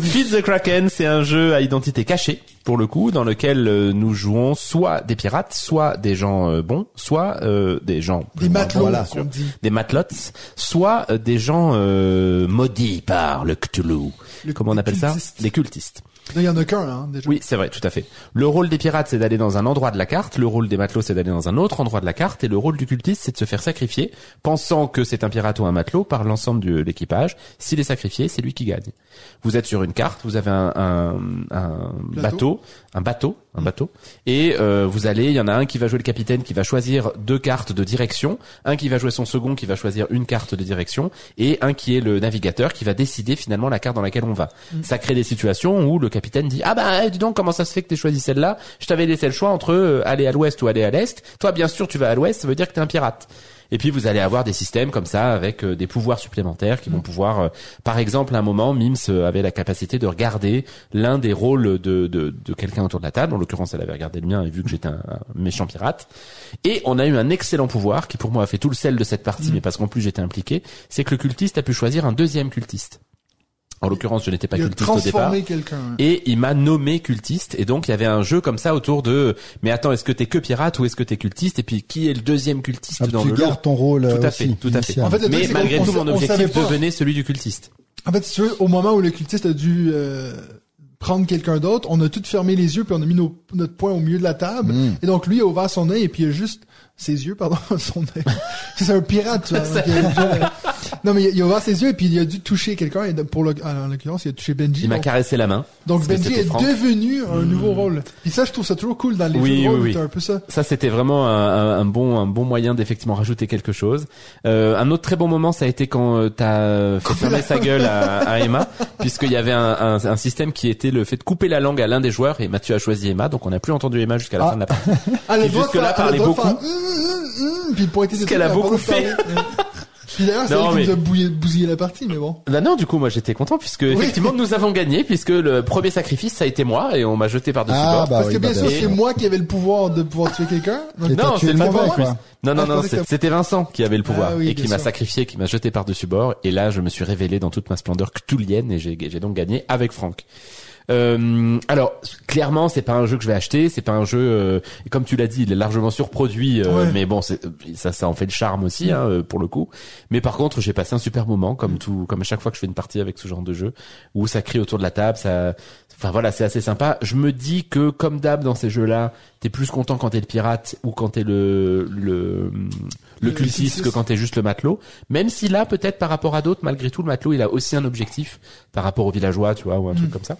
Feed the Kraken, c'est un jeu à identité cachée pour le coup, dans lequel euh, nous jouons soit des pirates, soit des gens euh, bons, soit euh, des gens des matelots, des matelots, soit des gens maudits par le Cthulhu. Comment on appelle ça? Des cultistes. Il y en a qu'un, hein, déjà. Oui, c'est vrai, tout à fait. Le rôle des pirates, c'est d'aller dans un endroit de la carte. Le rôle des matelots, c'est d'aller dans un autre endroit de la carte. Et le rôle du cultiste, c'est de se faire sacrifier, pensant que c'est un pirate ou un matelot par l'ensemble de l'équipage. S'il est sacrifié, c'est lui qui gagne. Vous êtes sur une carte, vous avez un, un, un bateau, un bateau, un bateau, et euh, vous allez. Il y en a un qui va jouer le capitaine, qui va choisir deux cartes de direction, un qui va jouer son second, qui va choisir une carte de direction, et un qui est le navigateur, qui va décider finalement la carte dans laquelle on va. Mm. Ça crée des situations où le capitaine dit ah bah dis donc comment ça se fait que tu choisi celle-là? Je t'avais laissé le choix entre euh, aller à l'ouest ou aller à l'est. Toi bien sûr tu vas à l'ouest, ça veut dire que t'es un pirate. Et puis vous allez avoir des systèmes comme ça avec euh, des pouvoirs supplémentaires qui vont pouvoir, euh, par exemple, à un moment, Mims avait la capacité de regarder l'un des rôles de, de, de quelqu'un autour de la table. En l'occurrence, elle avait regardé le mien et vu que j'étais un, méchant pirate. Et on a eu un excellent pouvoir qui pour moi a fait tout le sel de cette partie, mm. mais parce qu'en plus j'étais impliqué, c'est que le cultiste a pu choisir un deuxième cultiste. En l'occurrence, je n'étais pas cultiste au départ. Et il m'a nommé cultiste. Et donc, il y avait un jeu comme ça autour de, mais attends, est-ce que t'es que pirate ou est-ce que t'es cultiste? Et puis, qui est le deuxième cultiste ah, dans tu le gardes ton rôle. Tout à fait, tout à fait. mais malgré tout, mon objectif devenait celui du cultiste. En fait, si tu veux, au moment où le cultiste a dû euh, prendre quelqu'un d'autre, on a tout fermé les yeux puis on a mis notre poing au milieu de la table. Mm. Et donc, lui a ouvert son œil et puis il a juste ses yeux, pardon, son c'est un pirate, tu vois. non, mais il a ouvert ses yeux et puis il a dû toucher quelqu'un et pour le, en l'occurrence, il a touché Benji. Il m'a caressé la main. Donc Benji est devenu un hmm. nouveau rôle. Et ça, je trouve ça toujours cool dans les oui, jeux de rôle, oui, oui. un peu ça. Ça, c'était vraiment un, un, bon, un bon moyen d'effectivement rajouter quelque chose. Euh, un autre très bon moment, ça a été quand euh, t'as fait fermer sa gueule à, à Emma, puisqu'il y avait un, un, un, système qui était le fait de couper la langue à l'un des joueurs et Mathieu a choisi Emma, donc on n'a plus entendu Emma jusqu'à la ah. fin de la partie. Ah, jusque là parlait beaucoup. Puis pour Ce qu'elle a beaucoup fait. Puis d'ailleurs, c'est elle qui nous a bousillé la partie, mais bon. Bah non, du coup, moi j'étais content puisque effectivement nous avons gagné puisque le premier sacrifice ça a été moi et on m'a jeté par dessus ah, bord. Bah Parce que bien bah sûr, c'est moi qui avais le pouvoir de pouvoir tuer quelqu'un. Non, c'est le pouvoir. Non, non, ah, non, c'était Vincent qui avait le pouvoir ah et qui m'a sacrifié, qui m'a jeté par dessus bord. Et là, je me suis révélé dans toute ma splendeur cthulhienne et j'ai donc gagné avec Franck. Euh, alors clairement, c'est pas un jeu que je vais acheter, c'est pas un jeu. euh, comme tu l'as dit, il est largement surproduit, euh, Ouais. mais bon, ça, ça en fait le charme aussi, hein, euh, pour le coup. Mais par contre, j'ai passé un super moment, comme tout, comme à chaque fois que je fais une partie avec ce genre de jeu, où ça crie autour de la table, ça. Enfin voilà, c'est assez sympa. Je me dis que comme d'hab dans ces jeux-là, t'es plus content quand t'es le pirate ou quand t'es le le le Le cultiste cultiste. que quand t'es juste le matelot. Même si là, peut-être par rapport à d'autres, malgré tout, le matelot, il a aussi un objectif par rapport aux villageois, tu vois, ou un Mm. truc comme ça.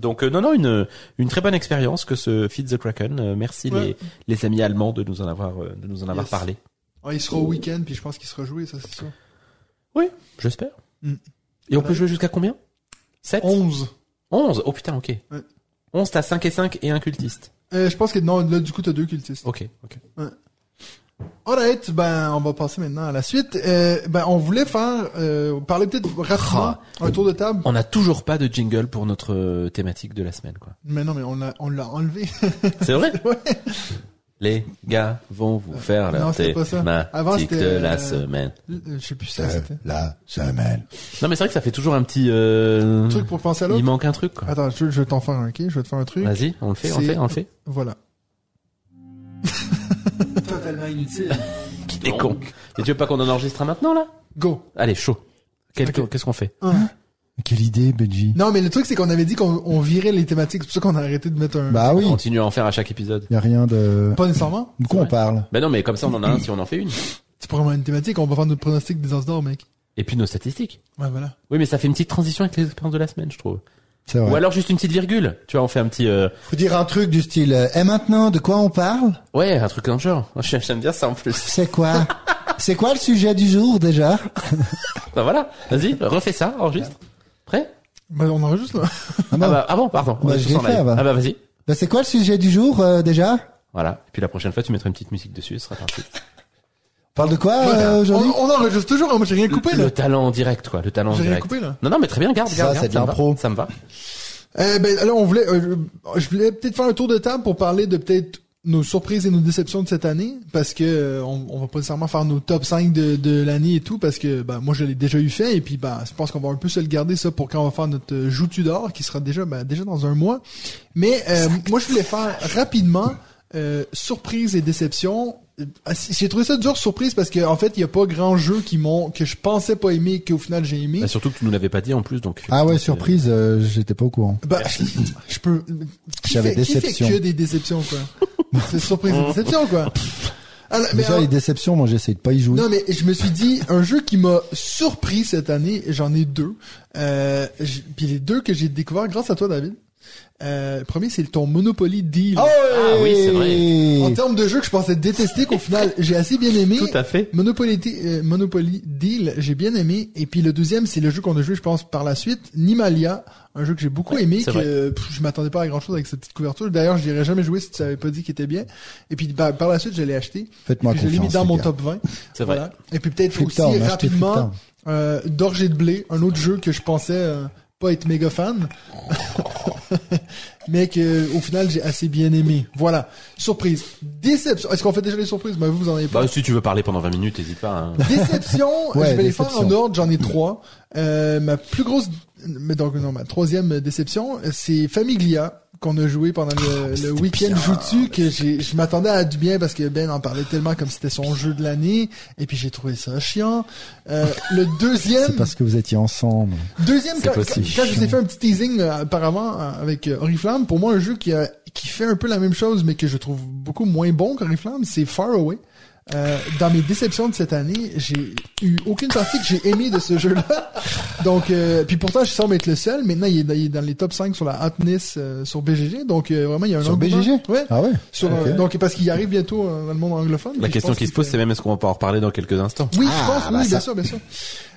Donc euh, non non une une très bonne expérience que ce Feed the Kraken. Euh, merci Ouais. les les amis allemands de nous en avoir euh, de nous en avoir Yes. parlé. Ouais, il sera au week-end, puis je pense qu'il sera joué, ça c'est sûr. Oui, j'espère. Mm. Et on peut jouer jusqu'à combien? 7 11. 11 Oh putain, OK. Ouais. 11 t'as 5 et 5 et un cultiste. Euh, je pense que non, là du coup t'as deux cultistes. OK, OK. Alright, ben on va passer maintenant à la suite. Euh, ben on voulait faire euh, parler peut-être rapidement un tour de table. On n'a toujours pas de jingle pour notre euh, thématique de la semaine quoi. Mais non, mais on l'a on l'a enlevé. C'est vrai? Ouais. Les gars vont vous faire non, leur c'était pas ça. thématique Avant, de la euh, semaine. Je sais plus ça c'était. la semaine. Non mais c'est vrai que ça fait toujours un petit euh... Un truc pour penser à l'autre. Il manque un truc quoi. Attends, je, je vais t'en faire un, ok? Je vais te faire un truc. Vas-y, on le fait, on le C'est- fait, on le fait. Voilà. Totalement inutile. T'es con. Et tu veux pas qu'on en enregistre un maintenant là? Go. Allez, chaud. Quel- Ok. Qu'est-ce qu'on fait? Quelle idée, Benji. Non, mais le truc, c'est qu'on avait dit qu'on on virait les thématiques. C'est pour ça qu'on a arrêté de mettre un... Bah oui, Continue à en faire à chaque épisode. y a rien de... Pas nécessairement. De quoi on parle? Ben non, mais comme ça on en a un si on en fait une. C'est pas vraiment une thématique. On va faire notre pronostic des d'or, mec. Et puis nos statistiques. Ouais, voilà. Oui, mais ça fait une petite transition avec les expériences de la semaine, je trouve. C'est vrai. Ou alors juste une petite virgule. Tu vois, on fait un petit. Euh... Faut dire un truc du style, euh, et maintenant, de quoi on parle? Ouais, un truc dans le genre. J'aime bien ça en plus. C'est quoi? C'est quoi le sujet du jour, déjà? Ben voilà. Vas-y, refais ça, enregistre. Prêt? Bah, on enregistre, là. ah, Ah bon. bah, ah bon, pardon. Bah, je fait, live. bah. Ah bah vas-y. Bah, c'est quoi le sujet du jour, euh, déjà? Voilà. Et puis la prochaine fois, tu mettras une petite musique dessus, et ce sera parti. On parle de quoi euh, on, aujourd'hui on enregistre toujours. hein. Moi, j'ai rien coupé, le là. talent en direct, quoi. Le talent en J'ai rien direct. coupé, là. Non, non, mais très bien, garde, Ça, garde, c'est de ça me l'impro. va, Ça me va. Euh, ben, alors, on voulait, euh, je voulais peut-être faire un tour de table pour parler de peut-être nos surprises et nos déceptions de cette année, parce que euh, on, on va pas nécessairement faire nos top 5 de, de l'année et tout, parce que ben, moi je l'ai déjà eu fait, et puis ben, je pense qu'on va un peu se le garder ça pour quand on va faire notre euh, joue d'or, qui sera déjà ben, déjà dans un mois. Mais euh, moi je voulais faire rapidement euh, surprise et déception. Euh, J'ai trouvé ça dur surprise parce que en fait il y a pas grand jeu qui m'ont que je pensais pas aimer qu'au final j'ai aimé. Bah, surtout que tu nous l'avais pas dit en plus, donc. Ah ouais, surprise, euh, j'étais pas au courant. Bah, je peux. J'avais fait, qui fait déception. que des déceptions, quoi? C'est surprise et déception, quoi. Alors, mais Déjà, alors- les déceptions, moi, j'essaie de pas y jouer. non, mais je me suis dit, un jeu qui m'a surpris cette année, j'en ai deux. Euh, j- puis les deux que j'ai découvert grâce à toi, David. Euh, le premier, c'est ton Monopoly Deal. Ah oui, c'est vrai. En termes de jeu que je pensais détester, qu'au final, j'ai assez bien aimé. Tout à fait. Monopoly, euh, Monopoly Deal, j'ai bien aimé. Et puis le deuxième, c'est le jeu qu'on a joué, je pense, par la suite, Nimalia, un jeu que j'ai beaucoup Ouais, aimé, que pff, je m'attendais pas à grand chose avec cette petite couverture. D'ailleurs, je dirais jamais joué si tu avais pas dit qu'il était bien. Et puis bah, par la suite, je l'ai acheté. Faites-moi Puis je l'ai mis confiance, dans mon gars. top 20. C'est vrai. Voilà. Et puis peut-être aussi rapidement, euh, D'orge et de blé, un autre jeu que je pensais euh, pas être méga fan. mais que au final j'ai assez bien aimé. Voilà. Surprise. Déception. Est-ce qu'on fait déjà les surprises? Ben vous, vous en avez pas. Bah, si tu veux parler pendant 20 minutes, n'hésite pas. hein. Déception, Ouais, je vais les faire en ordre, j'en ai trois. Euh, ma plus grosse, mais donc non, ma troisième déception, c'est Famiglia qu'on a joué pendant le, le week-end Joutu que j'ai, je m'attendais à du bien parce que Ben en parlait tellement comme si c'était son jeu de l'année et puis j'ai trouvé ça chiant. Euh, le deuxième, C'est parce que vous étiez ensemble. Deuxième, quand, quand- quand je vous ai fait un petit teasing euh, auparavant euh, avec euh, Oriflamme, pour moi un jeu qui, a, qui fait un peu la même chose mais que je trouve beaucoup moins bon qu'Oriflamme, c'est Far Away. Euh, dans mes déceptions de cette année, j'ai eu aucune partie que j'ai aimé de ce jeu-là. Donc, euh, puis pourtant, je semble être le seul. Maintenant, il est, dans- il est dans les top 5 sur la hotness euh, sur BGG. Donc, euh, vraiment, il y a un Sur. BGG? Ouais. Ah ouais? Sur, euh, donc, parce qu'il arrive bientôt euh, dans le monde anglophone. La question qui se pose, fait- c'est même est-ce qu'on va pas en reparler dans quelques instants? Oui, Ah, je pense, bah oui, ça. bien sûr, bien sûr.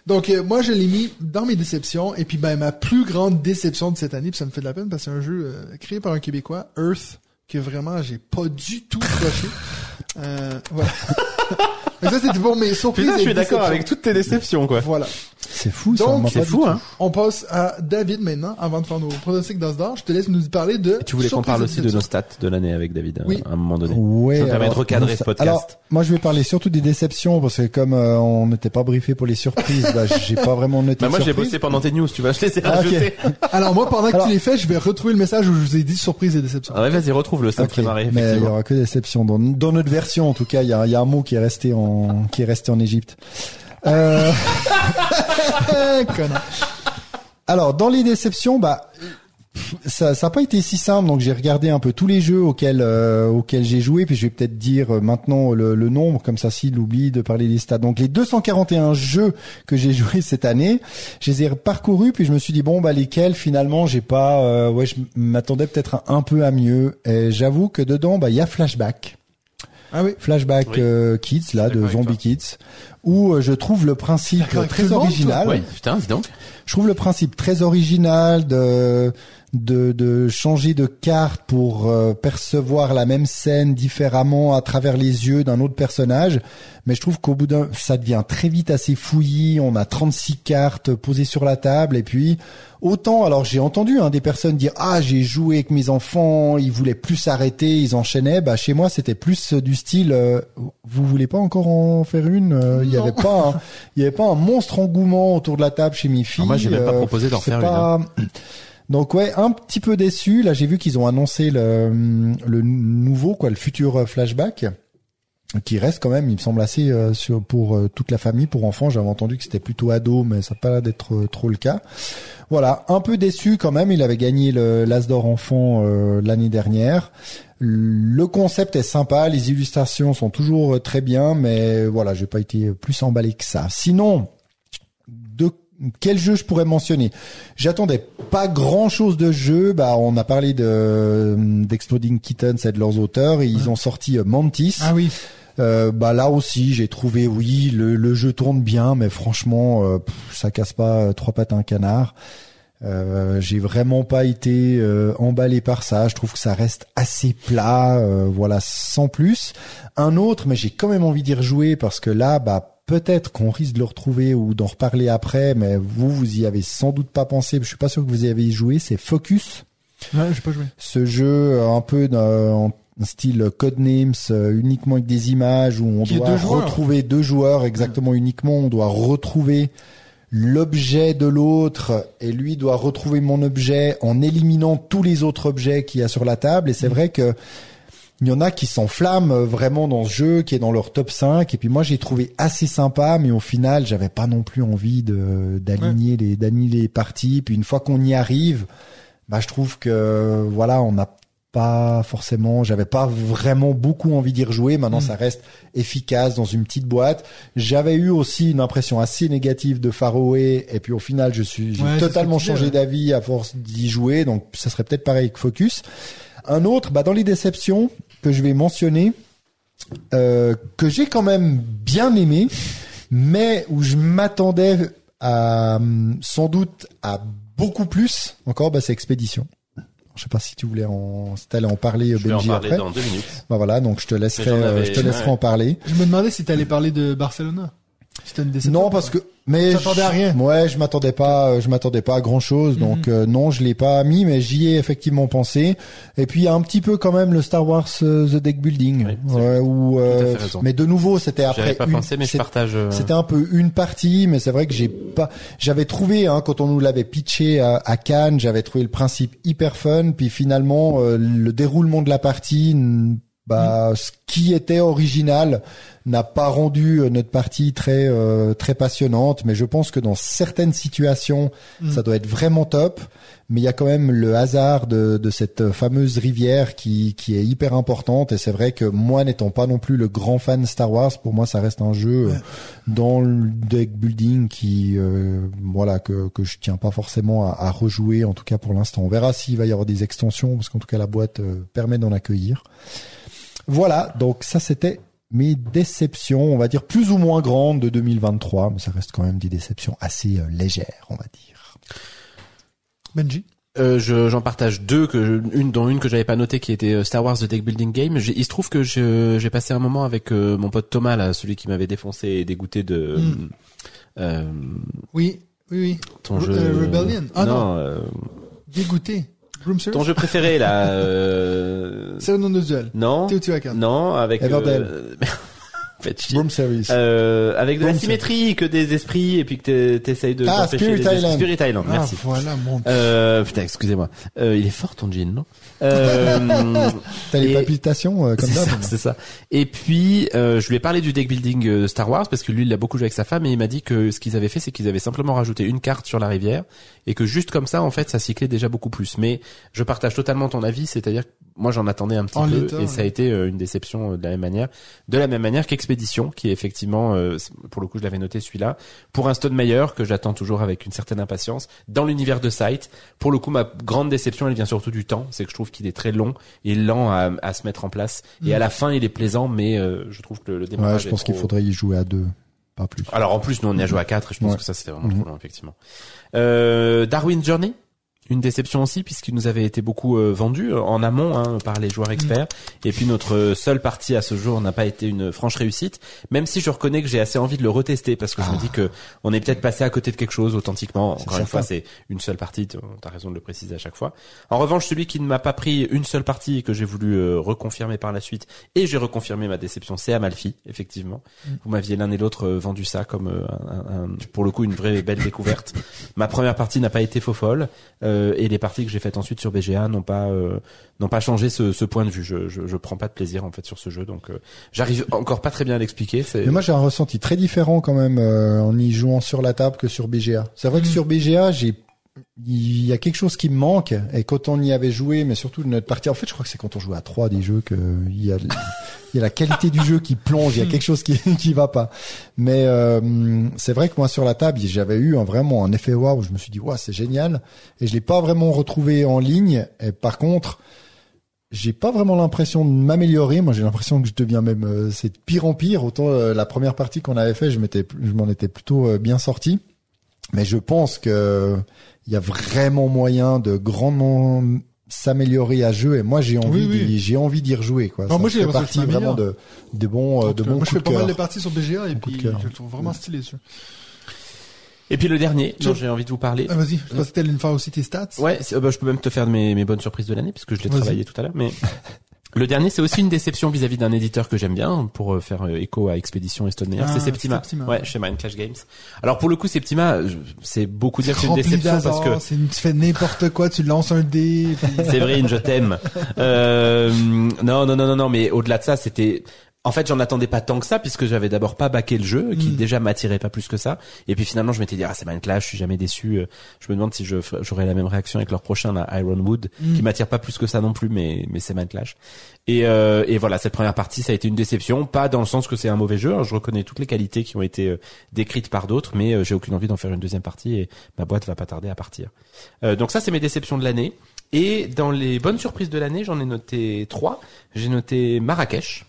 Donc, euh, moi, je l'ai mis dans mes déceptions. Et puis, ben, ma plus grande déception de cette année, puis ça me fait de la peine parce que c'est un jeu euh, créé par un Québécois, Earth, que vraiment, j'ai pas du tout accroché. Euh, voilà. Mais ça, c'était pour mes surprises. Putain, je suis d'accord avec toutes tes déceptions, quoi. Voilà. C'est fou, ça. Donc, c'est fou, hein. On passe à David maintenant, avant de faire nos pronostics d'Asdor. Je te laisse nous parler de. Et tu voulais qu'on surprises parle aussi de nos stats de l'année avec David, Oui. à un moment donné. Ouais, Ça me permet de recadrer ce podcast. Alors, moi, je vais parler surtout des déceptions parce que comme euh, on n'était pas briefé pour les surprises, bah, j'ai pas vraiment noté. Bah, moi, j'ai bossé pendant tes news, tu vois, je les ai Ah. Alors, moi, pendant que tu les fais, je vais retrouver le message où je vous ai dit surprise et déception. Ah ouais, vas-y, retrouve-le, ça me Ok, fait marrer, mais il y aura que déception. Dans, dans notre version, en tout cas, il y a, il y a un mot qui est resté en qui est resté en Égypte. Euh, alors, dans les déceptions, bah ça ça a pas été si simple. Donc, j'ai regardé un peu tous les jeux auxquels euh, auxquels j'ai joué, puis je vais peut-être dire euh, maintenant le, le nombre, comme ça, s'il oublie de parler des stats. Donc, les 241 jeux que j'ai joués cette année, je les ai parcourus, puis je me suis dit bon bah lesquels finalement j'ai pas, euh, ouais, je m'attendais peut-être un, un peu à mieux. Et j'avoue que dedans, bah il y a Flashback. Ah oui. Flashback Oui. euh, Kids là de Zombie Kids où euh, je trouve le principe très original. Ouais, putain, dis donc. Je trouve le principe très original de de, de changer de carte pour euh, percevoir la même scène différemment à travers les yeux d'un autre personnage. Mais je trouve qu'au bout d'un, ça devient très vite assez fouillis. On a 36 cartes posées sur la table et puis autant. Alors j'ai entendu hein, des personnes dire ah j'ai joué avec mes enfants, ils voulaient plus s'arrêter, ils enchaînaient. Bah chez moi c'était plus du style euh, vous voulez pas encore en faire une Euh, Il y avait pas un, il y avait pas un monstre engouement autour de la table chez mes filles. Alors moi, j'ai même pas euh, proposé d'en faire une, hein. Donc ouais, un petit peu déçu. Là, j'ai vu qu'ils ont annoncé le, le nouveau, quoi, le futur euh, flashback, qui reste quand même, il me semble assez euh, sur pour euh, toute la famille, pour enfants. J'avais entendu que c'était plutôt ado, mais ça n'a pas l'air d'être euh, trop le cas. Voilà, un peu déçu quand même. Il avait gagné le l'As d'or enfant l'année dernière. Le concept est sympa, les illustrations sont toujours très bien, mais voilà, j'ai pas été plus emballé que ça. Sinon, de quel jeu je pourrais mentionner? J'attendais pas grand chose de jeu. Bah, on a parlé de d'Exploding Kittens et de leurs auteurs et ils ont sorti euh, Mantis. Ah oui. Euh, bah là aussi, j'ai trouvé oui, le, le jeu tourne bien, mais franchement, euh, pff, ça casse pas euh, trois pattes à un canard. Euh, j'ai vraiment pas été euh, emballé par ça. Je trouve que ça reste assez plat, euh, voilà, sans plus. Un autre, mais j'ai quand même envie d'y rejouer parce que là, bah peut-être qu'on risque de le retrouver ou d'en reparler après, mais vous, vous y avez sans doute pas pensé. Je suis pas sûr que vous y avez joué. C'est Focus Ouais, j'ai pas joué. ce jeu euh, un peu dans- en style Codenames, euh, uniquement avec des images où on Qui doit deux retrouver deux joueurs exactement uniquement, on doit retrouver l'objet de l'autre et lui doit retrouver mon objet en éliminant tous les autres objets qu'il y a sur la table et c'est vrai que il y en a qui s'enflamment euh, vraiment dans ce jeu, qui est dans leur top 5. Et puis moi, j'ai trouvé assez sympa, mais au final, j'avais pas non plus envie de d'aligner les d'aligner les parties. Puis une fois qu'on y arrive, bah je trouve que voilà, on n'a pas forcément, j'avais pas vraiment beaucoup envie d'y rejouer. Maintenant, Mm. ça reste efficace dans une petite boîte. J'avais eu aussi une impression assez négative de Faroé, et puis au final, je suis j'ai Ouais, totalement changé ouais. d'avis à force d'y jouer. Donc, ça serait peut-être pareil que Focus. Un autre, bah dans les déceptions que je vais mentionner, euh, que j'ai quand même bien aimé, mais où je m'attendais à hum, sans doute à beaucoup plus. Encore, bah c'est Expédition. Je sais pas si tu voulais en, si t'allais en parler, Je vais en Benji parler après. dans deux minutes. Bah voilà, donc je te laisserai, avais- euh, je te laisserai ouais. en parler. Je me demandais si t'allais parler de Barcelona. C'était une déception. Non, parce que mais t'attendais à rien. Ouais, je m'attendais pas, euh, je m'attendais pas à grand chose, Mhm. donc euh, non, je l'ai pas mis, mais j'y ai effectivement pensé. Et puis il y a un petit peu quand même le Star Wars euh, The Deck Building, Oui, ouais, où, euh, mais de nouveau c'était J'avais après pas une, pensé, mais je partage. euh, c'était un peu une partie, mais c'est vrai que j'ai pas, j'avais trouvé hein, quand on nous l'avait pitché à, à Cannes, j'avais trouvé le principe hyper fun, puis finalement euh, le déroulement de la partie, bah ce qui était original n'a pas rendu euh, notre partie très euh, très passionnante, mais je pense que dans certaines situations, Mm. ça doit être vraiment top. Mais il y a quand même le hasard de, de cette fameuse rivière qui, qui est hyper importante. Et c'est vrai que moi, n'étant pas non plus le grand fan Star Wars, pour moi, ça reste un jeu euh, Ouais. dans le deck building qui, euh, voilà, que, que je tiens pas forcément à, à rejouer. En tout cas, pour l'instant, on verra s'il va y avoir des extensions, parce qu'en tout cas, la boîte euh, permet d'en accueillir. Voilà. Donc ça, c'était mes déceptions, on va dire plus ou moins grandes de 2023, mais ça reste quand même des déceptions assez euh, légères, on va dire. Benji. Euh, je- j'en partage deux que je- une dont une que j'avais pas notée qui était euh, Star Wars The Deck Building Game. J'ai- Il se trouve que je- j'ai passé un moment avec euh, mon pote Thomas là, celui qui m'avait défoncé et dégoûté de Mm. euh, Oui, oui, oui. ton Re- jeu euh, Rebellion. Ah non, euh, dégoûté. Room ton jeu préféré là euh, C'est un nom de duel. non Teotihuacan. non avec Everdell. euh. Room service. Euh, avec de la symétrie, que des esprits, et puis que t'es- t'essayes de Ah, Spirit. Island. Spirit Island, Ah, merci. voilà, mon Euh, putain, excusez-moi. Euh, il est fort ton jean, non? Euh, T'as les et- palpitations euh, comme ça, c'est ça. Et puis, euh, je lui ai parlé du deck building Star Wars parce que lui, il a beaucoup joué avec sa femme et il m'a dit que ce qu'ils avaient fait, c'est qu'ils avaient simplement rajouté une carte sur la rivière et que juste comme ça, en fait, ça cyclait déjà beaucoup plus. Mais je partage totalement ton avis, c'est-à-dire moi, j'en attendais un petit En peu et ça a été euh, une déception euh, de la même manière. De la même manière qu'Expédition, qui est effectivement, euh, pour le coup, je l'avais noté celui-là, pour un Stone Meyer que j'attends toujours avec une certaine impatience dans l'univers de Sight. Pour le coup, ma grande déception, elle vient surtout du temps, c'est que je trouve qu'il est très long et lent à, à se mettre en place. Et Mm. à la fin, il est plaisant, mais euh, je trouve que le, le démarrage Ouais, je pense qu'il trop- faudrait y jouer à deux, pas plus. Alors en plus, nous on y a joué à 4 et je pense Ouais. que ça c'était vraiment Mhm. trop long effectivement. Euh, Darwin Journey? Une déception aussi puisqu'il nous avait été beaucoup euh, vendu euh, en amont hein, par les joueurs experts. Et puis notre seule partie à ce jour n'a pas été une franche réussite. Même si je reconnais que j'ai assez envie de le retester parce que je me dis que on est peut-être passé à côté de quelque chose authentiquement. Encore une fois c'est une seule partie tu as raison de le préciser à chaque fois. En revanche celui qui ne m'a pas pris une seule partie et que j'ai voulu euh, reconfirmer par la suite et j'ai reconfirmé ma déception c'est Amalfi effectivement. Vous m'aviez l'un et l'autre euh, vendu ça comme euh, un, un- pour le coup une vraie belle découverte. Ma première partie n'a pas été faux folle. Euh, et les parties que j'ai faites ensuite sur BGA n'ont pas euh, n'ont pas changé ce, ce point de vue. Je, je je prends pas de plaisir en fait sur ce jeu donc euh, j'arrive encore pas très bien à l'expliquer. C'est Mais moi, j'ai un ressenti très différent quand même euh, en y jouant sur la table que sur BGA. C'est vrai que Mm. sur BGA, j'ai il y a quelque chose qui me manque et quand on y avait joué, mais surtout de notre partie, en fait, je crois que c'est quand on joue à trois des jeux que il y a il y a la qualité du jeu qui plonge, il y a quelque chose qui qui va pas. Mais euh, c'est vrai que moi sur la table, j'avais eu un, vraiment un effet waouh, je me suis dit waouh, c'est génial et je l'ai pas vraiment retrouvé en ligne. Et par contre, j'ai pas vraiment l'impression de m'améliorer. Moi, j'ai l'impression que je deviens même euh, c'est de pire en pire. Autant euh, la première partie qu'on avait fait, je m'étais, je m'en étais plutôt euh, bien sorti. Mais je pense que il y a vraiment moyen de grandement s'améliorer à jeu. Et moi, j'ai envie, Oui, oui. d'y- j'ai envie d'y rejouer. Quoi. Non, Ça moi, j'ai que partie je vraiment de, de bons, euh, de Donc, bons moi, je fais de pas mal de parties sur BGA et puis je le trouve vraiment stylé. celui Et puis le dernier dont j'ai envie de vous parler. Ah, vas-y, je pensais que nous faire aussi tes stats. Ouais, euh, bah, je peux même te faire mes, mes bonnes surprises de l'année puisque je l'ai travaillé tout à l'heure. Mais le dernier, c'est aussi une déception vis-à-vis d'un éditeur que j'aime bien pour euh, faire euh, écho à Expédition Meyer. Ah, c'est Septima. Septima. Ouais, chez Mind Clash Games. Alors pour le coup, Septima, c'est beaucoup dire que c'est une déception parce que c'est une- tu fais n'importe quoi, tu lances un dé. puis- Séverine, je t'aime. Euh, non, non, non, non, non, mais au-delà de ça, c'était. En fait, j'en attendais pas tant que ça puisque j'avais d'abord pas baqué le jeu, qui Mm. déjà m'attirait pas plus que ça. Et puis finalement, je m'étais dit ah c'est Minecraft, je suis jamais déçu. Euh, Je me demande si j'aurais la même réaction avec leur prochain là, Ironwood, Mm. qui m'attire pas plus que ça non plus, mais mais c'est Minecraft. Et euh, et voilà, cette première partie, ça a été une déception, pas dans le sens que c'est un mauvais jeu. hein. Je reconnais toutes les qualités qui ont été euh, décrites par d'autres, mais euh, j'ai aucune envie d'en faire une deuxième partie et ma boîte va pas tarder à partir. Euh, donc ça, c'est mes déceptions de l'année. Et dans les bonnes surprises de l'année, j'en ai noté trois. J'ai noté Marrakech.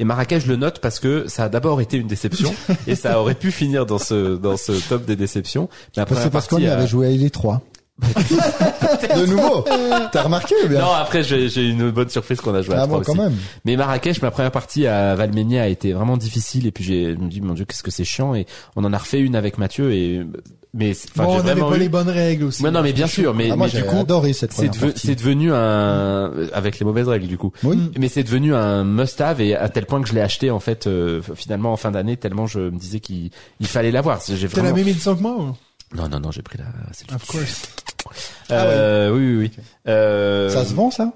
Et Marrakech, je le note parce que ça a d'abord été une déception et ça aurait pu finir dans ce dans ce top des déceptions. Mais après, C'est parce qu'on y avait joué à les trois. de nouveau. T'as remarqué ou bien Non, après j'ai j'ai une bonne surprise qu'on a joué à Ah bon, quand aussi. même. Mais Marrakech, ma première partie à Valménia a été vraiment difficile et puis j'ai je me dis mon dieu qu'est-ce que c'est chiant et on en a refait une avec Mathieu et mais bon, on n'avait vraiment pas eu- les bonnes règles aussi. Ouais, non mais bien sûr mais, Ah, moi, mais du coup adoré cette c'est deve- c'est devenu un avec les mauvaises règles du coup. Oui. Mais c'est devenu un must-have et à tel point que je l'ai acheté en fait euh, finalement en fin d'année tellement je me disais qu'il il fallait l'avoir. J'ai T'as la vraiment même édition que moi ou? Non non non, j'ai pris la Of course. Euh, oui oui oui. Euh, Ça se vend, ça?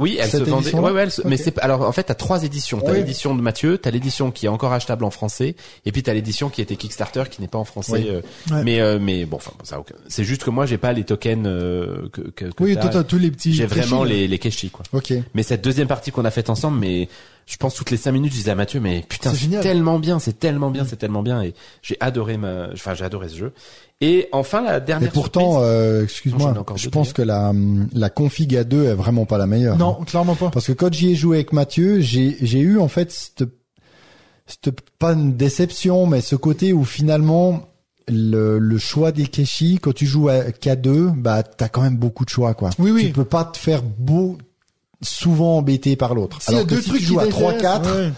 Oui, elle Cette se vendait. Ouais, ouais, elle se- mais Ok. c'est alors en fait t'as trois éditions. T'as Oui. l'édition de Mathieu, t'as l'édition qui est encore achetable en français, et puis t'as l'édition qui était Kickstarter qui n'est pas en français. Oui. euh, Ouais. Mais euh, mais bon, enfin ça. aucun- C'est juste que moi j'ai pas les tokens euh, que que, que Oui, t'as. toi, t'as tous les petits. J'ai vraiment les les keshi quoi. Ok. Mais cette deuxième partie qu'on a faite ensemble, mais je pense toutes les cinq minutes, je disais à Mathieu, mais putain, C'est tellement bien, c'est tellement bien, c'est tellement bien, et j'ai adoré ma, enfin j'ai adoré ce jeu. Et enfin la Et dernière. pourtant, surprise- euh, excuse-moi, je deux, pense que la la config à deux est vraiment pas la meilleure. Non, clairement pas. Parce que quand j'y ai joué avec Mathieu, j'ai j'ai eu en fait cette, cette pas une déception, mais ce côté où finalement le, le choix des Keshi, quand tu joues à K2, bah t'as quand même beaucoup de choix quoi. Oui, oui. Tu peux pas te faire beau souvent embêté par l'autre. S'il y a Alors que deux si trucs tu joues à qui 3-4, t'intéressent, ouais.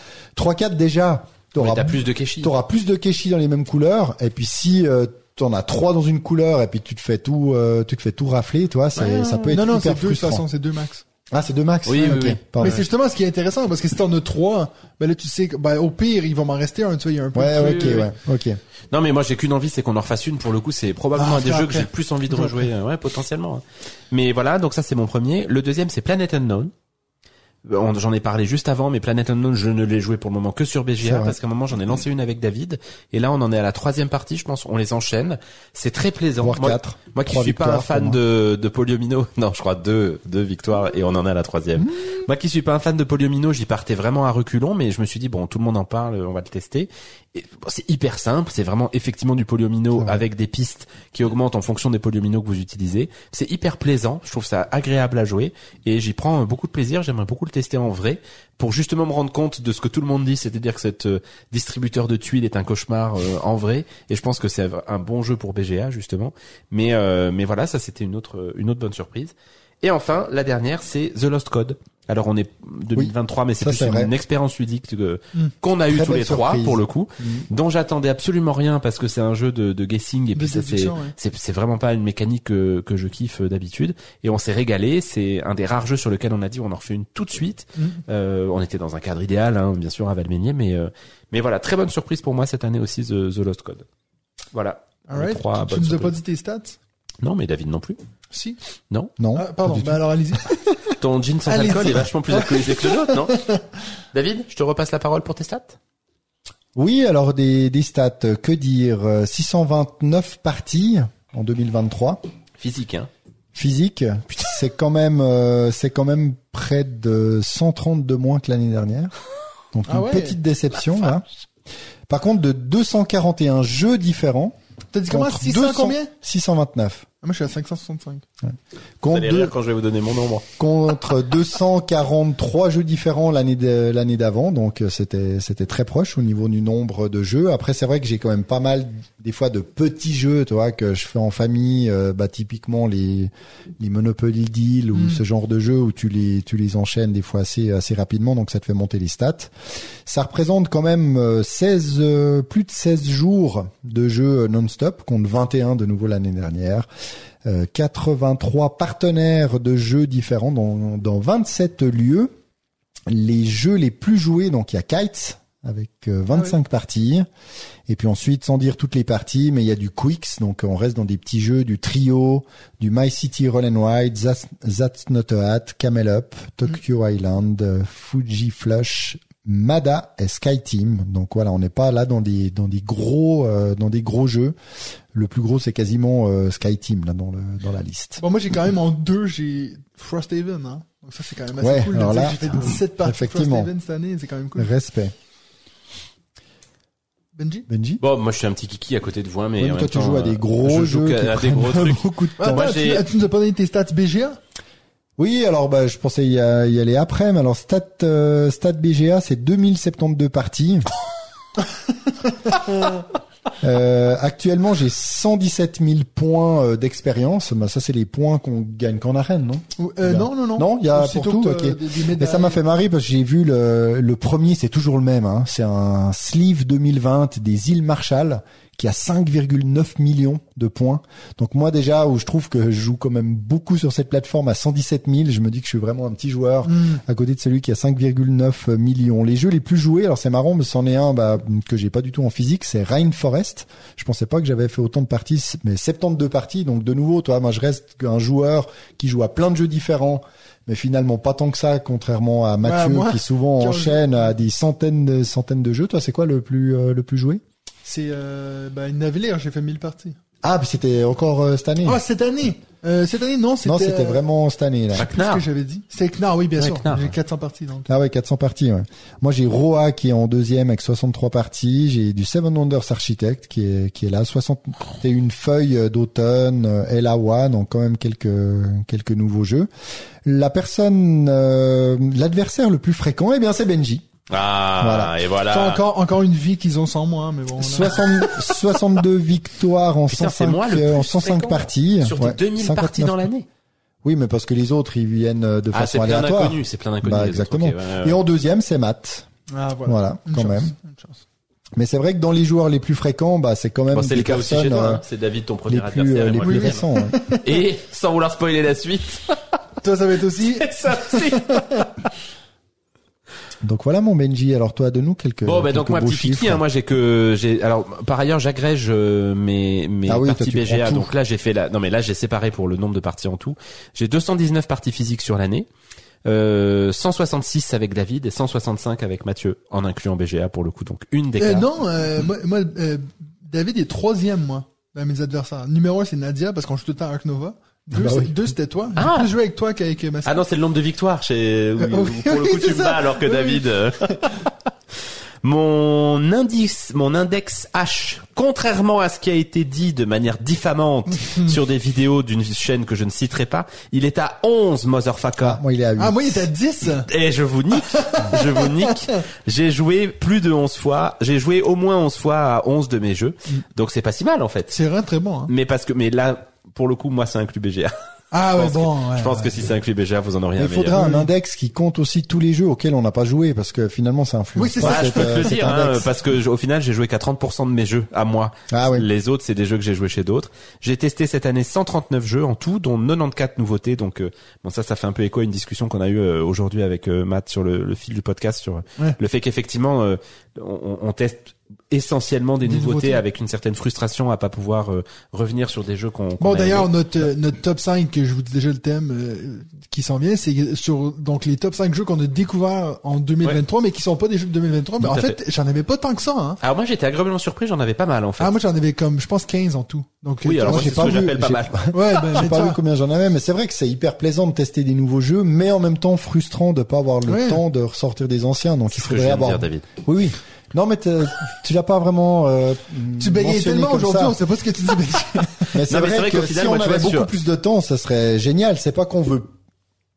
3-4 déjà, t'auras t'as plus de Keshi. T'auras plus de Keshi dans les mêmes couleurs. Et puis si euh, t'en as trois dans une couleur et puis tu te fais tout, euh, tu te fais tout rafler, toi, c'est, Ouais, ça peut être non, non, hyper c'est deux, de toute frustrant. façon, c'est deux max. Ah, c'est deux max? Oui, Ah, oui. Mais c'est justement ce qui est intéressant, parce que si t'en as trois, ben là, tu sais que, ben, au pire, il va m'en rester un, tu vois, il y a un peu Ouais, de ok, ouais, ok. Non, mais moi j'ai qu'une envie, c'est qu'on en refasse une. Pour le coup, c'est probablement Ah, un des après, jeux que j'ai le plus envie de rejouer. Ouais, potentiellement. hein. Mais voilà, donc ça c'est mon premier. Le deuxième c'est Planet Unknown. J'en ai parlé juste avant, mais Planet Unknown, je ne l'ai joué pour le moment que sur BGA parce qu'à un moment j'en ai lancé une avec David et là on en est à la troisième partie, je pense. On les enchaîne. C'est très plaisant. Moi- quatre. Moi qui suis pas un fan de, de Poliomino, non, je crois deux, deux victoires et on en est à la troisième. Moi qui suis pas un fan de Poliomino, j'y partais vraiment à reculons, mais je me suis dit bon, tout le monde en parle, on va le tester. C'est hyper simple, c'est vraiment effectivement du vrai. avec des pistes qui augmentent en fonction des Poliomino que vous utilisez. C'est hyper plaisant, je trouve ça agréable à jouer et j'y prends euh, beaucoup de plaisir. J'aimerais beaucoup le tester en vrai pour justement me rendre compte de ce que tout le monde dit, c'est-à-dire que cette euh, distributeur de tuiles est un cauchemar euh, en vrai et je pense que c'est un bon jeu pour BGA justement. Mais euh, mais voilà, ça c'était une autre une autre bonne surprise. Et enfin, la dernière, c'est The Lost Code. Alors on est 2023, mais c'est plus une, expérience ludique que- Mm. qu'on a eu tous les trois pour le coup, Mm. dont j'attendais absolument rien parce que c'est un jeu de, de guessing et De puis ça c'est ouais. vraiment pas une mécanique que, que je kiffe euh, d'habitude et on s'est régalé. C'est un des rares jeux sur lequel on a dit on en refait une tout de suite. Mm. Euh, on était dans un cadre idéal, hein, bien sûr à Valménier, mais euh, mais voilà très bonne surprise pour moi cette année aussi The, The Lost Code. Voilà. Les Alright. trois Tu nous as pas dit tes stats? Non, mais David non plus. Si. Non. Non. Ah, pardon. Ben alors, allez-y. Ton jean sans alcool est vachement plus alcoolisé que le nôtre, non David, je te repasse la parole pour tes stats. Oui, alors des, des stats, euh, que dire euh, 629 parties en 2023. Physique, hein. Physique, c'est quand même euh, c'est quand même près de 130 de moins que l'année dernière. Donc Ah une ouais. petite déception là. Par contre de 241 jeux différents T'as dit comment? contre 600 200 combien? 629. Ah, moi, je suis à 565. Vous Contre, allez deux- rire quand je vais vous donner mon nombre. contre 243 jeux différents l'année de- l'année d'avant, donc euh, c'était c'était très proche au niveau du nombre de jeux. Après c'est vrai que j'ai quand même pas mal des fois de petits jeux, tu vois, que je fais en famille, euh, bah typiquement les les Monopoly Deal ou Mm. ce genre de jeux où tu les tu les enchaînes des fois assez assez rapidement, donc ça te fait monter les stats. Ça représente quand même euh, 16 euh, plus de 16 jours de jeux non-stop contre 21 de nouveau l'année dernière. Euh, 83 partenaires de jeux différents dans, dans 27 lieux. Les jeux les plus joués, donc il y a Kites avec euh, 25 parties. Et puis ensuite, sans dire toutes les parties, mais il y a du Quicks, donc on reste dans des petits jeux, du Trio, du My City Roll and Ride, That's, That's Not a Hat, Camel Up, Tokyo Island, euh, Fuji Flush, Mada et Sky Team. Donc voilà, on n'est pas là dans des dans des gros euh, dans des gros jeux. Le plus gros c'est quasiment euh, Sky Team là dans le dans la liste. Bon, moi, j'ai quand même en deux, j'ai Frosthaven, hein. Donc ça, c'est quand même assez Ouais, cool. de alors là, j'ai fait 17 parties. Frosthaven cette année, c'est quand même cool. Respect. Benji? Benji? Bon, moi je suis un petit kiki à côté de vous, hein, mais Ouais, mais en toi tu temps, joues à euh, des gros je jeux joue qui à, à des gros trucs. beaucoup de Ah, temps. Moi, attends, tu, tu nous as pas donné tes stats BGA? Oui, alors bah je pensais y, a- y aller après, mais alors stat euh, stat BGA c'est 2072 parties. Euh, actuellement, j'ai 117 000 points euh, d'expérience. Bah, ça, c'est les points qu'on gagne qu'en arène, non? Euh, Bien. non, non, non. Non, il y a C'est pour surtout, tout, euh, ok. des- des Mais médailles. ça m'a fait marrer parce que j'ai vu le, le premier, c'est toujours le même. Hein. C'est un sleeve 2020 des îles Marshall qui a 5,9 millions de points. Donc moi déjà, où je trouve que je joue quand même beaucoup sur cette plateforme à 117 000, je me dis que je suis vraiment un petit joueur Hmm. à côté de celui qui a 5,9 millions. Les jeux les plus joués, alors c'est marrant, mais c'en est un bah, que j'ai pas du tout en physique, c'est Rainforest. Je pensais pas que j'avais fait autant de parties, mais 72 parties. Donc de nouveau, toi, moi je reste un joueur qui joue à plein de jeux différents, mais finalement pas tant que ça, contrairement à Mathieu moi, qui souvent enchaîne à des centaines de centaines de jeux. Toi, c'est quoi le plus euh, le plus joué? C'est, euh, bah, une navire, j'ai fait 1000 parties. Ah, puis c'était encore euh, cette année. Ah, cette année! Euh, cette année, non, c'était... non, c'était euh, vraiment cette année là. plus ce que j'avais dit. C'est Knar, oui, bien Ouais, sûr. J'ai ouais. 400 parties, donc. Ah ouais, 400 parties. Ouais. Moi, j'ai Roa qui est en deuxième avec 63 parties. J'ai du Seven Wonders Architect qui est qui est là, 61 feuilles d'automne, euh, Elawa, donc quand même quelques quelques nouveaux jeux. La personne, euh, l'adversaire le plus fréquent, eh bien, c'est Benji. Ah, Voilà. et C'est voilà. encore, encore une vie qu'ils ont sans moi, mais bon. là. 60 62 victoires en Putain, c'est 105, moi le euh, en plus 105 fréquent. parties. Sur Ouais, tes 2000 parties 59. dans l'année. Oui, mais parce que les autres, ils viennent euh, de Ah, c'est façon plein aléatoire. d'inconnus, c'est plein d'inconnus. Bah, autres, exactement. ok, ouais, ouais. Et en deuxième, c'est Matt. Ah, voilà. Voilà, Une quand chance, même. une chance. Mais c'est vrai que dans les joueurs les plus fréquents, bah, c'est quand même Bon, c'est le cas aussi chez toi. euh, hein. C'est David ton premier les plus, adversaire. euh, les plus récents. ouais. Et sans vouloir spoiler la suite. Toi, ça va être aussi. ça aussi. Donc voilà mon Benji. Alors toi, de nous quelques. Bon, bah donc moi petit kiki, hein, moi j'ai que j'ai alors par ailleurs j'agrège euh, mes mes Ah oui, parties BGA. Donc là j'ai fait la non mais là j'ai séparé pour le nombre de parties en tout. J'ai 219 parties physiques sur l'année. Euh, 166 avec David et 165 avec Mathieu en incluant BGA pour le coup donc une des Euh, non, euh, moi, moi, euh, David est troisième, moi, dans mes adversaires. Numéro un, c'est Nadia, parce qu'on joue tout le temps à Ark Nova. Deux, bah oui. deux, c'était toi. J'ai Ah. plus joué avec toi qu'avec Massi. Ah non, c'est le nombre de victoires chez où- Euh, oui, pour le oui, coup tu me bats alors que Oui, David euh, Mon indice, mon index H, contrairement à ce qui a été dit de manière diffamante sur des vidéos d'une chaîne que je ne citerai pas, il est à 11 motherfucker. Ah, moi il est à 8. Ah, moi, il était à 10. Et je vous nique, je vous nique. J'ai joué plus de 11 fois, j'ai joué au moins 11 fois à 11 de mes jeux. Donc c'est pas si mal en fait. C'est vraiment très bon, hein. Mais parce que mais là pour le coup moi ça inclut BGA. Ah, Je ouais, pense bon, ouais. je pense ouais. que si ça inclut BGA, vous en aurez un il faudra meilleur. un index qui compte aussi tous les jeux auxquels on n'a pas joué parce que finalement ça influence. Oui, c'est ça, je peux te euh, le cet dire, hein, parce que au final, j'ai joué qu'à 30% de mes jeux à moi. Ah oui. Les autres, c'est des jeux que j'ai joués chez d'autres. J'ai testé cette année 139 jeux en tout, dont 94 nouveautés. Donc, euh, bon, ça, ça fait un peu écho à une discussion qu'on a eue euh, aujourd'hui avec euh, Matt sur le, le fil du podcast sur euh, Ouais. le fait qu'effectivement, euh, on, on teste essentiellement des, Des nouveautés, nouveautés. avec une certaine frustration à pas pouvoir euh, revenir sur des jeux qu'on. qu'on Bon, d'ailleurs, notre, euh, notre top 5, que je vous dis déjà le thème euh, qui s'en vient, c'est sur donc les top 5 jeux qu'on a découverts en 2023, mais qui sont pas des jeux de 2023. Mais Tout en fait, j'en avais pas tant que ça. Hein. Alors moi, j'étais agréablement surpris. J'en avais pas mal en fait. Ah, moi, j'en avais comme, je pense, 15 en tout. Donc, oui, euh, alors j'ai c'est pas ce que vu, j'appelle pas j'ai- mal. Ouais, ben, J'ai pas vu combien j'en avais, mais c'est vrai que c'est hyper plaisant de tester des nouveaux jeux, mais en même temps frustrant de pas avoir le Ouais. temps de ressortir des anciens. Donc il faudrait avoir. David. Oui, oui. Non, mais tu l'as pas vraiment. Euh, tu mentionné tellement aujourd'hui, ça. on sait pas ce que tu dis. Benji. Mais c'est vrai, que final, si moi, on tu avait beaucoup plus de temps, ça serait génial. C'est pas qu'on veut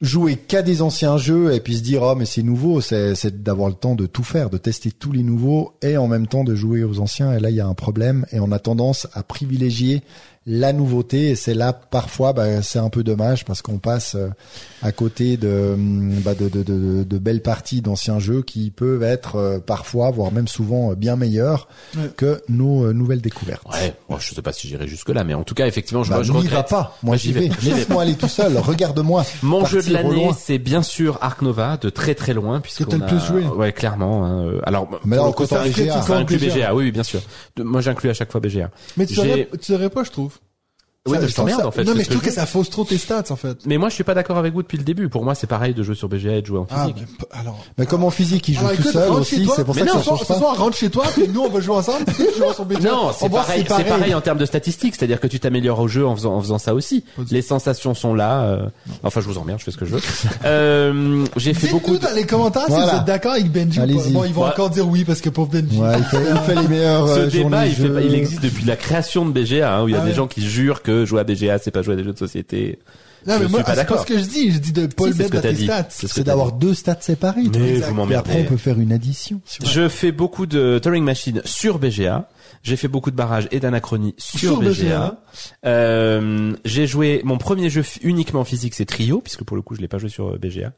jouer qu'à des anciens jeux et puis se dire oh mais c'est nouveau, c'est c'est d'avoir le temps de tout faire, de tester tous les nouveaux et en même temps de jouer aux anciens. Et là il y a un problème et on a tendance à privilégier la nouveauté et c'est là parfois bah, c'est un peu dommage parce qu'on passe euh, à côté de, hum, bah, de, de, de, de belles parties d'anciens jeux qui peuvent être euh, parfois voire même souvent euh, bien meilleurs Ouais. que nos euh, nouvelles découvertes. Ouais, bon, je sais pas si j'irai jusque là, mais en tout cas, effectivement, je, Bah, je n'y regrette. va pas. Moi, j'y vais. Laisse-moi aller tout seul. Regarde-moi. Mon jeu de l'année, c'est bien sûr Ark Nova, de très très loin, puisque t'as le plus joué. Ouais, clairement. hein, euh, Alors, Mais coup, quand ça on inclut, BGA. ça inclut BGA. BGA. Oui, oui, bien sûr. De- moi, j'inclus à chaque fois BGA. Mais tu pas, je trouve. Oui, Ça- mais je t'emmerde, ça- en fait, Non, mais je trouve que que ça fausse trop tes stats, en fait. Mais moi, je suis pas d'accord avec vous depuis le début. Pour moi, c'est pareil de jouer sur BGA et de jouer en Ah, physique. mais p- alors. Mais comme en physique, il joue Alors, tout écoute, seul rentre aussi. C'est pour Mais ça que non, ça ce soir, change ce pas. soir, rentre chez toi, puis nous, on va jouer ensemble. puis tu joues sur BGA. Non, On c'est pareil, c'est pareil en termes de statistiques, c'est-à-dire que tu t'améliores au jeu en faisant, en faisant ça aussi. Les sensations sont là. euh, Enfin, je vous emmerde, je fais ce que je veux. euh, j'ai fait beaucoup. Dites-nous dans les commentaires si vous êtes d'accord avec Benji. Bon, ils vont encore dire oui parce que pauvre Benji. Il fait, les meilleurs Ce euh, débat, il, fait jeux. pas- il existe depuis la création de BGA, hein, où il y a Ah des gens qui jurent que jouer à BGA, c'est pas jouer à des jeux de société. Non, Je mais moi, suis pas c'est pas d'accord. ce que je dis. Je dis de pas Si, t'as tes stats. C'est d'avoir deux stats séparés. Mais vous Et après, on peut faire une addition. Je fais beaucoup de Turing Machine sur BGA. J'ai fait beaucoup de barrages et d'anachronie sur, Sur BGA. BGA. Euh, j'ai joué mon premier jeu uniquement physique, c'est Trio, puisque pour le coup je l'ai pas joué sur euh, BGA.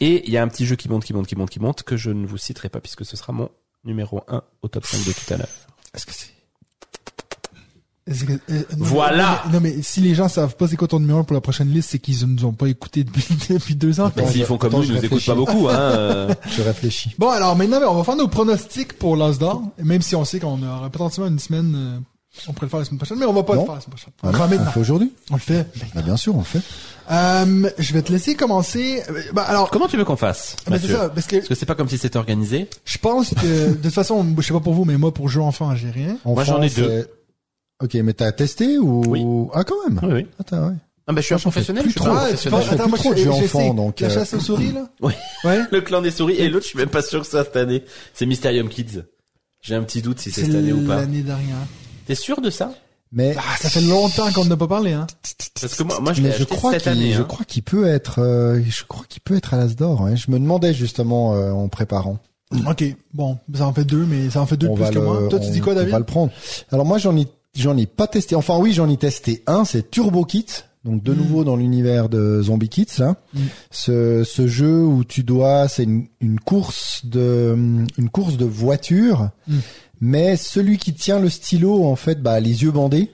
Et il y a un petit jeu qui monte, qui monte, qui monte, qui monte, que je ne vous citerai pas puisque ce sera mon numéro 1 au top 5 de tout à l'heure. Est-ce que c'est... Que- euh, non, Voilà. mais- Non mais, si les gens savent pas c'est quoi ton numéro pour la prochaine liste, c'est qu'ils nous ont pas écouté depuis, depuis deux ans. S'ils font comme attends, nous, ils nous écoutent pas beaucoup, hein. euh. Je réfléchis. Bon alors maintenant on va faire nos pronostics pour l'As d'or, même si on sait qu'on aura potentiellement une semaine, euh, on pourrait le faire la semaine prochaine, mais on va pas Non. le faire la semaine prochaine. On Ah le on le fait aujourd'hui On le fait. Bah, Bien sûr, on le fait. Euh, je vais te laisser commencer. Bah alors, Comment tu veux qu'on fasse mais c'est ça, parce que Parce que c'est pas comme si c'était organisé. je pense que de toute façon, je sais pas pour vous, mais moi pour jeux enfants, j'ai rien. En Moi, j'en ai deux. Ok, mais t'as testé ou Oui. Ah, quand même. Oui, oui. Attends, ouais. Ah bah je suis un professionnel, plus je suis trop. pas un Ah, tu penses, attends, moi trop j'ai essayé donc, la euh, chasse aux souris là. Oui. Ouais. Le clan des souris et l'autre, je suis même pas sûr que soit cette année. C'est Mysterium Kids. J'ai un petit doute si c'est cette année ou pas. l'année dernière. T'es sûr de ça? Mais, Ah, ça fait longtemps qu'on n'a pas parlé, hein. Parce que moi, moi je l'ai mais je acheté crois cette qu'il, année. je hein. crois qu'il peut être, euh, je crois qu'il peut être à l'As d'or. Hein. Je me demandais justement euh, en préparant. Ok, bon, ça en fait deux, mais ça en fait deux de On plus que le- moi. Toi, tu on- dis quoi, On David? va le prendre. Alors moi, j'en ai, j'en ai pas testé. Enfin oui, j'en ai testé un. C'est Turbo Kit. Donc de Mm. nouveau dans l'univers de Zombie Kids là. Mm. Ce, ce jeu où tu dois, c'est une, une course de, une course de voiture. Mm. Mais celui qui tient le stylo, en fait, bah les yeux bandés.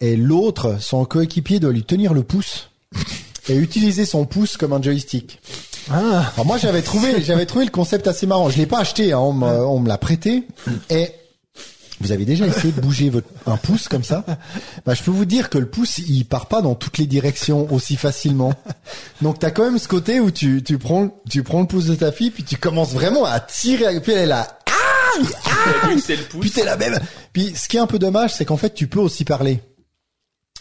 Et l'autre, son coéquipier doit lui tenir le pouce et utiliser son pouce comme un joystick. Ah, Alors moi j'avais trouvé j'avais trouvé le concept assez marrant. Je l'ai pas acheté, hein, on me, on me l'a prêté. Et vous avez déjà essayé de bouger votre un pouce comme ça? Bah je peux vous dire que le pouce il part pas dans toutes les directions aussi facilement. Donc t'as quand même ce côté où tu tu prends tu prends le pouce de ta fille puis tu commences vraiment à tirer et puis elle est là. c'est le Puis t'es la même. Puis ce qui est un peu dommage c'est qu'en fait tu peux aussi parler.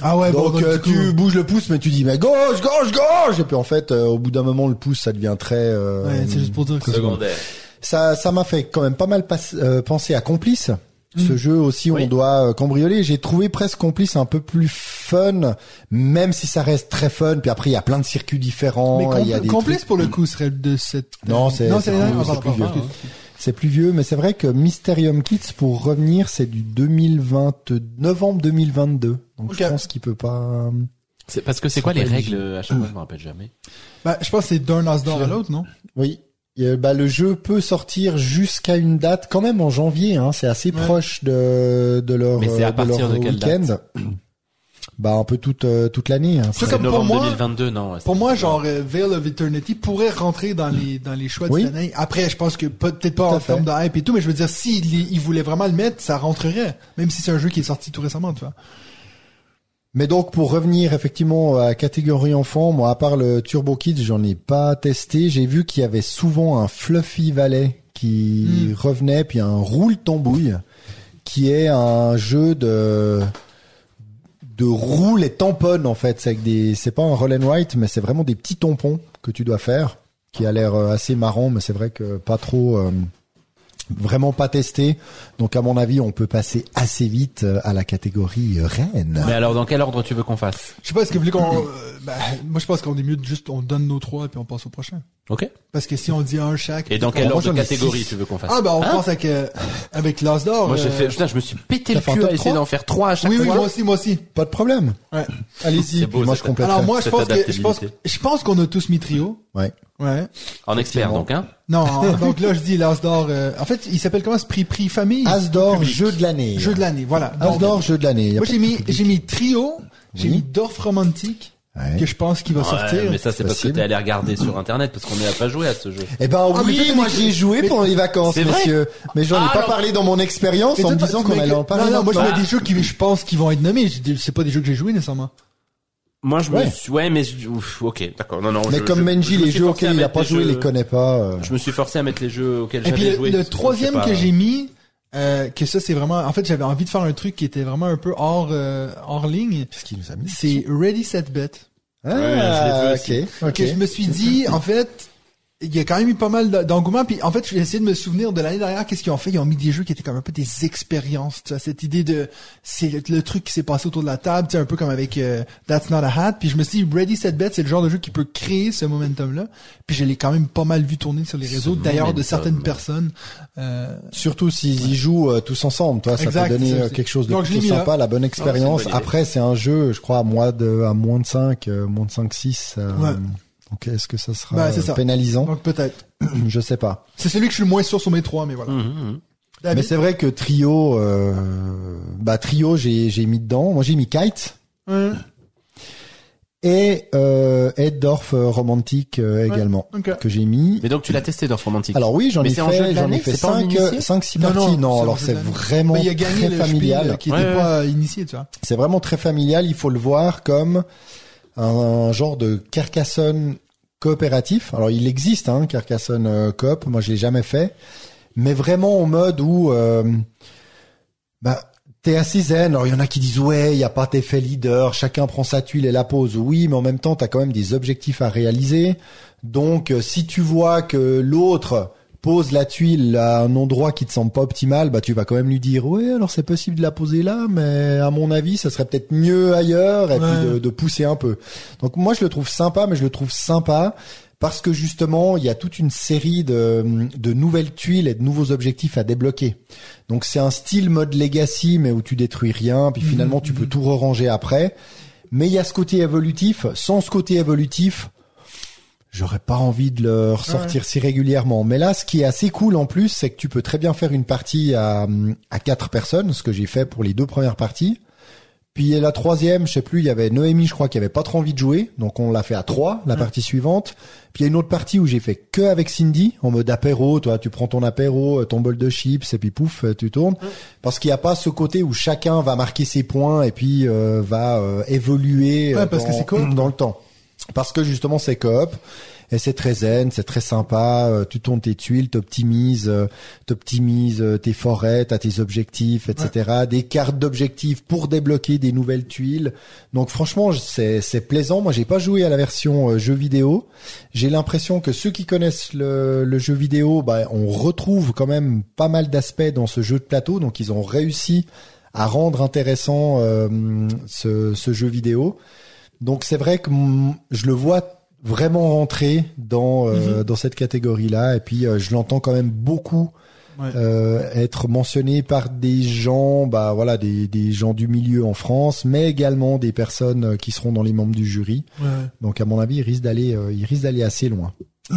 ah ouais, bon, donc donc, euh, coup, tu bouges le pouce mais tu dis mais gauche gauche gauche et puis en fait euh, au bout d'un moment le pouce ça devient très euh, ouais, c'est juste pour dire que Secondaire. Ça, ça m'a fait quand même pas mal pas- euh, penser à Complice. Ce jeu aussi, Oui. on doit euh, cambrioler. J'ai trouvé presque Complice un peu plus fun, même si ça reste très fun. Puis après, il y a plein de circuits différents. Mais il y a compl- des complice trucs- pour le coup serait de cette. Non, c'est- non, c'est c'est plus- c'est vieux. excuse. C'est plus vieux, mais c'est vrai que Mysterium Kids, pour revenir, c'est du 2020, novembre 2022. Donc je pense qu'il peut pas. C'est parce que c'est quoi les règles à chaque fois Je me rappelle jamais. Bah, je pense que c'est d'un Asdor à l'autre, non? Oui. Euh, bah, le jeu peut sortir jusqu'à une date quand même en janvier. Hein, c'est assez Ouais. proche de, de leur, Mais c'est à euh, de partir leur de quelle week-end. date Bah un peu toute euh, toute l'année. Hein. C'est comme pour novembre moi- 2022, non. ouais, Pour moi, genre Veil of Eternity pourrait rentrer dans les dans les choix de Oui. cette année. Après, je pense que pas- peut-être pas Tout en termes de hype et tout, mais je veux dire, s'il il voulait vraiment le mettre, ça rentrerait. Même si c'est un jeu qui est sorti tout récemment, tu vois. Mais donc pour revenir effectivement à catégorie enfant, moi à part le Turbo Kids, j'en ai pas testé. J'ai vu qu'il y avait souvent un Fluffy Valley qui Mm. revenait, puis un Roule Tambouille qui est un jeu de de roule et tamponne en fait. C'est avec des, c'est pas un roll and write, mais c'est vraiment des petits tampons que tu dois faire, qui a l'air euh, assez marrant, mais c'est vrai que pas trop. euh, Vraiment pas testé, donc à mon avis on peut passer assez vite euh, à la catégorie euh, reine. Mais alors, dans quel ordre tu veux qu'on fasse? Je sais pas, est-ce que vous voulez qu'on... euh, bah, moi, je pense qu'on est mieux de juste, on donne nos trois et puis on passe au prochain. Ok. Parce que si on dit un chaque... Et dans peut-être quel qu'on- ordre de catégorie tu veux qu'on fasse Ah, bah, on Hein pense avec, euh, avec l'As d'or. Moi, j'ai euh, fait, putain, je me suis pété le cul à essayer d'en faire trois à chaque Oui, oui, fois. moi aussi, moi aussi. Pas de problème. Ouais. Allez-y, moi je complète. Alors moi, je pense que, je pense, je pense qu'on a tous mis trio. Ouais. Ouais. En expert, donc, hein. Non, donc là, je dis l'As d'or, euh, en fait, il s'appelle comment ce prix, prix famille? Asdor, Public. jeu de l'année. Jeu de l'année, voilà. Donc, Asdor, jeu de l'année. Moi, j'ai mis, j'ai mis trio, j'ai Oui. mis Dorf romantique, Ouais. que je pense qu'il va Ouais, sortir. mais ça, c'est parce que t'es allé regarder sur internet, parce qu'on n'a pas joué à ce jeu. Eh ben Ah, mais oui, moi j'y ai joué mais- pendant les vacances, C'est vrai messieurs. Mais j'en ai Ah, pas alors- parlé dans mon expérience en toi, me disant qu'on allait que- en parler. Non, non, moi, je mets des jeux qui, je pense, qui vont être nommés. C'est pas des jeux que j'ai joués, nécessairement. Moi, je me Ouais. suis, ouais, mais, je- ouf, ok, d'accord. Non, non. Mais je- comme je- Menji, je les jeux auxquels il a pas joué, il jeux- les connaît pas. euh. Je me suis forcé à mettre les jeux auxquels Et puis, j'avais le, joué. le parce que troisième que j'ai mis, euh, que ça, c'est vraiment, en fait, j'avais envie de faire un truc qui était vraiment un peu hors, euh, hors ligne. Qu'est-ce qu'il nous a mis C'est Ready, Set, Bet. Ah, Ouais, ok. que je me suis dit, en fait, il y a quand même eu pas mal d'engouement. Puis en fait, j'ai essayé de me souvenir de l'année dernière. Qu'est-ce qu'ils ont fait? Ils ont mis des jeux qui étaient comme un peu des expériences. Tu vois, cette idée de, c'est le, le truc qui s'est passé autour de la table. Tu sais, un peu comme avec euh, That's Not a Hat. Puis je me suis dit, Ready Set Bet, c'est le genre de jeu qui peut créer ce momentum-là. Puis je l'ai quand même pas mal vu tourner sur les réseaux. D'ailleurs, de certaines personnes. Euh, Surtout s'ils y jouent euh, tous ensemble, toi, ça Exact, peut donner ça euh, quelque chose de Donc, plutôt là. sympa, la bonne expérience. bonne. Après, c'est un jeu, je crois, à moins de, à moins de 5, euh, moins de 5, 6. euh, Ouais. Donc, est-ce que ça sera Bah, euh, ça. pénalisant? donc peut-être. Je sais pas. C'est celui que je suis le moins sûr sur mes trois, mais voilà. Mhm, mhm. David? Mais c'est vrai que Trio, euh, bah, Trio, j'ai, j'ai mis dedans. Moi, j'ai mis Kite. Et, euh, Eddorf euh, Romantique, euh, également. Que j'ai mis. Mais donc, tu l'as testé, Dorf Romantique. Alors oui, j'en Mais ai c'est en jeu de fait, j'en ai fait c'est pas en 5, initié 5, 6 Non, non, parties. Non, c'est alors c'est vraiment a gagné très familial. Qui Ouais, était ouais. pas initié, tu vois. C'est vraiment très familial. Il faut le voir comme un, genre de Carcassonne coopératif. Alors il existe, hein, Carcassonne euh, coop. Moi, je l'ai jamais fait, mais vraiment en mode où, euh, bah, t'es assez zen. Alors il y en a qui disent ouais, il y a pas d'effet leader, chacun prend sa tuile et la pose. Oui, mais en même temps, t'as quand même des objectifs à réaliser. Donc, euh, si tu vois que l'autre pose la tuile à un endroit qui te semble pas optimal, bah tu vas quand même lui dire ouais alors c'est possible de la poser là, mais à mon avis ça serait peut-être mieux ailleurs et Ouais. puis de, de pousser un peu. Donc moi je le trouve sympa, mais je le trouve sympa parce que justement, il y a toute une série de, de nouvelles tuiles et de nouveaux objectifs à débloquer. Donc c'est un style mode legacy, mais où tu détruis rien, puis finalement tu peux tout re-ranger après. Mais il y a ce côté évolutif. Sans ce côté évolutif, j'aurais pas envie de le ressortir si régulièrement. Mais là, ce qui est assez cool en plus, c'est que tu peux très bien faire une partie à, à quatre personnes, ce que j'ai fait pour les deux premières parties. Puis la troisième, je sais plus, il y avait Noémie, je crois, qui avait pas trop envie de jouer, donc on l'a fait à trois, la partie suivante. Puis il y a une autre partie où j'ai fait que avec Cindy, en mode apéro, toi, tu prends ton apéro, ton bol de chips, et puis pouf, tu tournes. Parce qu'il n'y a pas ce côté où chacun va marquer ses points et puis euh, va euh, évoluer Ouais, euh, parce que c'est coop. dans le temps. Parce que justement c'est coop. Et c'est très zen, c'est très sympa. euh, Tu tournes tes tuiles, t'optimises, euh, t'optimises euh, tes forêts, t'as tes objectifs, etc. Des cartes d'objectifs pour débloquer des nouvelles tuiles. Donc franchement, c'est c'est plaisant. Moi, j'ai pas joué à la version jeu vidéo. J'ai l'impression que ceux qui connaissent le, le jeu vidéo, bah, on retrouve quand même pas mal d'aspects dans ce jeu de plateau. Donc ils ont réussi à rendre intéressant euh, ce, ce jeu vidéo. Donc c'est vrai que mm, je le vois vraiment rentrer dans euh, dans cette catégorie-là et puis euh, je l'entends quand même beaucoup Ouais. euh, être mentionné par des gens bah voilà des des gens du milieu en France mais également des personnes euh, qui seront dans les membres du jury. Ouais. Donc à mon avis, il risque d'aller euh, il risque d'aller assez loin.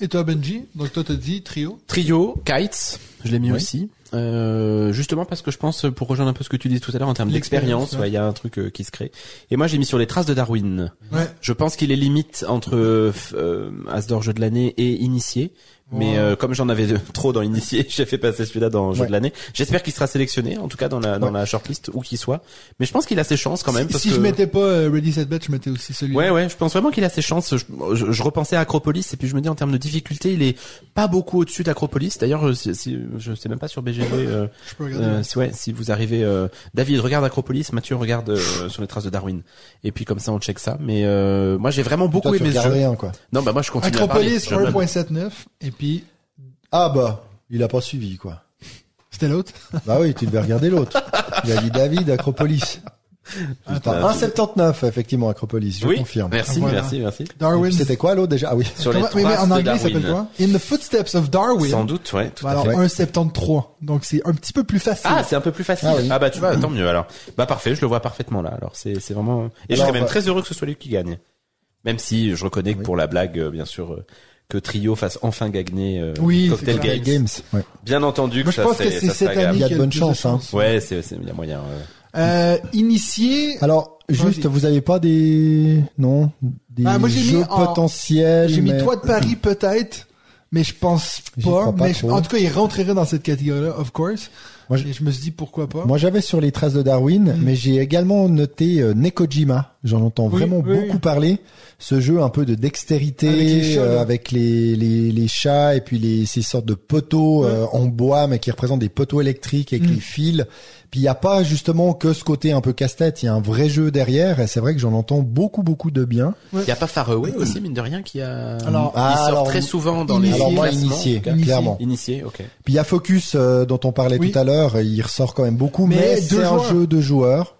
Et toi, Benji? Donc toi, t'as dit trio. Trio, Kites, je l'ai mis Oui. aussi. Euh, justement parce que je pense, pour rejoindre un peu ce que tu dis tout à l'heure en termes d'expérience, ouais. ouais, il y a un truc euh, qui se crée. Et moi j'ai mis sur les traces de Darwin. Ouais. Je pense qu'il est limite entre euh, euh, As d'or jeu de l'année et Initié. Mais euh, comme j'en avais trop dans Initié, j'ai fait passer celui-là dans jeu Ouais. de l'année. J'espère qu'il sera sélectionné, en tout cas dans la dans Ouais. la shortlist où qu'il soit. Mais je pense qu'il a ses chances quand même. si parce si que... je mettais pas euh, Ready Set Bet, je mettais aussi celui-là. Ouais, ouais, je pense vraiment qu'il a ses chances. Je, je- je repensais à Acropolis et puis je me dis en termes de difficulté, il est pas beaucoup au-dessus d'Acropolis. D'ailleurs, euh, si, si- je sais même pas sur BGG. Euh, Je peux regarder. euh, si, ouais, si vous arrivez, euh, David regarde Acropolis, Mathieu regarde euh, sur les traces de Darwin. Et puis comme ça, on check ça. Mais euh, moi, j'ai vraiment beaucoup Toi, tu aimé ce regardes jeu. rien quoi. Non, bah moi, je continue Acropolis à parler. Je meuble. 1.79 et puis Ah bah, il a pas suivi quoi. c'était l'autre? Bah oui, tu devais regarder l'autre. Il a dit David Acropolis. Putain, 1,79 effectivement Acropolis, je oui, confirme. merci, Voilà. merci, merci. Darwin. C'était quoi l'autre déjà? Ah oui. Sur les Comment- mais traces en anglais, il s'appelle quoi? In the footsteps of Darwin. Sans doute, ouais, tout à alors, fait. 1.73. Donc c'est un petit peu plus facile. Ah, c'est un peu plus facile. Ah Ah, oui. bah tu vois, tant mieux alors. Bah parfait, je le vois parfaitement là. Alors c'est c'est vraiment. Et je serais même bah- très heureux que ce soit lui qui gagne. Même si je reconnais que pour la blague, euh, bien sûr, euh, que Trio fasse enfin gagner euh, Oui, Cocktail. Games. Games. Ouais. Bien entendu que Moi, je ça pense que c'est cette année. Il y a de bonnes chances, hein. Ouais, c'est c'est il y a moyen. Euh, initié, Alors, juste, vous avez pas des non des Ah, moi, j'ai mis jeux en- potentiels j'ai mis mais- Toit de Paris peut-être, mais je pense pas. mais je- en tout cas, il rentrerait dans cette catégorie-là, of course. Moi, je- Et je me suis dit pourquoi pas. Moi, j'avais sur les traces de Darwin, Mm. mais j'ai également noté euh, Nekojima. J'en entends Oui, vraiment oui, beaucoup oui. parler. Ce jeu un peu de dextérité Avec les chats, euh, avec les, les, les chats et puis les, ces sortes de poteaux Ouais. euh, en bois, mais qui représentent des poteaux électriques avec les fils. Puis il n'y a pas justement que ce côté un peu casse-tête. Il y a un vrai jeu derrière. Et c'est vrai que j'en entends beaucoup, beaucoup de bien. Il y a pas Faraway aussi mine de rien qui a. Alors- il Ah, sort alors, très souvent dans les. Alors moi, initié, clairement. Initié, ok. Puis il y a Focus euh, dont on parlait Oui. tout à l'heure, il ressort quand même beaucoup, Mais c'est un jeu de joueurs,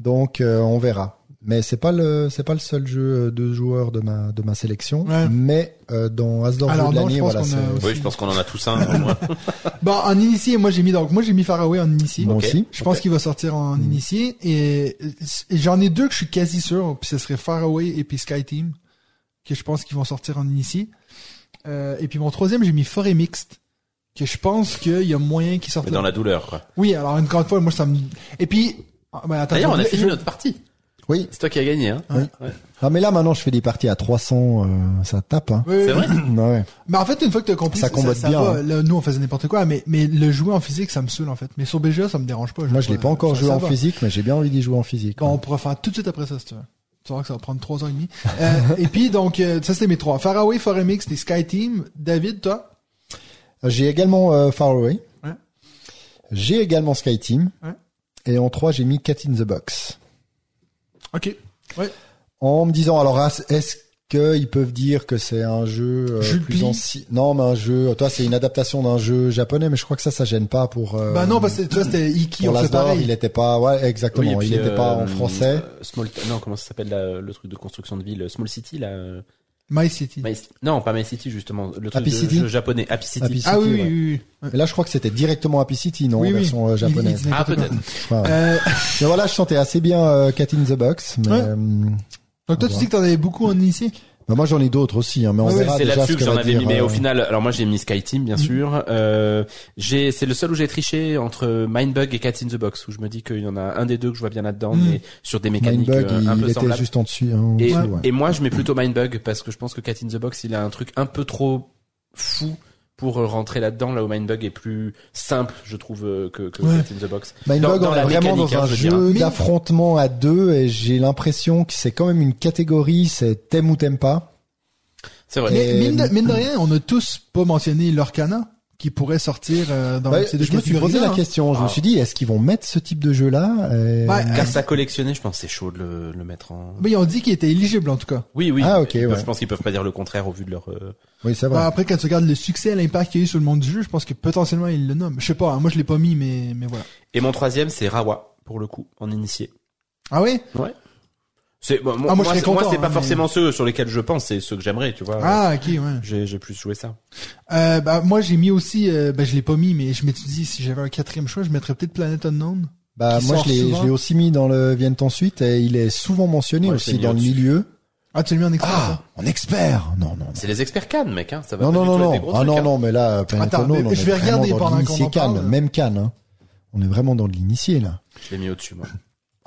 donc euh, on verra. Mais c'est pas le c'est pas le seul jeu euh, de joueurs de ma de ma sélection, Ouais. mais euh, dans Asdor de l'année, voilà. aussi- Oui, je pense qu'on en a tous un. au moins. Bah, en initié, moi j'ai mis donc moi j'ai mis Faraway en initié. Moi aussi. Je pense qu'il va sortir en initié et, et j'en ai deux que je suis quasi sûr, puis ce serait Faraway et puis Sky Team que je pense qu'ils vont sortir en initié. Euh, et puis mon troisième, j'ai mis Forêt Mixte que je pense qu'il y a moyen qu'ils sortent. Mais dans la douleur, quoi. Oui, alors une grande fois, moi ça me. Et puis, ah, attends, D'ailleurs, on a fini je- notre partie. Oui. C'est toi qui as gagné, hein. Oui. Ouais. Ah mais là maintenant je fais des parties à 300, euh, ça tape. Hein. Oui, C'est vrai. ouais. Mais en fait, une fois que tu as compris, Ça combote bien, va. hein. Là, nous, on faisait n'importe quoi, mais, mais le jouer en physique, ça me saoule, en fait. Mais sur BGA, ça me dérange pas. Moi je l'ai pas encore joué en va. physique, mais j'ai bien envie d'y jouer en physique. Bon, on pourra faire tout de suite après ça, si tu veux. Tu vois que ça va prendre trois ans et demi. Euh, et puis, donc, euh, ça, c'était mes trois. Faraway, Forêt Mix, et Sky Team. David, toi? J'ai également euh, Far Away. Ouais. J'ai également Sky Team. Ouais. Et en trois j'ai mis Cat in the Box. Ok. Ouais. en me disant alors est-ce qu'ils peuvent dire que c'est un jeu euh, Jules plus ancien Non, mais un jeu. Toi, c'est une adaptation d'un jeu japonais, mais je crois que ça, ça gêne pas pour. euh, bah non, parce que tu vois, c'était Iki, pour l'Asdor, il était pas. Ouais, exactement. Oui, et puis, il était pas euh, en français. euh, Small, non, comment ça s'appelle là, le truc de construction de ville, Small City là. My City. My- non, pas My City justement, le truc Happy de City jeu japonais, Happy City. Happy Ah oui, oui, ouais. oui. oui. Mais là, je crois que c'était directement Happy City, non, Oui, en oui. version euh, Il- il japonaise. Ah peut-être. Ouais. Euh, Mais voilà, je chantais assez bien euh, Cat in the Box. Mais, Ouais. euh, donc toi, tu dis que t'en avais beaucoup en initié bah, moi, j'en ai d'autres aussi, hein, mais on verra C'est là-dessus que j'en va avais mis, mais euh, au final, alors moi j'ai mis Sky Team bien sûr. Euh, j'ai, c'est le seul où j'ai triché entre Mindbug et Cat in the Box où je me dis qu'il y en a un des deux que je vois bien là-dedans, Mm. mais sur des mécaniques Mindbug, euh, il, un peu était semblables. juste en dessus. hein, ouais. et moi, je mets plutôt Mindbug parce que je pense que Cat in the Box, il a un truc un peu trop fou pour euh, rentrer là-dedans, là où Mindbug est plus simple, je trouve, euh, que, que Ouais. Cat in the Box. Mindbug, dans on la est vraiment mécanique, dans hein, un je veux dire. jeu d'affrontement à deux et j'ai l'impression que c'est quand même une catégorie, c'est t'aimes ou t'aimes pas. C'est vrai. Mais mine de, mine de rien, on n'a tous pas mentionné Lorcana qui pourrait sortir euh, dans Ouais, ces deux je me suis posé la hein. question, je me Ah. suis dit, est-ce qu'ils vont mettre ce type de jeu-là Euh, Ouais, Car ça collectionner, je pense que c'est chaud de le, le mettre en... Mais ils ont dit qu'il était éligible en tout cas. Oui, oui. Ah, ok, peuvent- ouais. Je pense qu'ils peuvent pas dire le contraire au vu de leur... euh, Oui, c'est vrai. Bah, après, quand tu regardes le succès et l'impact qu'il y a eu sur le monde du jeu, je pense que potentiellement ils le nomment. Je sais pas, hein, moi je l'ai pas mis, mais mais voilà. Et mon troisième, c'est Rawa, pour le coup, en initié. Ah oui? Ouais. C'est, bon, moi, Ah, moi, c'est- moi, content, c'est pas hein, mais- forcément ceux sur lesquels je pense, c'est ceux que j'aimerais, tu vois. Ah ok, ouais. J'ai, j'ai plus joué ça. Euh, bah, moi j'ai mis aussi, euh, ben je l'ai pas mis, mais je m'étais dit si j'avais un quatrième choix, je mettrais peut-être Planet Unknown. Bah moi je l'ai je l'ai aussi mis dans le Viennent ensuite et il est souvent mentionné Ouais, aussi dans le milieu. Ah tu l'as mis en expert Ah, en expert. Non non. C'est les experts Cannes, mec, hein. Ça va Non pas non du non tout être non. des gros Ah trucs, non hein. non mais là Planet Attends, Unknown, mais on je est vais regarder pendant qu'on en parle. Cannes, même Cannes hein. On est vraiment dans l'initié là. Je l'ai mis au-dessus, moi.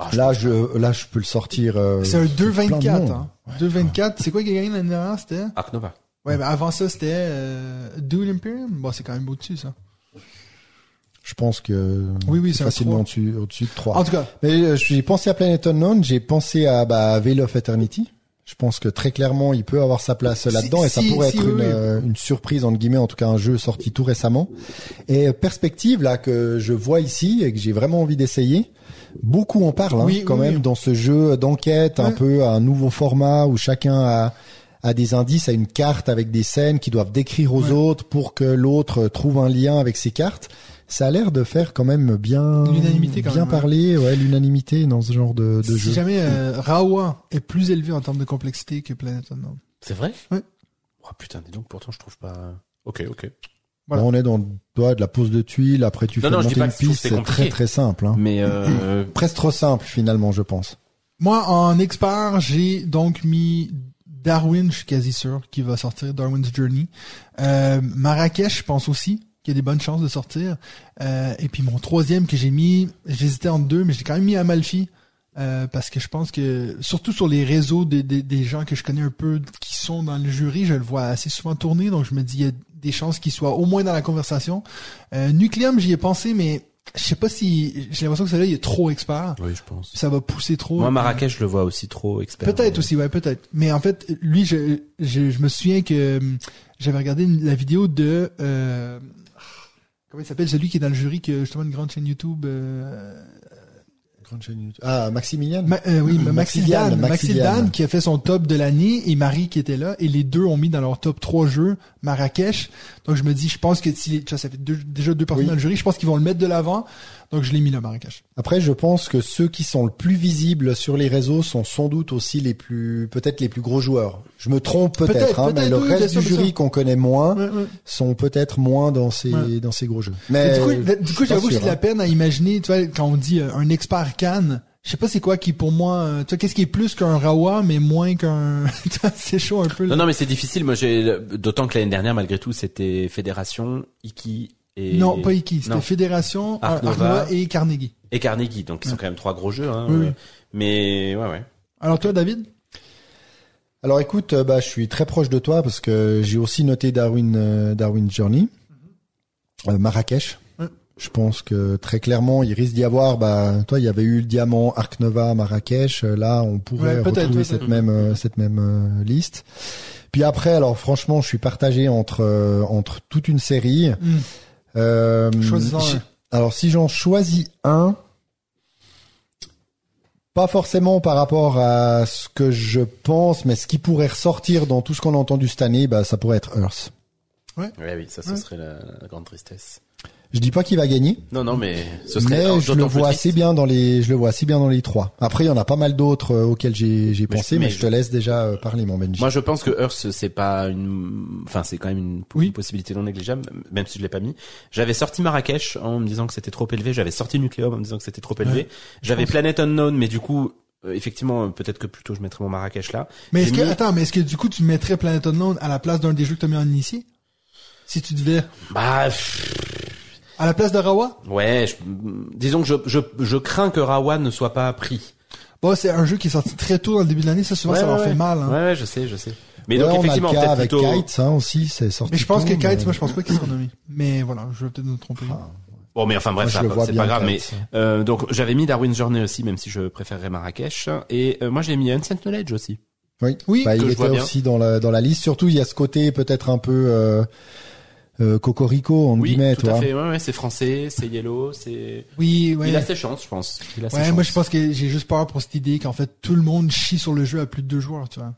Ah, je Là je là je peux le sortir euh, C'est un plein de 2-24. monde. Hein. 2-24, c'est quoi qui a gagné l'année dernière C'était? Ark Nova. Ouais, mais avant ça c'était euh, Dune Imperium? Bon, c'est quand même au-dessus ça. Je pense que Oui, oui, c'est facilement au-dessus au-dessus de 3. En tout cas, Mais euh, j'ai pensé à Planet Unknown, j'ai pensé à bah, Veil of Eternity. Je pense que très clairement, il peut avoir sa place là-dedans et ça si- pourrait si, être oui, une, oui. euh, une surprise entre guillemets, en tout cas un jeu sorti tout récemment. Et perspective là que je vois ici et que j'ai vraiment envie d'essayer. Beaucoup en parlent hein, Oui, quand oui, même oui. dans ce jeu d'enquête, un peu un nouveau format où chacun a a des indices, a une carte avec des scènes qui doivent décrire aux Ouais. autres pour que l'autre trouve un lien avec ces cartes. Ça a l'air de faire quand même bien L'unanimité, bien même, parler, ouais, l'unanimité dans ce genre de, de si jeu. jamais euh, Rawa est plus élevé en termes de complexité que Planet Unknown. C'est vrai? Ouais. Oh, putain, dis donc, pourtant, je trouve pas... Ok, ok. Voilà. Là, on est dans toi de la pose de tuiles, après tu Non, fais non, je dis monter pas une piste, c'est très très simple. Hein. Mais, euh, Presque trop simple finalement, je pense. Moi, en expert, j'ai donc mis Darwin, je suis quasi sûr qu'il va sortir, Darwin's Journey. Euh, Marrakech, je pense aussi qu'il y a des bonnes chances de sortir. Euh, et puis mon troisième que j'ai mis, j'hésitais entre deux, mais j'ai quand même mis Amalfi. Euh, parce que je pense que, surtout sur les réseaux des, des, des gens que je connais un peu qui sont dans le jury, je le vois assez souvent tourner, donc je me dis il y a des chances qu'il soit au moins dans la conversation. Euh, Nucleum, j'y ai pensé, mais je sais pas si j'ai l'impression que celui-là il est trop expert. oui, je pense. Ça va pousser trop. Moi, Marrakech, je le vois aussi trop expert. Peut-être aussi, ouais, peut-être. Mais en fait, lui, je, je, je me souviens que hum, j'avais regardé la vidéo de euh, comment il s'appelle celui qui est dans le jury qui a justement une grande chaîne YouTube. Euh, Grande chaîne YouTube. Ah, Maximilian? Ma- euh, oui, Maxilian, Maxilian. Qui a fait son top de l'année et Marie qui était là et les deux ont mis dans leur top trois jeux Marrakech. Donc je me dis, je pense que si, ça fait deux- déjà deux personnes Oui. dans le jury, je pense qu'ils vont le mettre de l'avant. Donc je l'ai mis là Marrakech. Après, je pense que ceux qui sont le plus visibles sur les réseaux sont sans doute aussi les plus, peut-être les plus gros joueurs. Je me trompe peut-être, Peut-être, hein, mais peut-être, le oui, reste du jury qu'on connaît moins Ouais, ouais. sont peut-être moins dans ces Ouais. dans ces gros jeux. Mais Mais du coup, du coup, j'avoue que j'ai de la hein. peine à imaginer, tu vois, quand on dit euh, un expert Cannes, je sais pas c'est quoi qui pour moi, euh, tu vois, qu'est-ce qui est plus qu'un Rawa, mais moins qu'un, tu vois, c'est chaud un peu. là. Non, non, mais c'est difficile. Moi, j'ai, d'autant que l'année dernière, malgré tout, c'était Fédération, Iki et... Non, pas Iki, c'était. Fédération, Art Art Nova. Nova et Carnegie. Et Carnegie, donc ils sont Ouais. quand même trois gros jeux, hein. Oui, oui. euh, Mais, ouais, ouais. Alors toi, David? Alors écoute, euh, bah, je suis très proche de toi parce que j'ai aussi noté Darwin, euh, Darwin Journey, Euh, Marrakech. Ouais. Je pense que très clairement, il risque d'y avoir. Bah, toi, il y avait eu le diamant Arc Nova, Marrakech. Euh, Là, on pourrait Ouais, peut-être, retrouver cette même euh, cette même euh, liste. Puis après, alors franchement, je suis partagé entre euh, entre toute une série. Hmm. Euh, Choisis-en j'ai- un. Alors si j'en choisis un, pas forcément par rapport à ce que je pense, mais ce qui pourrait ressortir dans tout ce qu'on a entendu cette année, bah ça pourrait être Earth. Ouais, oui, ça, ce Ouais. serait la, la grande tristesse. Je dis pas qu'il va gagner, Non, non, mais ce serait mais je le vois triste. assez bien dans les, je le vois assez bien dans les trois. Après, il y en a pas mal d'autres euh, auxquels j'ai j'ai pensé, mais, mais je te laisse déjà euh, parler, mon Benji. Moi, je pense que Hearth, c'est pas une, enfin, c'est quand même une Oui. possibilité non négligeable, même si je l'ai pas mis. J'avais sorti Marrakech en me disant que c'était trop élevé. J'avais sorti Nucleum en me disant que c'était trop élevé. J'avais Planet Unknown, mais du coup, euh, effectivement, peut-être que plutôt je mettrais mon Marrakech là. Mais est-ce que, mis- attends, mais est-ce que du coup tu mettrais Planet Unknown à la place d'un des jeux que t'as mis en initié? Si tu devais, Bah, pff, à la place de Rawa? ouais, je- disons que je, je, je crains que Rawa ne soit pas pris. Bon, c'est un jeu qui est sorti très tôt dans le début de l'année, ça souvent Ouais, ça leur ouais, fait mal, hein. Ouais, ouais, je sais, je sais. Mais Ouais, donc on a effectivement, le cas peut-être avec plutôt. Kites hein, aussi, c'est sorti. Mais je pense que Kites, mais- moi je pense pas qu'ils seront nommés. Mais voilà, je vais peut-être me tromper. Bon, mais enfin bref, ça, le vois c'est pas grave. Mais euh, donc j'avais mis Darwin's Journey aussi, même si je préférerais Marrakech. Et euh, moi, j'ai mis Ancient Knowledge aussi. Oui, Oui, bah, que il je vois était bien. aussi dans la dans la liste. Surtout, il y a ce côté peut-être un peu euh, euh, cocorico en Oui, guillemets, tout toi. à fait. Ouais, ouais, c'est français, c'est yellow, c'est. Oui, ouais. Il a ses chances, je pense. Il a ses Ouais, chances. moi je pense que j'ai juste peur pour cette idée qu'en fait tout le monde chie sur le jeu à plus de deux joueurs, tu vois.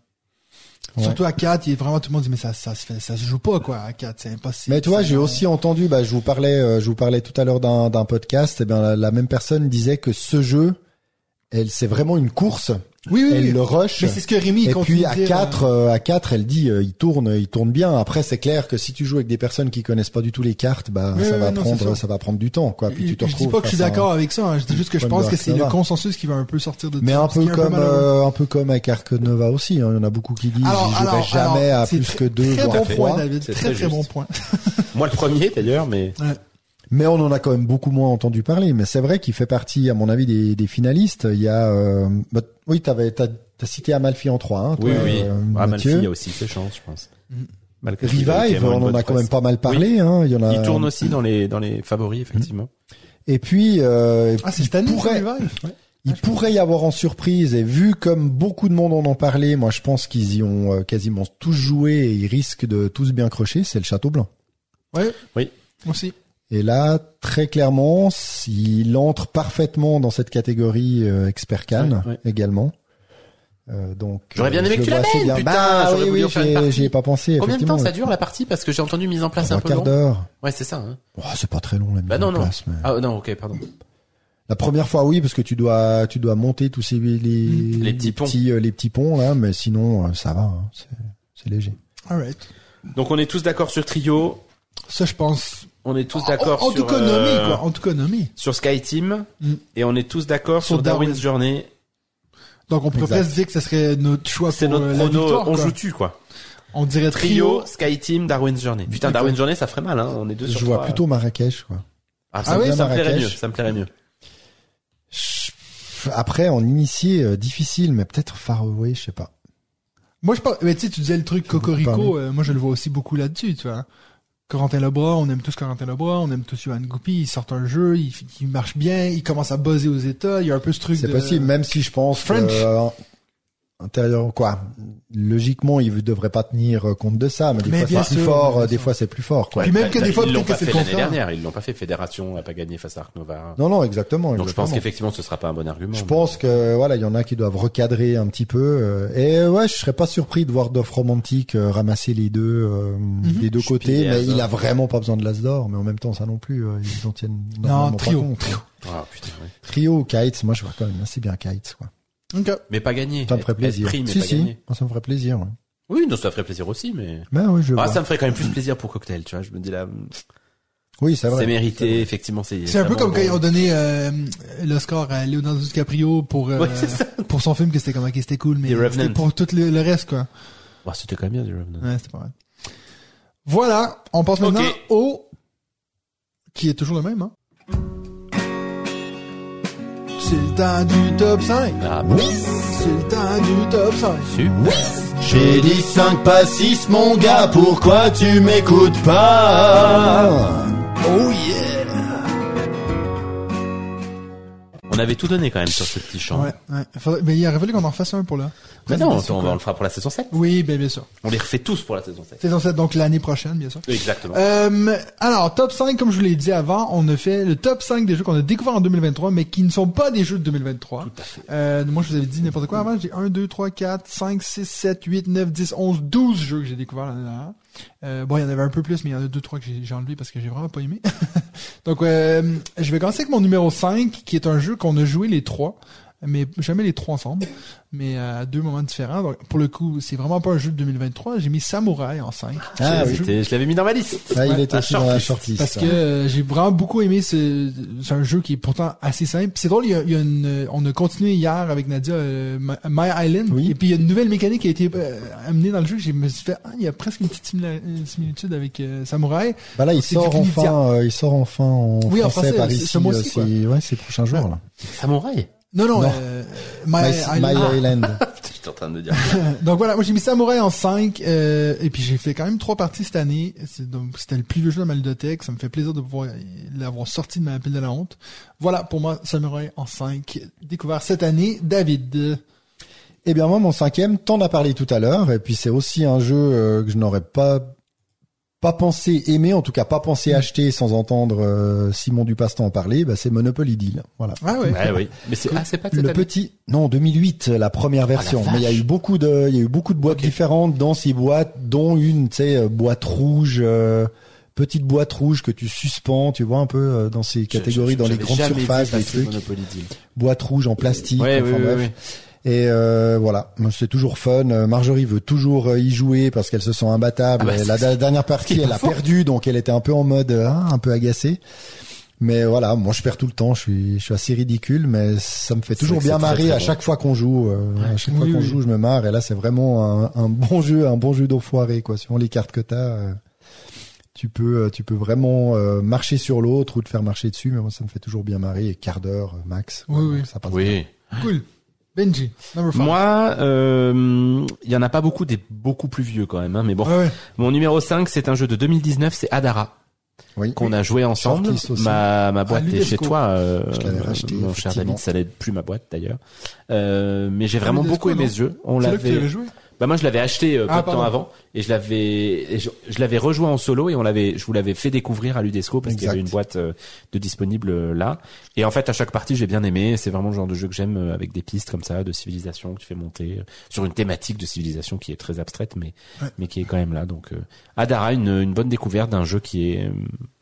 Ouais. Surtout à 4, il a vraiment tout le monde dit mais ça ça se fait ça se joue pas quoi à 4, c'est impossible. Mais tu vois, j'ai aussi entendu, bah, je vous parlais, euh, je vous parlais tout à l'heure d'un d'un podcast. Et bien, la, la même personne disait que ce jeu, elle, c'est vraiment une course. Oui oui, Elle oui. le rush. Mais c'est ce que Rémi Et continue puis à dire, 4 euh, euh, à 4 elle dit euh, il tourne il tourne bien. Après c'est clair que si tu joues avec des personnes qui connaissent pas du tout les cartes, bah Oui, ça oui, va non, prendre ça. ça. va prendre du temps quoi. Puis tu te je dis pas que je suis d'accord avec ça, hein. je dis juste que je pense que c'est le consensus qui va un peu sortir de Mais ça, un peu comme euh, un peu comme avec Ark Nova aussi, hein. il y en a beaucoup qui disent Alors, j'y jouerai alors, jamais alors, à plus très- que deux Très voire bon point trois. David, C'est très très très bon point. Moi, le premier d'ailleurs, mais. Mais on en a quand même beaucoup moins entendu parler. Mais c'est vrai qu'il fait partie, à mon avis, des, des finalistes. Il y a, euh, bah, oui, t'avais, t'as, t'as cité Amalfi en 3, hein, toi, Oui, oui. euh, ah, Mathieu. Malfi a aussi ses chances, je pense. Mm. Malgré Revive, on en a quand même pas mal parlé. Hein. Il y en a. Il tourne aussi dans les dans les favoris, effectivement. Et puis, euh, Ah, c'est il pourrait, ça, Revive il pourrait y avoir en surprise. Et vu comme beaucoup de monde en ont parlé, moi, je pense qu'ils y ont euh, quasiment tous joué et ils risquent de tous bien crocher. C'est le Château Blanc. Ouais. Oui. Aussi. Et là, très clairement, il entre parfaitement dans cette catégorie euh, expert Cannes Ouais, ouais. également. Euh, donc, J'aurais bien euh, aimé que tu l'amènes, putain, Bah, oui, oui, j'y ai- pas pensé. Combien de temps ça dure la partie Parce que j'ai entendu mise en place un Trois peu quarts long. d'heure. Ouais, c'est ça. Hein. Oh, c'est pas très long la mise Bah non, en non. place. mais- Ah non, ok, pardon. La première fois, oui, parce que tu dois, tu dois monter tous ces les, Les petits ponts. euh, les petits ponts là, mais sinon euh, ça va, hein, c'est, c'est léger. Alright. Donc on est tous d'accord sur Trio. Ça je pense. On est tous d'accord En, en sur tout euh, quoi, en tout cas nommé. sur Sky Team Mm. et on est tous d'accord Sur sur Darwin's Darwin. Journey. Donc on pourrait Exact. presque dire que ça serait notre choix C'est notre euh, la prono. victoire, on quoi. joue-tu quoi On dirait Trio, trio. Sky Team, Darwin's Journey. Putain. Darwin's Journey, ça ferait mal. Hein. On est deux sur Je vois trois. plutôt Marrakech quoi. Ah, Ah oui, ça me plairait mieux. Ça me plairait mieux. Après, en initié, euh, difficile, mais peut-être Far Away, je sais pas. Moi je pense mais tu sais tu disais le truc Cocorico, euh, moi je le vois aussi beaucoup là-dessus, tu vois. Corentin Lebras, on aime tous Corentin Lebras, on aime tous Johan Goupy, il sort un jeu, il, marche bien, il commence à buzzer aux États, il y a un peu ce truc C'est de... possible, même si je pense French. que, euh, intérieur quoi. Logiquement, il devrait pas tenir euh, compte de ça, mais des Mais fois bien c'est plus sûr, fort, euh, des fois c'est plus fort quoi. Puis même que des fois, ils l'ont pas que c'est fait l'année dernière. Ils l'ont pas fait. Fédération a pas gagné face à Arc Nova. Non non, exactement. Donc je pense qu'effectivement ce sera pas un bon argument. Je pense que voilà, il y en a qui doivent recadrer un petit peu. euh, et ouais, je serais pas surpris de voir Doff Romantique ramasser les deux, euh, Mhm. les deux Je côtés. Mais il a vraiment pas besoin de l'as d'or, mais en même temps ça non plus, ils en tiennent Non, normalement pas trio. compte. trio. Ah putain. ouais. Trio ou Kites, moi je vois quand même assez bien Kites quoi. Mais pas gagné. Ça me ferait plaisir. Être pris, mais si pas si, gagné. moi, ça me ferait plaisir. Ouais. Oui, non, ça ferait plaisir aussi, mais. Ben oui, je Ah, vois. ça me ferait quand même plus plaisir pour Cocktail, tu vois. Je me dis là, Oui, c'est vrai. c'est mérité, effectivement, c'est. C'est un peu comme quand ils ont donné euh, l'Oscar à Leonardo DiCaprio pour euh, Ouais, pour son film que c'était comme ok c'était cool mais c'était pour tout le, le reste quoi. Ouais, c'était quand même bien, The Revenant. Ouais, c'était pas mal. Voilà, on passe maintenant au qui est toujours le même hein. C'est le temps du top 5. Ah, bon? C'est le temps du top 5. Super. J'ai dit 5 pas 6 mon gars, pourquoi tu m'écoutes pas? Oh yeah. On avait tout donné quand même sur ce petit champ. Ouais, ouais. Faudrait- mais il aurait fallu qu'on en fasse un pour là. Mais non, Présentation, on, on le fera pour la saison 7. Oui, ben bien sûr. On les refait tous pour la saison 7. Saison 7, donc l'année prochaine, bien sûr. Exactement. Euh, alors, top 5, comme je vous l'ai dit avant, on a fait le top 5 des jeux qu'on a découverts en 2023, mais qui ne sont pas des jeux de 2023. Euh, moi, je vous avais dit n'importe quoi avant. J'ai 1, 2, 3, 4, 5, 6, 7, 8, 9, 10, 11, 12 jeux que j'ai découverts l'année dernière. Euh, bon, il y en avait un peu plus, mais il y en a deux, trois que j'ai enlevé parce que j'ai vraiment pas aimé. Donc, euh, je vais commencer avec mon numéro 5, qui est un jeu qu'on a joué les trois, mais jamais les trois ensemble, mais à deux moments différents. Donc, pour le coup, c'est vraiment pas un jeu de 2023. J'ai mis Samouraï en 5. Ah oui. Je l'avais mis dans ma liste. Ah, il la aussi dans la shortlist. Parce que euh, j'ai vraiment beaucoup aimé ce, c'est un jeu qui est pourtant assez simple. C'est drôle, il y a, il y a une, on a continué hier avec Nadia euh, My Island, Oui. et puis il y a une nouvelle mécanique qui a été euh, amenée dans le jeu. Je me suis fait, ah, il y a presque une petite similitude avec euh, Samouraï. Bah là, il c'est sort enfin, euh, il sort enfin en Oui, en français, français, par ce- ici, ce mois-ci, euh, quoi. ces- ouais, ces prochains jours là. Samouraï? Non, non, Non. euh, My, My, Island. My Island. J'étais en train de me dire. Donc voilà, moi j'ai mis Samouraï en 5 euh, et puis j'ai fait quand même trois parties cette année. C'est donc c'était le plus vieux jeu de ma ludothèque. Ça me fait plaisir de pouvoir l'avoir sorti de ma pile de la honte. Voilà pour moi Samouraï en 5 découvert cette année. David. Eh bien moi, mon cinquième, t'en as parlé tout à l'heure, et puis c'est aussi un jeu euh, que je n'aurais pas pas pensé aimer, en tout cas pas pensé acheter sans entendre euh, Simon Dupastan en parler. Bah, c'est Monopoly Deal. Voilà. Ah ouais. Ouais, oui. Mais c'est, ah, c'est pas de cette Le petit, non, 2008, la première version. vache. mais il y a eu beaucoup de, il y a eu beaucoup de boîtes différentes dans ces boîtes, dont une, tu sais, euh, boîte rouge, euh, petite boîte rouge que tu suspends, tu vois un peu euh, dans ces catégories, Je- je- dans les grandes surfaces, des passer trucs, Monopoly Deal. boîte rouge en plastique. Ouais, enfin oui, oui, bref. oui. Et euh, voilà, Moi, c'est toujours fun. Euh, Marjorie veut toujours euh, y jouer parce qu'elle se sent imbattable. Ah bah, la, dernière partie, elle a perdu, donc elle était un peu en mode euh, hein, un peu agacée. Mais voilà, moi je perds tout le temps. Je suis, je suis assez ridicule, mais ça me fait toujours bien très, marrer très à bon. chaque fois qu'on joue. euh, à chaque fois Oui, qu'on oui. joue, je me marre. Et là, c'est vraiment un, un bon jeu, un bon jeu d'enfoiré quoi. Suivant les cartes que t'as, euh, tu peux, tu peux vraiment euh, marcher sur l'autre ou te faire marcher dessus. Mais moi, ça me fait toujours bien marrer. Et quart d'heure max. Oui, Ouais, oui. Ça passe bien. Oui. Cool. Benji. Number 5. Moi, euh, il y en a pas beaucoup des beaucoup plus vieux quand même, hein, mais bon. Ouais, ouais. Mon numéro 5, c'est un jeu de 2019, c'est Adara, Oui. qu'on a joué ensemble. Ma, ma boîte est chez toi, euh, racheté, mon cher. David, ça n'aide plus ma boîte d'ailleurs. Euh, mais j'ai Ah, vraiment beaucoup aimé ce jeu. On l'avait. Bah moi je l'avais acheté euh, peu Ah, de temps avant et je l'avais, je, je l'avais rejoint en solo et on l'avait, je vous l'avais fait découvrir à Ludesco parce qu'il y avait une boîte euh, de disponible euh, là. Et en fait à chaque partie j'ai bien aimé. C'est vraiment le genre de jeu que j'aime euh, avec des pistes comme ça de civilisation que tu fais monter sur une thématique de civilisation qui est très abstraite mais Ouais. mais qui est quand même là. Donc euh, Adara une, une bonne découverte d'un jeu qui est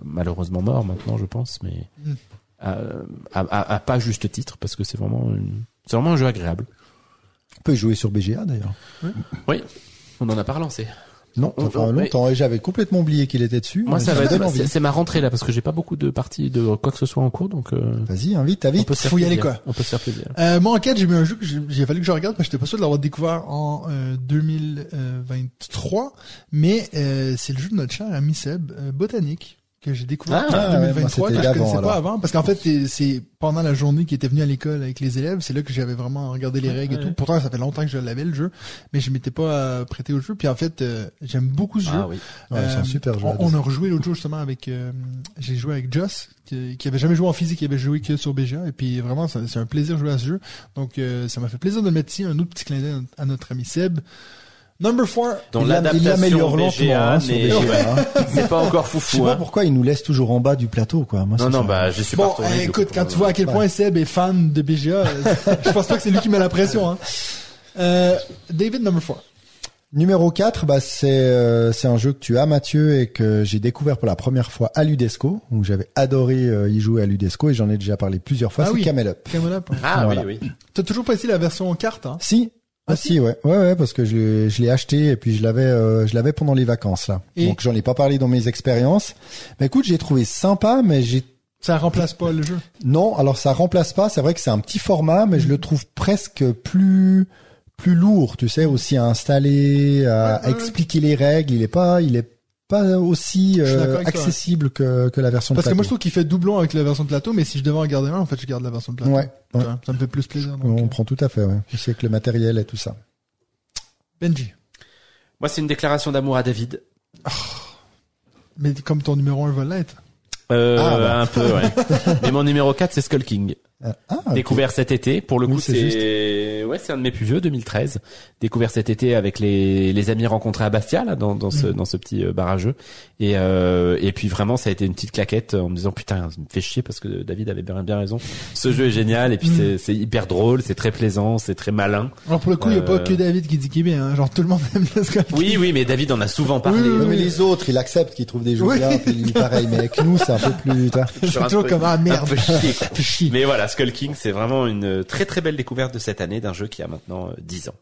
malheureusement mort maintenant je pense mais Mm. à, à, à- à pas juste titre parce que c'est vraiment une- c'est vraiment un jeu agréable. On peut jouer sur BGA d'ailleurs. Oui, on en a pas relancé. Non, On- enfin on- longtemps. Et j'avais complètement oublié qu'il était dessus. Moi, ça va être, c'est ma rentrée là parce que j'ai pas beaucoup de parties de quoi que ce soit en cours, donc euh, Vas-y, invite, on invite. peut faut y aller, quoi. On peut se faire plaisir. Euh, moi, en 4, j'ai mis un jeu que j'ai j'ai fallu que je regarde parce que j'étais pas sûr de l'avoir découvert en euh, 2023. Mais euh, c'est le jeu de notre cher ami Seb, euh, Botanique, que j'ai découvert Ah, en ouais, 2023, moi, c'était que je connaissais alors. pas avant. Parce qu'en fait, c'est- pendant la journée qui était venu à l'école avec les élèves, c'est là que j'avais vraiment regardé les règles et ouais. tout. Pourtant, ça fait longtemps que je l'avais, le jeu. Mais je m'étais pas euh, prêté au jeu. Puis en fait, euh, j'aime beaucoup ce jeu. Ah oui. Ouais, c'est un Euh, super jeu. On, on a rejoué l'autre jour justement avec, euh, j'ai joué avec Joss, qui, qui avait jamais joué en physique, qui avait joué que sur BGA, et puis vraiment c'est un plaisir de jouer à ce jeu. Donc ça m'a fait plaisir de mettre ici, un autre petit clin d'œil à notre ami Seb. Number 4. Dont il, l'a- il l'adaptation BGA hein, hein. n'est pas encore Je sais foufou. pas Hein. pourquoi il nous laisse toujours en bas du plateau, quoi. Moi, Non, c'est non, ça. bah, je suis pas Bon, retourné. eh, écoute, coup, quand tu vois à quel Ouais. point Seb est fan de BGA, euh, je pense pas que c'est lui qui met la pression. Hein. Euh, David, number 4. Numéro 4, bah, c'est euh, c'est un jeu que tu as, Mathieu, et que j'ai découvert pour la première fois à Ludesco, où j'avais adoré euh, y jouer à Ludesco, et j'en ai déjà parlé plusieurs fois, Ah c'est oui. Camel Up. Camel Up. Ah Voilà. oui, oui. T'as toujours pas essayé la version carte, hein? Si, Ah, si, ouais, ouais, ouais, parce que je, l'ai- je l'ai acheté et puis je l'avais, euh, je l'avais pendant les vacances là. Et- Donc j'en ai pas parlé dans mes expériences. Mais écoute, j'ai trouvé sympa, mais j'ai Ça remplace pas le jeu? non. Alors ça remplace pas. C'est vrai que c'est un petit format, mais je le trouve presque plus plus lourd. Tu sais, aussi à installer, à Ouais, expliquer les règles. Il est pas, il est pas aussi euh, avec toi, accessible que que la version. Parce de que moi je plateau. trouve qu'il fait doublon avec la version de plateau, mais si je devais en garder un, en fait je garde la version de plateau. Ouais, Ça me fait plus plaisir. donc, on euh, prend tout à fait. Ouais. Je sais que le matériel et tout ça. Benji. Moi, c'est une déclaration d'amour à David. Mais comme ton numéro 1 va l'être. Euh, Ah, bah. un peu, ouais. Mais mon numéro 4, c'est Skull King. Ah, ah. Découvert cet été. Pour le Oui, coup, c'est c'est ouais, c'est un de mes plus vieux, 2013. Découvert cet été avec les les amis rencontrés à Bastia, là, dans dans ce Mm. dans ce petit euh, barrageux. Et euh, et puis vraiment, ça a été une petite claquette en me disant putain, ça me fait chier parce que David avait bien bien raison. Ce jeu est génial et puis Mm. c'est c'est hyper drôle, c'est très plaisant, c'est très malin. Alors pour le coup, il y a pas Euh. que David qui dit qu'il est bien, hein. genre tout le monde aime Skull King. Oui, oui, mais David en a souvent parlé. Oui, mais les autres, ils acceptent qu'ils trouvent des jeux Oui. bien, puis pareil. Mais avec nous, c'est un peu plus. putain. Je suis un toujours comme ah un merde. peu quoi. Fais chier. Mais voilà, Skull King, c'est vraiment une très très belle découverte de cette année d'un jeu qui a maintenant euh, 10 ans.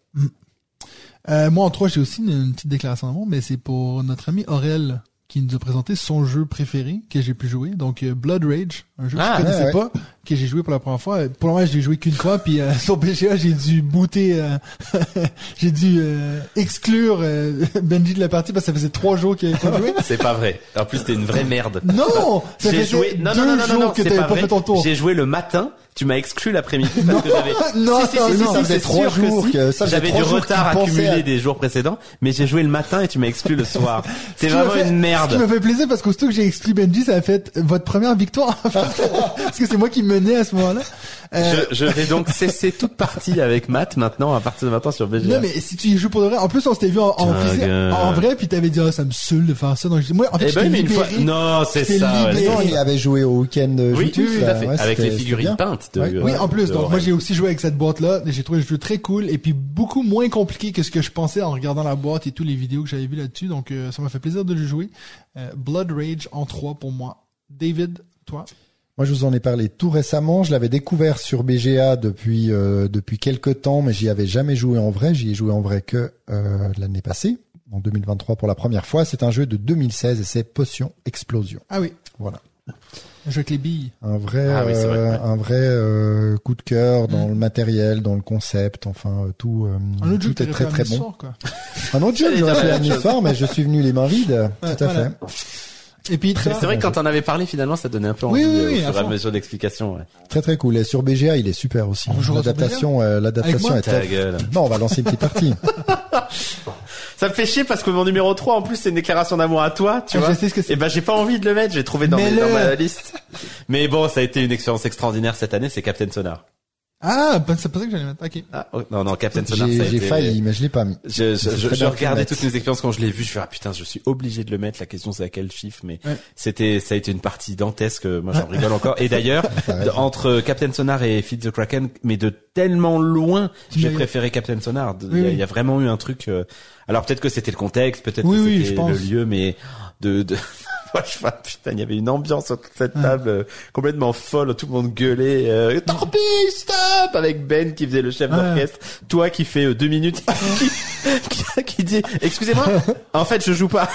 Euh, moi en trois, j'ai aussi une, une petite déclaration d'amour, mais c'est pour notre ami Aurel qui nous a présenté son jeu préféré que j'ai pu jouer, donc euh, Blood Rage, un jeu que Ah, je connaissais ouais, pas, que j'ai joué pour la première fois. Euh, Pour le moment, j'ai joué qu'une fois, puis euh, sur BGA, j'ai dû booter, euh, j'ai dû euh, exclure euh, Benji de la partie parce que ça faisait trois jours qu'il avait pas joué. C'est pas vrai. En plus, t'es une vraie merde. Non, ça J'ai joué. Non, non, non, non, jours non, que c'est t'avais pas pas vrai. fait ton tour. J'ai joué le matin. Tu m'as exclu l'après-midi parce que j'avais. Non, Si, si, non, si, si, non, si, ça faisait c'est trois que jours que- ça J'avais du retard accumulé à- des jours précédents, mais j'ai joué le matin et tu m'as exclu le soir. C'est Ce vraiment fait- une Ce merde. qui me fait plaisir parce qu'aussitôt que j'ai exclu Benji, ça a fait votre première victoire. parce que c'est moi qui menais à ce moment-là. Euh, Je, je vais donc cesser toute partie avec Matt maintenant à partir de maintenant sur BGA. Non mais si tu y joues pour de vrai, en plus on s'était vu en, en, physique- en vrai puis t'avais dit ah ça me saoule de faire ça donc moi en fait Eh ben, mais une fois. Non, c'est ça. ouais. Non, il avait joué au week-end de Oui, tout à là. fait. Ouais, Avec les figurines peintes de. Ouais. Oui, en plus donc moi j'ai aussi joué avec cette boîte là, j'ai trouvé le jeu très cool et puis beaucoup moins compliqué que ce que je pensais en regardant la boîte et tous les vidéos que j'avais vues là-dessus donc euh, ça m'a fait plaisir de le jouer. Euh, Blood Rage en 3 pour moi. David, toi? Moi, je vous en ai parlé tout récemment. Je l'avais découvert sur BGA depuis euh, depuis quelques temps, mais j'y avais jamais joué en vrai. J'y ai joué en vrai que euh, l'année passée, en 2023 pour la première fois. C'est un jeu de 2016 et c'est Potion Explosion. Ah oui, Voilà, un jeu avec les billes. un vrai Ah oui, c'est vrai, euh, un vrai euh, coup de cœur dans Mm. le matériel, dans le concept. Enfin, tout euh, Un autre jeu tout que est très très bon. soir, quoi. Un autre jeu j'aurais fait chose. soir, mais je suis venu les mains vides. Ouais, tout à voilà. fait. Et puis c'est vrai que quand on avait parlé finalement, ça donnait un peu envie oui, euh, oui, au à fur et à fond. mesure d'explication. Ouais. Très très cool. Et sur BGA, il est super aussi. L'adaptation, euh, l'adaptation est Ta gueule. Non, on va lancer une petite partie. Ça me fait chier parce que mon numéro 3 en plus c'est une déclaration d'amour à toi, tu Ah, vois. je sais ce que c'est. Et ben j'ai pas envie de le mettre, j'ai trouvé dans, mes- dans ma liste. Mais bon, ça a été une expérience extraordinaire cette année, c'est Captain Sonar. Ah, ben, c'est pas ça que j'allais mettre. OK. Ah oh, non non, Captain Sonar J'ai j'ai été failli, mais je l'ai pas mis. Je, je, je, regardais toutes mes expériences quand je l'ai vu, je fais ah putain, je suis obligé de le mettre. La question c'est à quel chiffre, mais Ouais. c'était ça a été une partie dantesque. Moi j'en rigole encore. Et d'ailleurs, entre Captain Sonar et Feed the Kraken, mais de tellement loin, j'ai préféré Captain Sonar. Il Oui, y, a- oui. il y a vraiment eu un truc. euh, Alors peut-être que c'était le contexte, peut-être Oui, que c'était le lieu, mais de, de... Moi, je vois, putain, il y avait une ambiance autour de cette table euh, complètement folle, tout le monde gueulait, euh, Torpille, stop Avec Ben qui faisait le chef Ouais. d'orchestre, toi qui fais euh, deux minutes, qui, qui, qui dit, excusez-moi, en fait, je joue pas.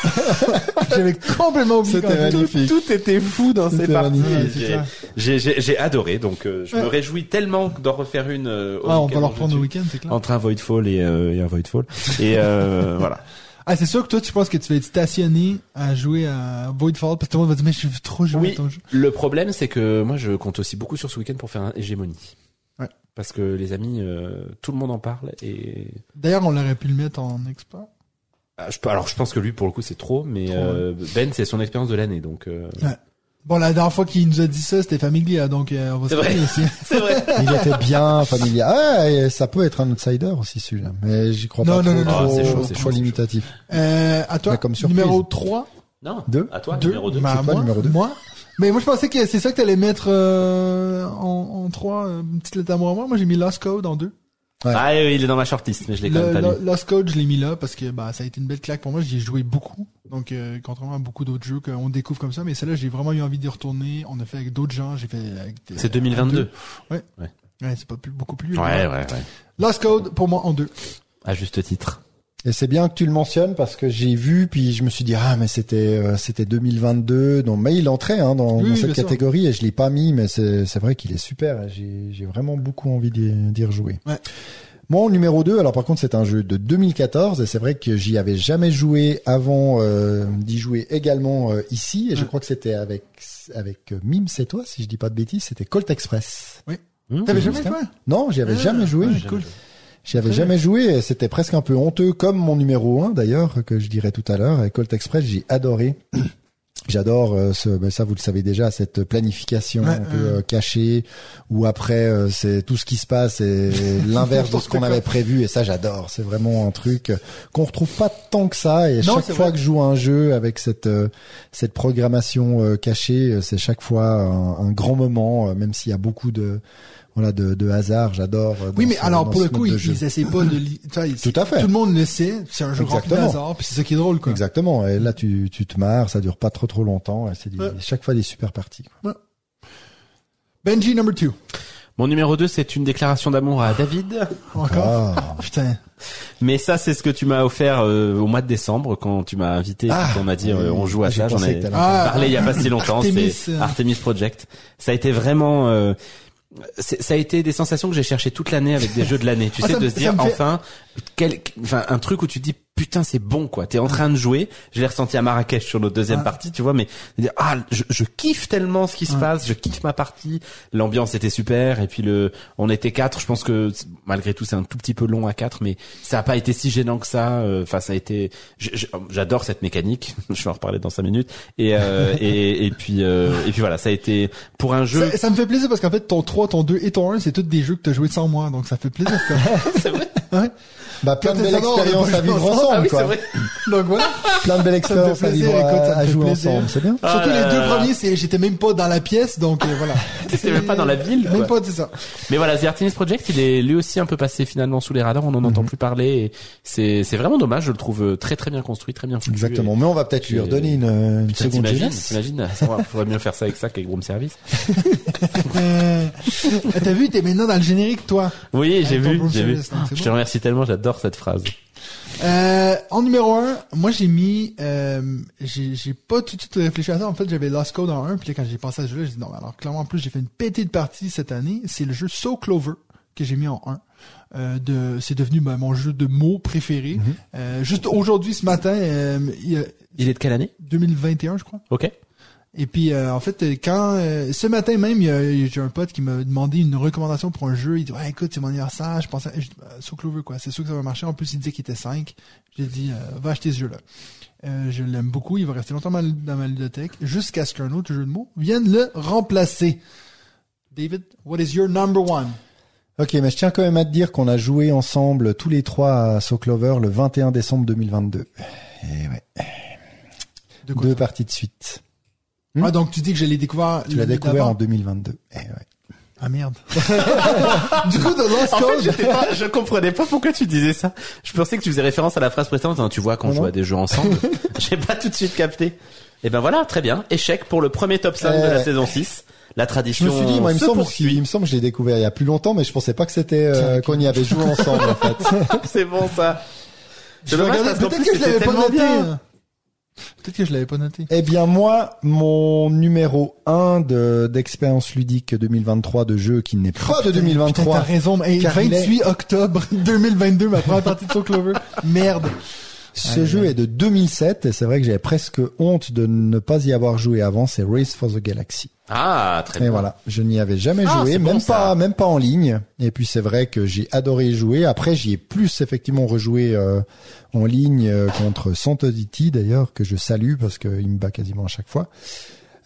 J'avais complètement oublié C'était quand magnifique. Tout était fou dans ces C'était parties. magnifique. C'est J'ai- clair. J'ai j'ai- j'ai adoré, donc euh, je me Ouais. réjouis tellement d'en refaire une. euh, au Ah, on week-end va leur prendre au week-end, c'est clair. Entre un Voidfall et, euh, et un Voidfall. Et euh, voilà. Ah, c'est sûr que toi, tu penses que tu vas être stationné à jouer à Voidfall parce que tout le monde va dire, mais je veux trop jouer Oui. à ton jeu. Le problème, c'est que moi, je compte aussi beaucoup sur ce week-end pour faire un hégémonie. Ouais. Parce que les amis, euh, tout le monde en parle et D'ailleurs, on aurait pu le mettre en expert. Ah, je, peux- alors je pense que lui pour le coup c'est trop, mais Trop, euh, Ben c'est son expérience de l'année donc. euh, Bon, la dernière fois qu'il nous a dit ça, c'était Familia, donc euh, on va se C'est vrai. parler aussi. C'est vrai. Il était bien familier. Ah, et ça peut être un outsider aussi celui-là, mais j'y crois Non, pas non, trop. non, non. Ah, c'est chaud, c'est limitatif. Euh, à toi, Mais comme surprise. numéro 3. Non. Deux. À toi Deux. numéro 2. Bah, moi, numéro deux Moi. Mais moi, je pensais que c'est ça que t'allais mettre euh, en, en 3, une petite lettre à moi. Moi, j'ai mis Lost Code en 2. Ah oui, il est dans ma shortlist mais je l'ai quand même pas lu. Lost Code, je l'ai mis là parce que bah ça a été une belle claque pour moi. J'y ai joué beaucoup. Donc euh, contrairement à beaucoup d'autres jeux qu'on découvre comme ça, mais celle-là j'ai vraiment eu envie d'y retourner. On a fait avec d'autres gens. J'ai fait avec des- C'est 2022. Ouais, c'est pas plus, beaucoup plus. Ouais ouais ouais. Lost Code pour moi en 2. À juste titre. Et c'est bien que tu le mentionnes parce que j'ai vu puis je me suis dit ah mais c'était euh, c'était 2022 donc mais il entrait hein, dans, Oui, dans oui, cette sûr. catégorie et je l'ai pas mis mais c'est c'est vrai qu'il est super j'ai j'ai vraiment beaucoup envie d'y d'y rejouer. Ouais. Mon numéro 2 alors par contre c'est un jeu de 2014 et c'est vrai que j'y avais jamais joué avant euh, d'y jouer également euh, ici et je crois que c'était avec avec euh, Mime c'est toi si je dis pas de bêtises c'était Colt Express. Mmh. T'avais jamais joué Non, j'y avais Ah, jamais joué. ouais, cool. J'y avais jamais joué et c'était presque un peu honteux comme mon numéro 1 d'ailleurs que je dirais tout à l'heure. Et Colt Express, j'ai adoré. J'adore euh, ce, ben ça vous le savez déjà, cette planification Ouais, un peu euh, cachée, où après euh, c'est tout ce qui se passe et l'inverse de ce qu'on avait prévu, et ça j'adore. C'est vraiment un truc qu'on retrouve pas tant que ça. Et Non, chaque fois vrai. que je joue à un jeu avec cette euh, cette programmation cachée, c'est chaque fois un, un grand moment, même s'il y a beaucoup de voilà de, de hasard. J'adore. euh, Oui, mais ce- alors pour le coup, ils, ils essaient pas de. li- ils- Tout à fait. Tout le monde le sait. C'est un jeu rempli de Exactement. hasard, puis c'est ça qui est drôle, quoi. Exactement. Et là, tu, tu te marres, ça dure pas trop trop longtemps. et C'est Ouais. chaque fois des super parties. quoi. Benji number two. Mon numéro 2, c'est une déclaration d'amour à David. Encore? Ah. Putain. Mais ça, c'est ce que tu m'as offert euh, au mois de décembre quand tu m'as invité, Ah, quand on m'a dit euh, on joue à ça. J'en ai Ah, parlé il y a pas si longtemps. Artemis, C'est euh. Artemis Project. Ça a été vraiment. euh, ça a été des sensations que j'ai cherché toute l'année avec des jeux de l'année. Tu Ah, sais, de me- se dire enfin, quel, enfin, un truc où tu te dis putain c'est bon quoi. T'es en train de jouer. Je l'ai ressenti à Marrakech sur notre deuxième Ah. partie, tu vois. Mais ah, je, je kiffe tellement ce qui se Ouais. passe. Je kiffe ma partie. L'ambiance était super. Et puis le, on était quatre. Je pense que malgré tout c'est un tout petit peu long à quatre, mais ça a pas été si gênant que ça. Euh, Enfin, ça a été. J'adore cette mécanique. je vais en reparler dans cinq minutes. Et euh, et, et puis euh, et puis voilà, ça a été pour un jeu. Ça, ça me fait plaisir parce qu'en fait, ton 3, ton 2 et ton 1, c'est tous des jeux que t'as joué sans moi, donc ça fait plaisir. c'est vrai. ouais. Bah, plein de belles expériences à vivre ensemble. Ah oui, quoi. c'est vrai. Donc voilà. Plein de belles expériences à plaisir, vivre, à- jouer plaisir. ensemble, c'est bien. Ah Surtout là les deux là. premiers, c'est j'étais même pas dans la pièce, donc euh, voilà. T'étais même pas dans la ville, Même quoi. pas, c'est ça. Mais voilà, The Artemis Project, il est lui aussi un peu passé finalement sous les radars. On n'en entend plus parler. Et c'est c'est vraiment dommage. Je le trouve euh, très très bien construit, très bien foutu. Exactement. Mais on va peut-être lui redonner une, une Putain, seconde jeunesse. t'imagines, ça va, faudrait mieux faire ça avec ça qu'avec Room Service. Euh, T'as vu, t'es maintenant dans le générique, toi. Oui, j'ai vu, j'ai vu. Je te remercie tellement, j'adore cette phrase. Euh, en numéro un, moi j'ai mis, euh, j'ai pas tout de suite réfléchi à ça. En fait, j'avais Lost Code en 1, puis là, quand j'ai pensé à ce jeu-là, j'ai dit non. Alors clairement, en plus, j'ai fait une pétée de partie cette année. C'est le jeu So Clover que j'ai mis en 1. Euh, de, c'est devenu ben, mon jeu de mots préféré. Euh, juste aujourd'hui, ce matin, euh, il Il est de quelle année? 2021, je crois. Ok. Et puis euh, en fait, quand euh, ce matin même, j'ai un pote qui m'a demandé une recommandation pour un jeu. Il dit ouais, écoute, c'est mon anniversaire. Je pensais, je bah, So Clover quoi. C'est sûr que ça va marcher. En plus, il disait qu'il était 5 J'ai dit euh, va acheter ce jeu-là. Euh, je l'aime beaucoup. Il va rester longtemps dans ma- bibliothèque jusqu'à ce qu'un autre jeu de mots vienne le remplacer. David, what is your number one? Ok, mais je tiens quand même à te dire qu'on a joué ensemble tous les trois à So Clover le 21 décembre 2022. Et ouais, De quoi deux ça? parties de suite. Ah donc tu dis que je l'ai découvert. Tu l'as découvert en 2022. Eh ouais. Ah merde. du coup, Lost En fait, j'étais pas, je comprenais pas pourquoi tu disais ça. Je pensais que tu faisais référence à la phrase précédente. hein, Tu vois, quand on joue à des jeux ensemble, j'ai pas tout de suite capté. Et ben voilà, très bien. Échec pour le premier top 5 de Eh la ouais. saison 6. La Je tradition me suis dit, moi, il me se semble, poursuit. il me semble que je l'ai découvert il y a plus longtemps, mais je pensais pas que c'était euh, qu'on y avait joué ensemble en fait. C'est bon ça. je vais regarder. Peut-être que je l'avais pas noté. bien. Peut-être que je l'avais pas noté. Eh bien moi, mon numéro 1 de d'expérience ludique 2023 de jeu qui n'est pas de Putain, T'as 2023. raison. mais, hey, Car il 28 octobre 2022, ma première partie de Soul Clover. Merde. Ce jeu est de 2007 et c'est vrai que j'avais presque honte de ne pas y avoir joué avant. C'est Race for the Galaxy. Ah, très Et bien. voilà, je n'y avais jamais Ah, joué, bon, même ça. pas, même pas en ligne. Et puis c'est vrai que j'ai adoré jouer. Après, j'y ai plus effectivement rejoué euh, en ligne euh, contre Santodity d'ailleurs que je salue parce qu'il me bat quasiment à chaque fois.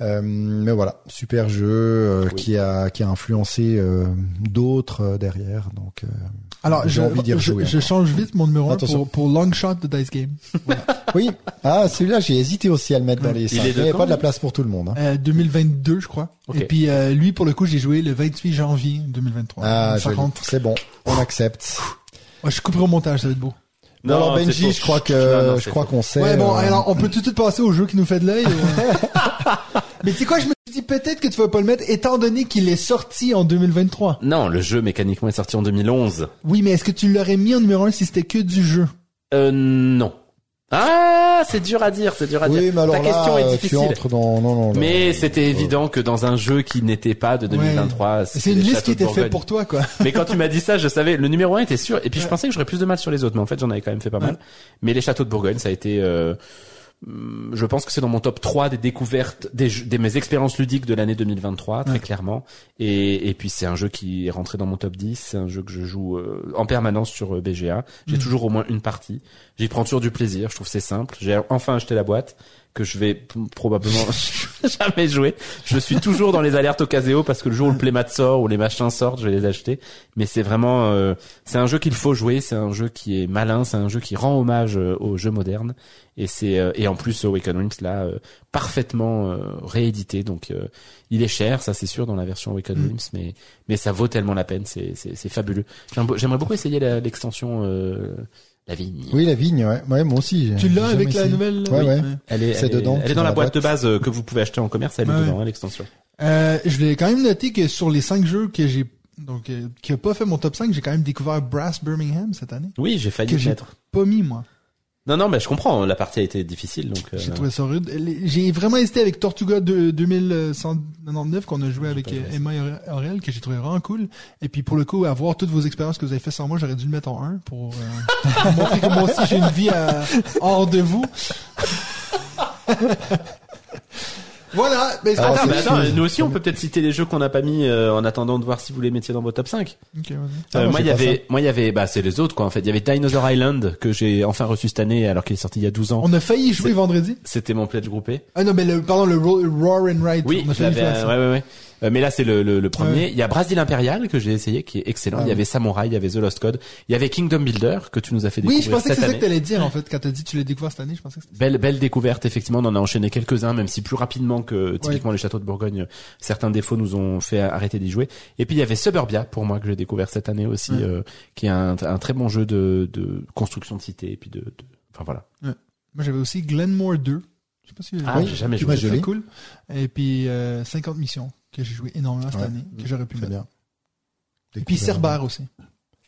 Euh, mais voilà, super jeu euh, Oui. qui a qui a influencé euh, d'autres euh, derrière. Donc euh, Alors, J'ai je, envie d'y rejouer je change vite mon numéro 1 Attention. pour, pour Long Shot de Dice Game. oui, ah celui-là j'ai hésité aussi à le mettre dans les Il n'y avait pas de la place pour tout le monde. hein. Euh, 2022, je crois. Et puis, euh, lui, pour le coup, j'ai joué le 28 janvier 2023. Ah, c'est bon, on accepte. Ouais, je couperai au montage, ça va être beau. Bon, alors c'est Benji, je crois que Non, non, je c'est crois qu'on sait. ouais, bon, euh, alors, on peut tout de suite passer au jeu qui nous fait de l'œil. ou- Mais tu sais quoi, je me suis dit peut-être que tu vas pas le mettre, étant donné qu'il est sorti en 2023. Non, le jeu mécaniquement est sorti en 2011. Oui, mais est-ce que tu l'aurais mis en numéro 1 si c'était que du jeu? Euh, non. Ah, c'est dur à dire, c'est dur à dire. Oui, mais alors Ta là, question est tu difficile. entres dans non non. Mais c'était euh, évident que dans un jeu qui n'était pas de 2023, c'était C'est une liste qui était faite pour toi, quoi. Mais quand tu m'as dit ça, je savais, le numéro 1 était sûr, et puis je pensais que j'aurais plus de mal sur les autres, mais en fait j'en avais quand même fait pas mal. Mais les châteaux de Bourgogne, ça a été, euh, je pense que c'est dans mon top 3 des découvertes, des, des mes expériences ludiques de l'année 2023, très Ouais. clairement. Et, et puis c'est un jeu qui est rentré dans mon top 10, c'est un jeu que je joue euh, en permanence sur euh, BGA. J'ai Mm. toujours au moins une partie. J'y prends toujours du plaisir, je trouve c'est simple. J'ai enfin acheté la boîte que je vais probablement jamais jouer. Je suis toujours dans les alertes au Caseo parce que le jour où le playmat sort ou les machins sortent, je vais les acheter. Mais c'est vraiment, euh, c'est un jeu qu'il faut jouer. C'est un jeu qui est malin. C'est un jeu qui rend hommage euh, aux jeux modernes. Et c'est euh, et en plus Awaken Realms là euh, parfaitement euh, réédité. Donc euh, il est cher, ça c'est sûr dans la version Awaken Mm. Realms, mais mais ça vaut tellement la peine. C'est c'est c'est fabuleux. J'aimerais beaucoup essayer la- l'extension euh, la vigne. Oui, la vigne, ouais. Ouais, moi aussi. Tu l'as avec la nouvelle Ouais, ouais. Elle est, C'est elle est- dedans, Elle est dans dans la la boîte de base que vous pouvez acheter en commerce. Elle est dedans, hein, l'extension. Euh, je l'ai quand même noté que sur les cinq jeux que j'ai donc euh, qui a pas fait mon top 5, j'ai quand même découvert Brass Birmingham cette année. Oui, j'ai failli Que le j'ai- mettre. Pas mis moi. Non, non, mais je comprends. La partie a été difficile, donc. euh, J'ai trouvé ça rude. J'ai vraiment hésité avec Tortuga de- 2199 qu'on a joué avec euh, Emma et Aurel que j'ai trouvé vraiment cool. Et puis pour le coup, avoir toutes vos expériences que vous avez fait sans moi, j'aurais dû le mettre en 1 pour euh, montrer que moi aussi j'ai une vie à- hors de vous. voilà. Mais c'est Alors, Attends, c'est- mais attends, nous aussi, on peut peut-être citer les jeux qu'on n'a pas mis euh, en attendant de voir si vous les mettiez dans vos top 5. Ok, vas-y. Ah, Euh, moi, moi, il y avait, moi, il y avait, bah, c'est les autres, quoi, en fait. Il y avait Dinosaur Island, que j'ai enfin reçu cette année, alors qu'il est sorti il y a 12 ans. On a failli jouer vendredi. C'était mon pledge groupé. Ah non, mais le, pardon, le Ro- Roar and Ride. Oui, on a failli l'avais, jouer à ça. ouais, ouais, ouais. Euh, mais là, c'est le, le, le premier. Ouais. Il y a Brasil Imperial, que j'ai essayé, qui est excellent. Ah il y avait Samurai, il y avait The Lost Code. Il y avait Kingdom Builder, que tu nous as fait découvrir Oui, je pensais que cette c'est ça que t'allais dire, en fait, quand t'as dit que tu l'as découvert cette année, je pensais que Belle, belle découverte, effectivement. On en a enchaîné quelques-uns, même si plus rapidement que typiquement les châteaux de Bourgogne, certains défauts nous ont fait arrêter d'y jouer. Et puis il y avait Suburbia, pour moi, que j'ai découvert cette année aussi, Ouais. euh, qui est un, un très bon jeu de, de construction de cité, et puis de, de- enfin voilà. Moi, j'avais aussi Glenmore 2. Je sais pas si Ah, Oui, j'ai jamais joué. l'ai. cool. Et puis, euh, 50 missions que j'ai joué énormément cette Ouais. année, que j'aurais pu mettre. bien. Et puis Cerber aussi,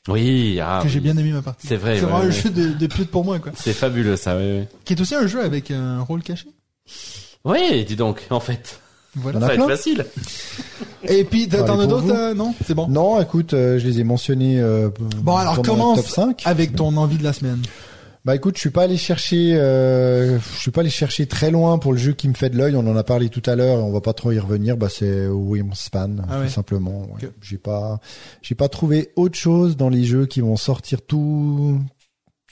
Oui, ah, que j'ai bien aimé ma partie. C'est vrai, C'est ouais, vraiment un ouais. jeu de, de pute pour moi, quoi. C'est fabuleux, ça, oui, oui. Qui est aussi un jeu avec un rôle caché. Oui, dis donc, en fait. Voilà. Ça va être facile. Et puis, t'en as d'autres, euh, non? C'est bon. Non, écoute, euh, je les ai mentionnés euh, Bon, alors, commence top 5. Avec ton envie de la semaine. Bah écoute, je suis pas allé chercher, euh, je suis pas allé chercher très loin pour le jeu qui me fait de l'œil. On en a parlé tout à l'heure, et on va pas trop y revenir. Bah c'est Wingspan, Ah ouais. tout simplement. ouais. Ok. J'ai pas, j'ai pas trouvé autre chose dans les jeux qui vont sortir tout.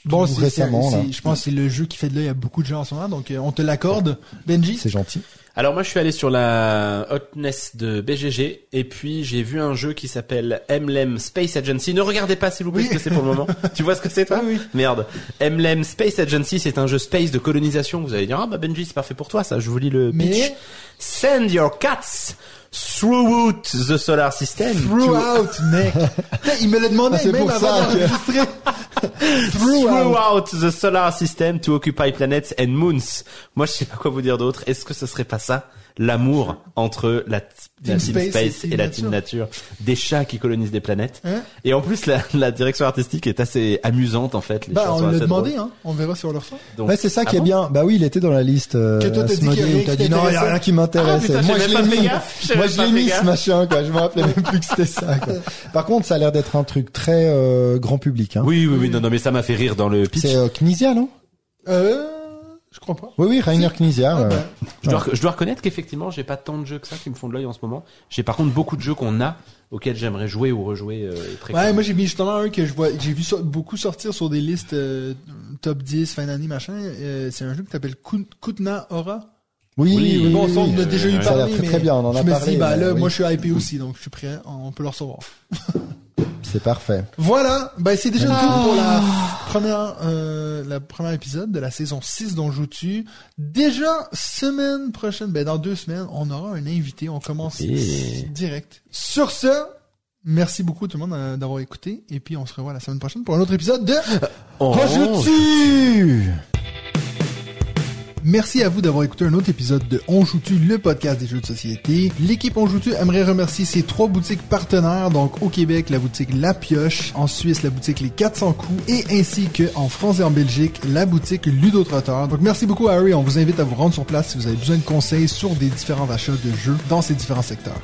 Bon, c'est- je pense que c'est le jeu qui fait de l'œil à beaucoup de gens en ce moment, donc euh, on te l'accorde. Benji? C'est gentil. Alors moi je suis allé sur la hotness de BGG et puis j'ai vu un jeu qui s'appelle Emblem Space Agency. Ne regardez pas s'il vous plaît Oui. ce que c'est pour le moment. tu vois ce que c'est toi Ah oui. Merde. Emblem Space Agency c'est un jeu space de colonisation. Vous allez dire ah bah Benji c'est parfait pour toi ça. Je vous lis le pitch. Mais- Send your cats throughout the solar system. Throughout, mec. Il me l'a demandé Ah, c'est même pour avant d'enregistrer. Throughout. Throughout the solar system to occupy planets and moons. Moi, je sais pas quoi vous dire d'autre. Est-ce que ce serait pas ça, l'amour entre la, la Team Team Space Space, et la Nature. Team Nature, des chats qui colonisent des planètes. Hein Et en plus, la, la direction artistique est assez amusante en fait. Les Bah, on l'a demandé, hein. On verra si on le reçoit. Donc- Ouais, c'est ça Ah qui est bon bien. Bah oui, il était dans la liste. Euh, Que toi, t'as dit dit non, il y a rien qui m'intéresse. Ah, Moi, j'ai je l'ai mis. gaffe, Moi, je pas l'ai mis ce machin, quoi. Je me rappelais même plus que c'était ça, quoi. Par contre, ça a l'air d'être un truc très euh, grand public, hein. Oui, oui, oui, non, non, mais ça m'a fait rire dans le pitch. C'est euh, Knizia, non? Euh, je crois pas. Oui, oui, Rainer Knizia. Ah, ouais. bah. Je dois, je dois reconnaître qu'effectivement, j'ai pas tant de jeux que ça qui me font de l'œil en ce moment. J'ai par contre beaucoup de jeux qu'on a auxquels j'aimerais jouer ou rejouer euh, très Ouais, moi j'ai mis justement un que je vois, j'ai vu so- beaucoup sortir sur des listes euh, top 10, fin d'année, machin. Euh, c'est un jeu qui s'appelle Kutna Aura. Oui, Oui, oui, bon, oui, on a déjà eu. Ça parlé, très, mais très bien, on en a je me parlé, dis, bah mais là, moi je suis hypé aussi, donc je suis prêt, on peut le recevoir. C'est parfait. Voilà, bah c'est déjà Ah. tout pour la première, euh, la première épisode de la saison 6 dont joues-tu. Déjà, semaine prochaine, ben dans deux semaines, on aura un invité, on commence Et- direct. Sur ce, merci beaucoup tout le monde euh, d'avoir écouté, et puis on se revoit la semaine prochaine pour un autre épisode de Oh, Merci à vous d'avoir écouté un autre épisode de On joue-tu, le podcast des jeux de société. L'équipe On joue-tu aimerait remercier ses trois boutiques partenaires, donc au Québec, la boutique La Pioche, en Suisse, la boutique Les 400 coups, et ainsi que en France et en Belgique, la boutique Ludo. Donc merci beaucoup Harry, on vous invite à vous rendre sur place si vous avez besoin de conseils sur des différents achats de jeux dans ces différents secteurs.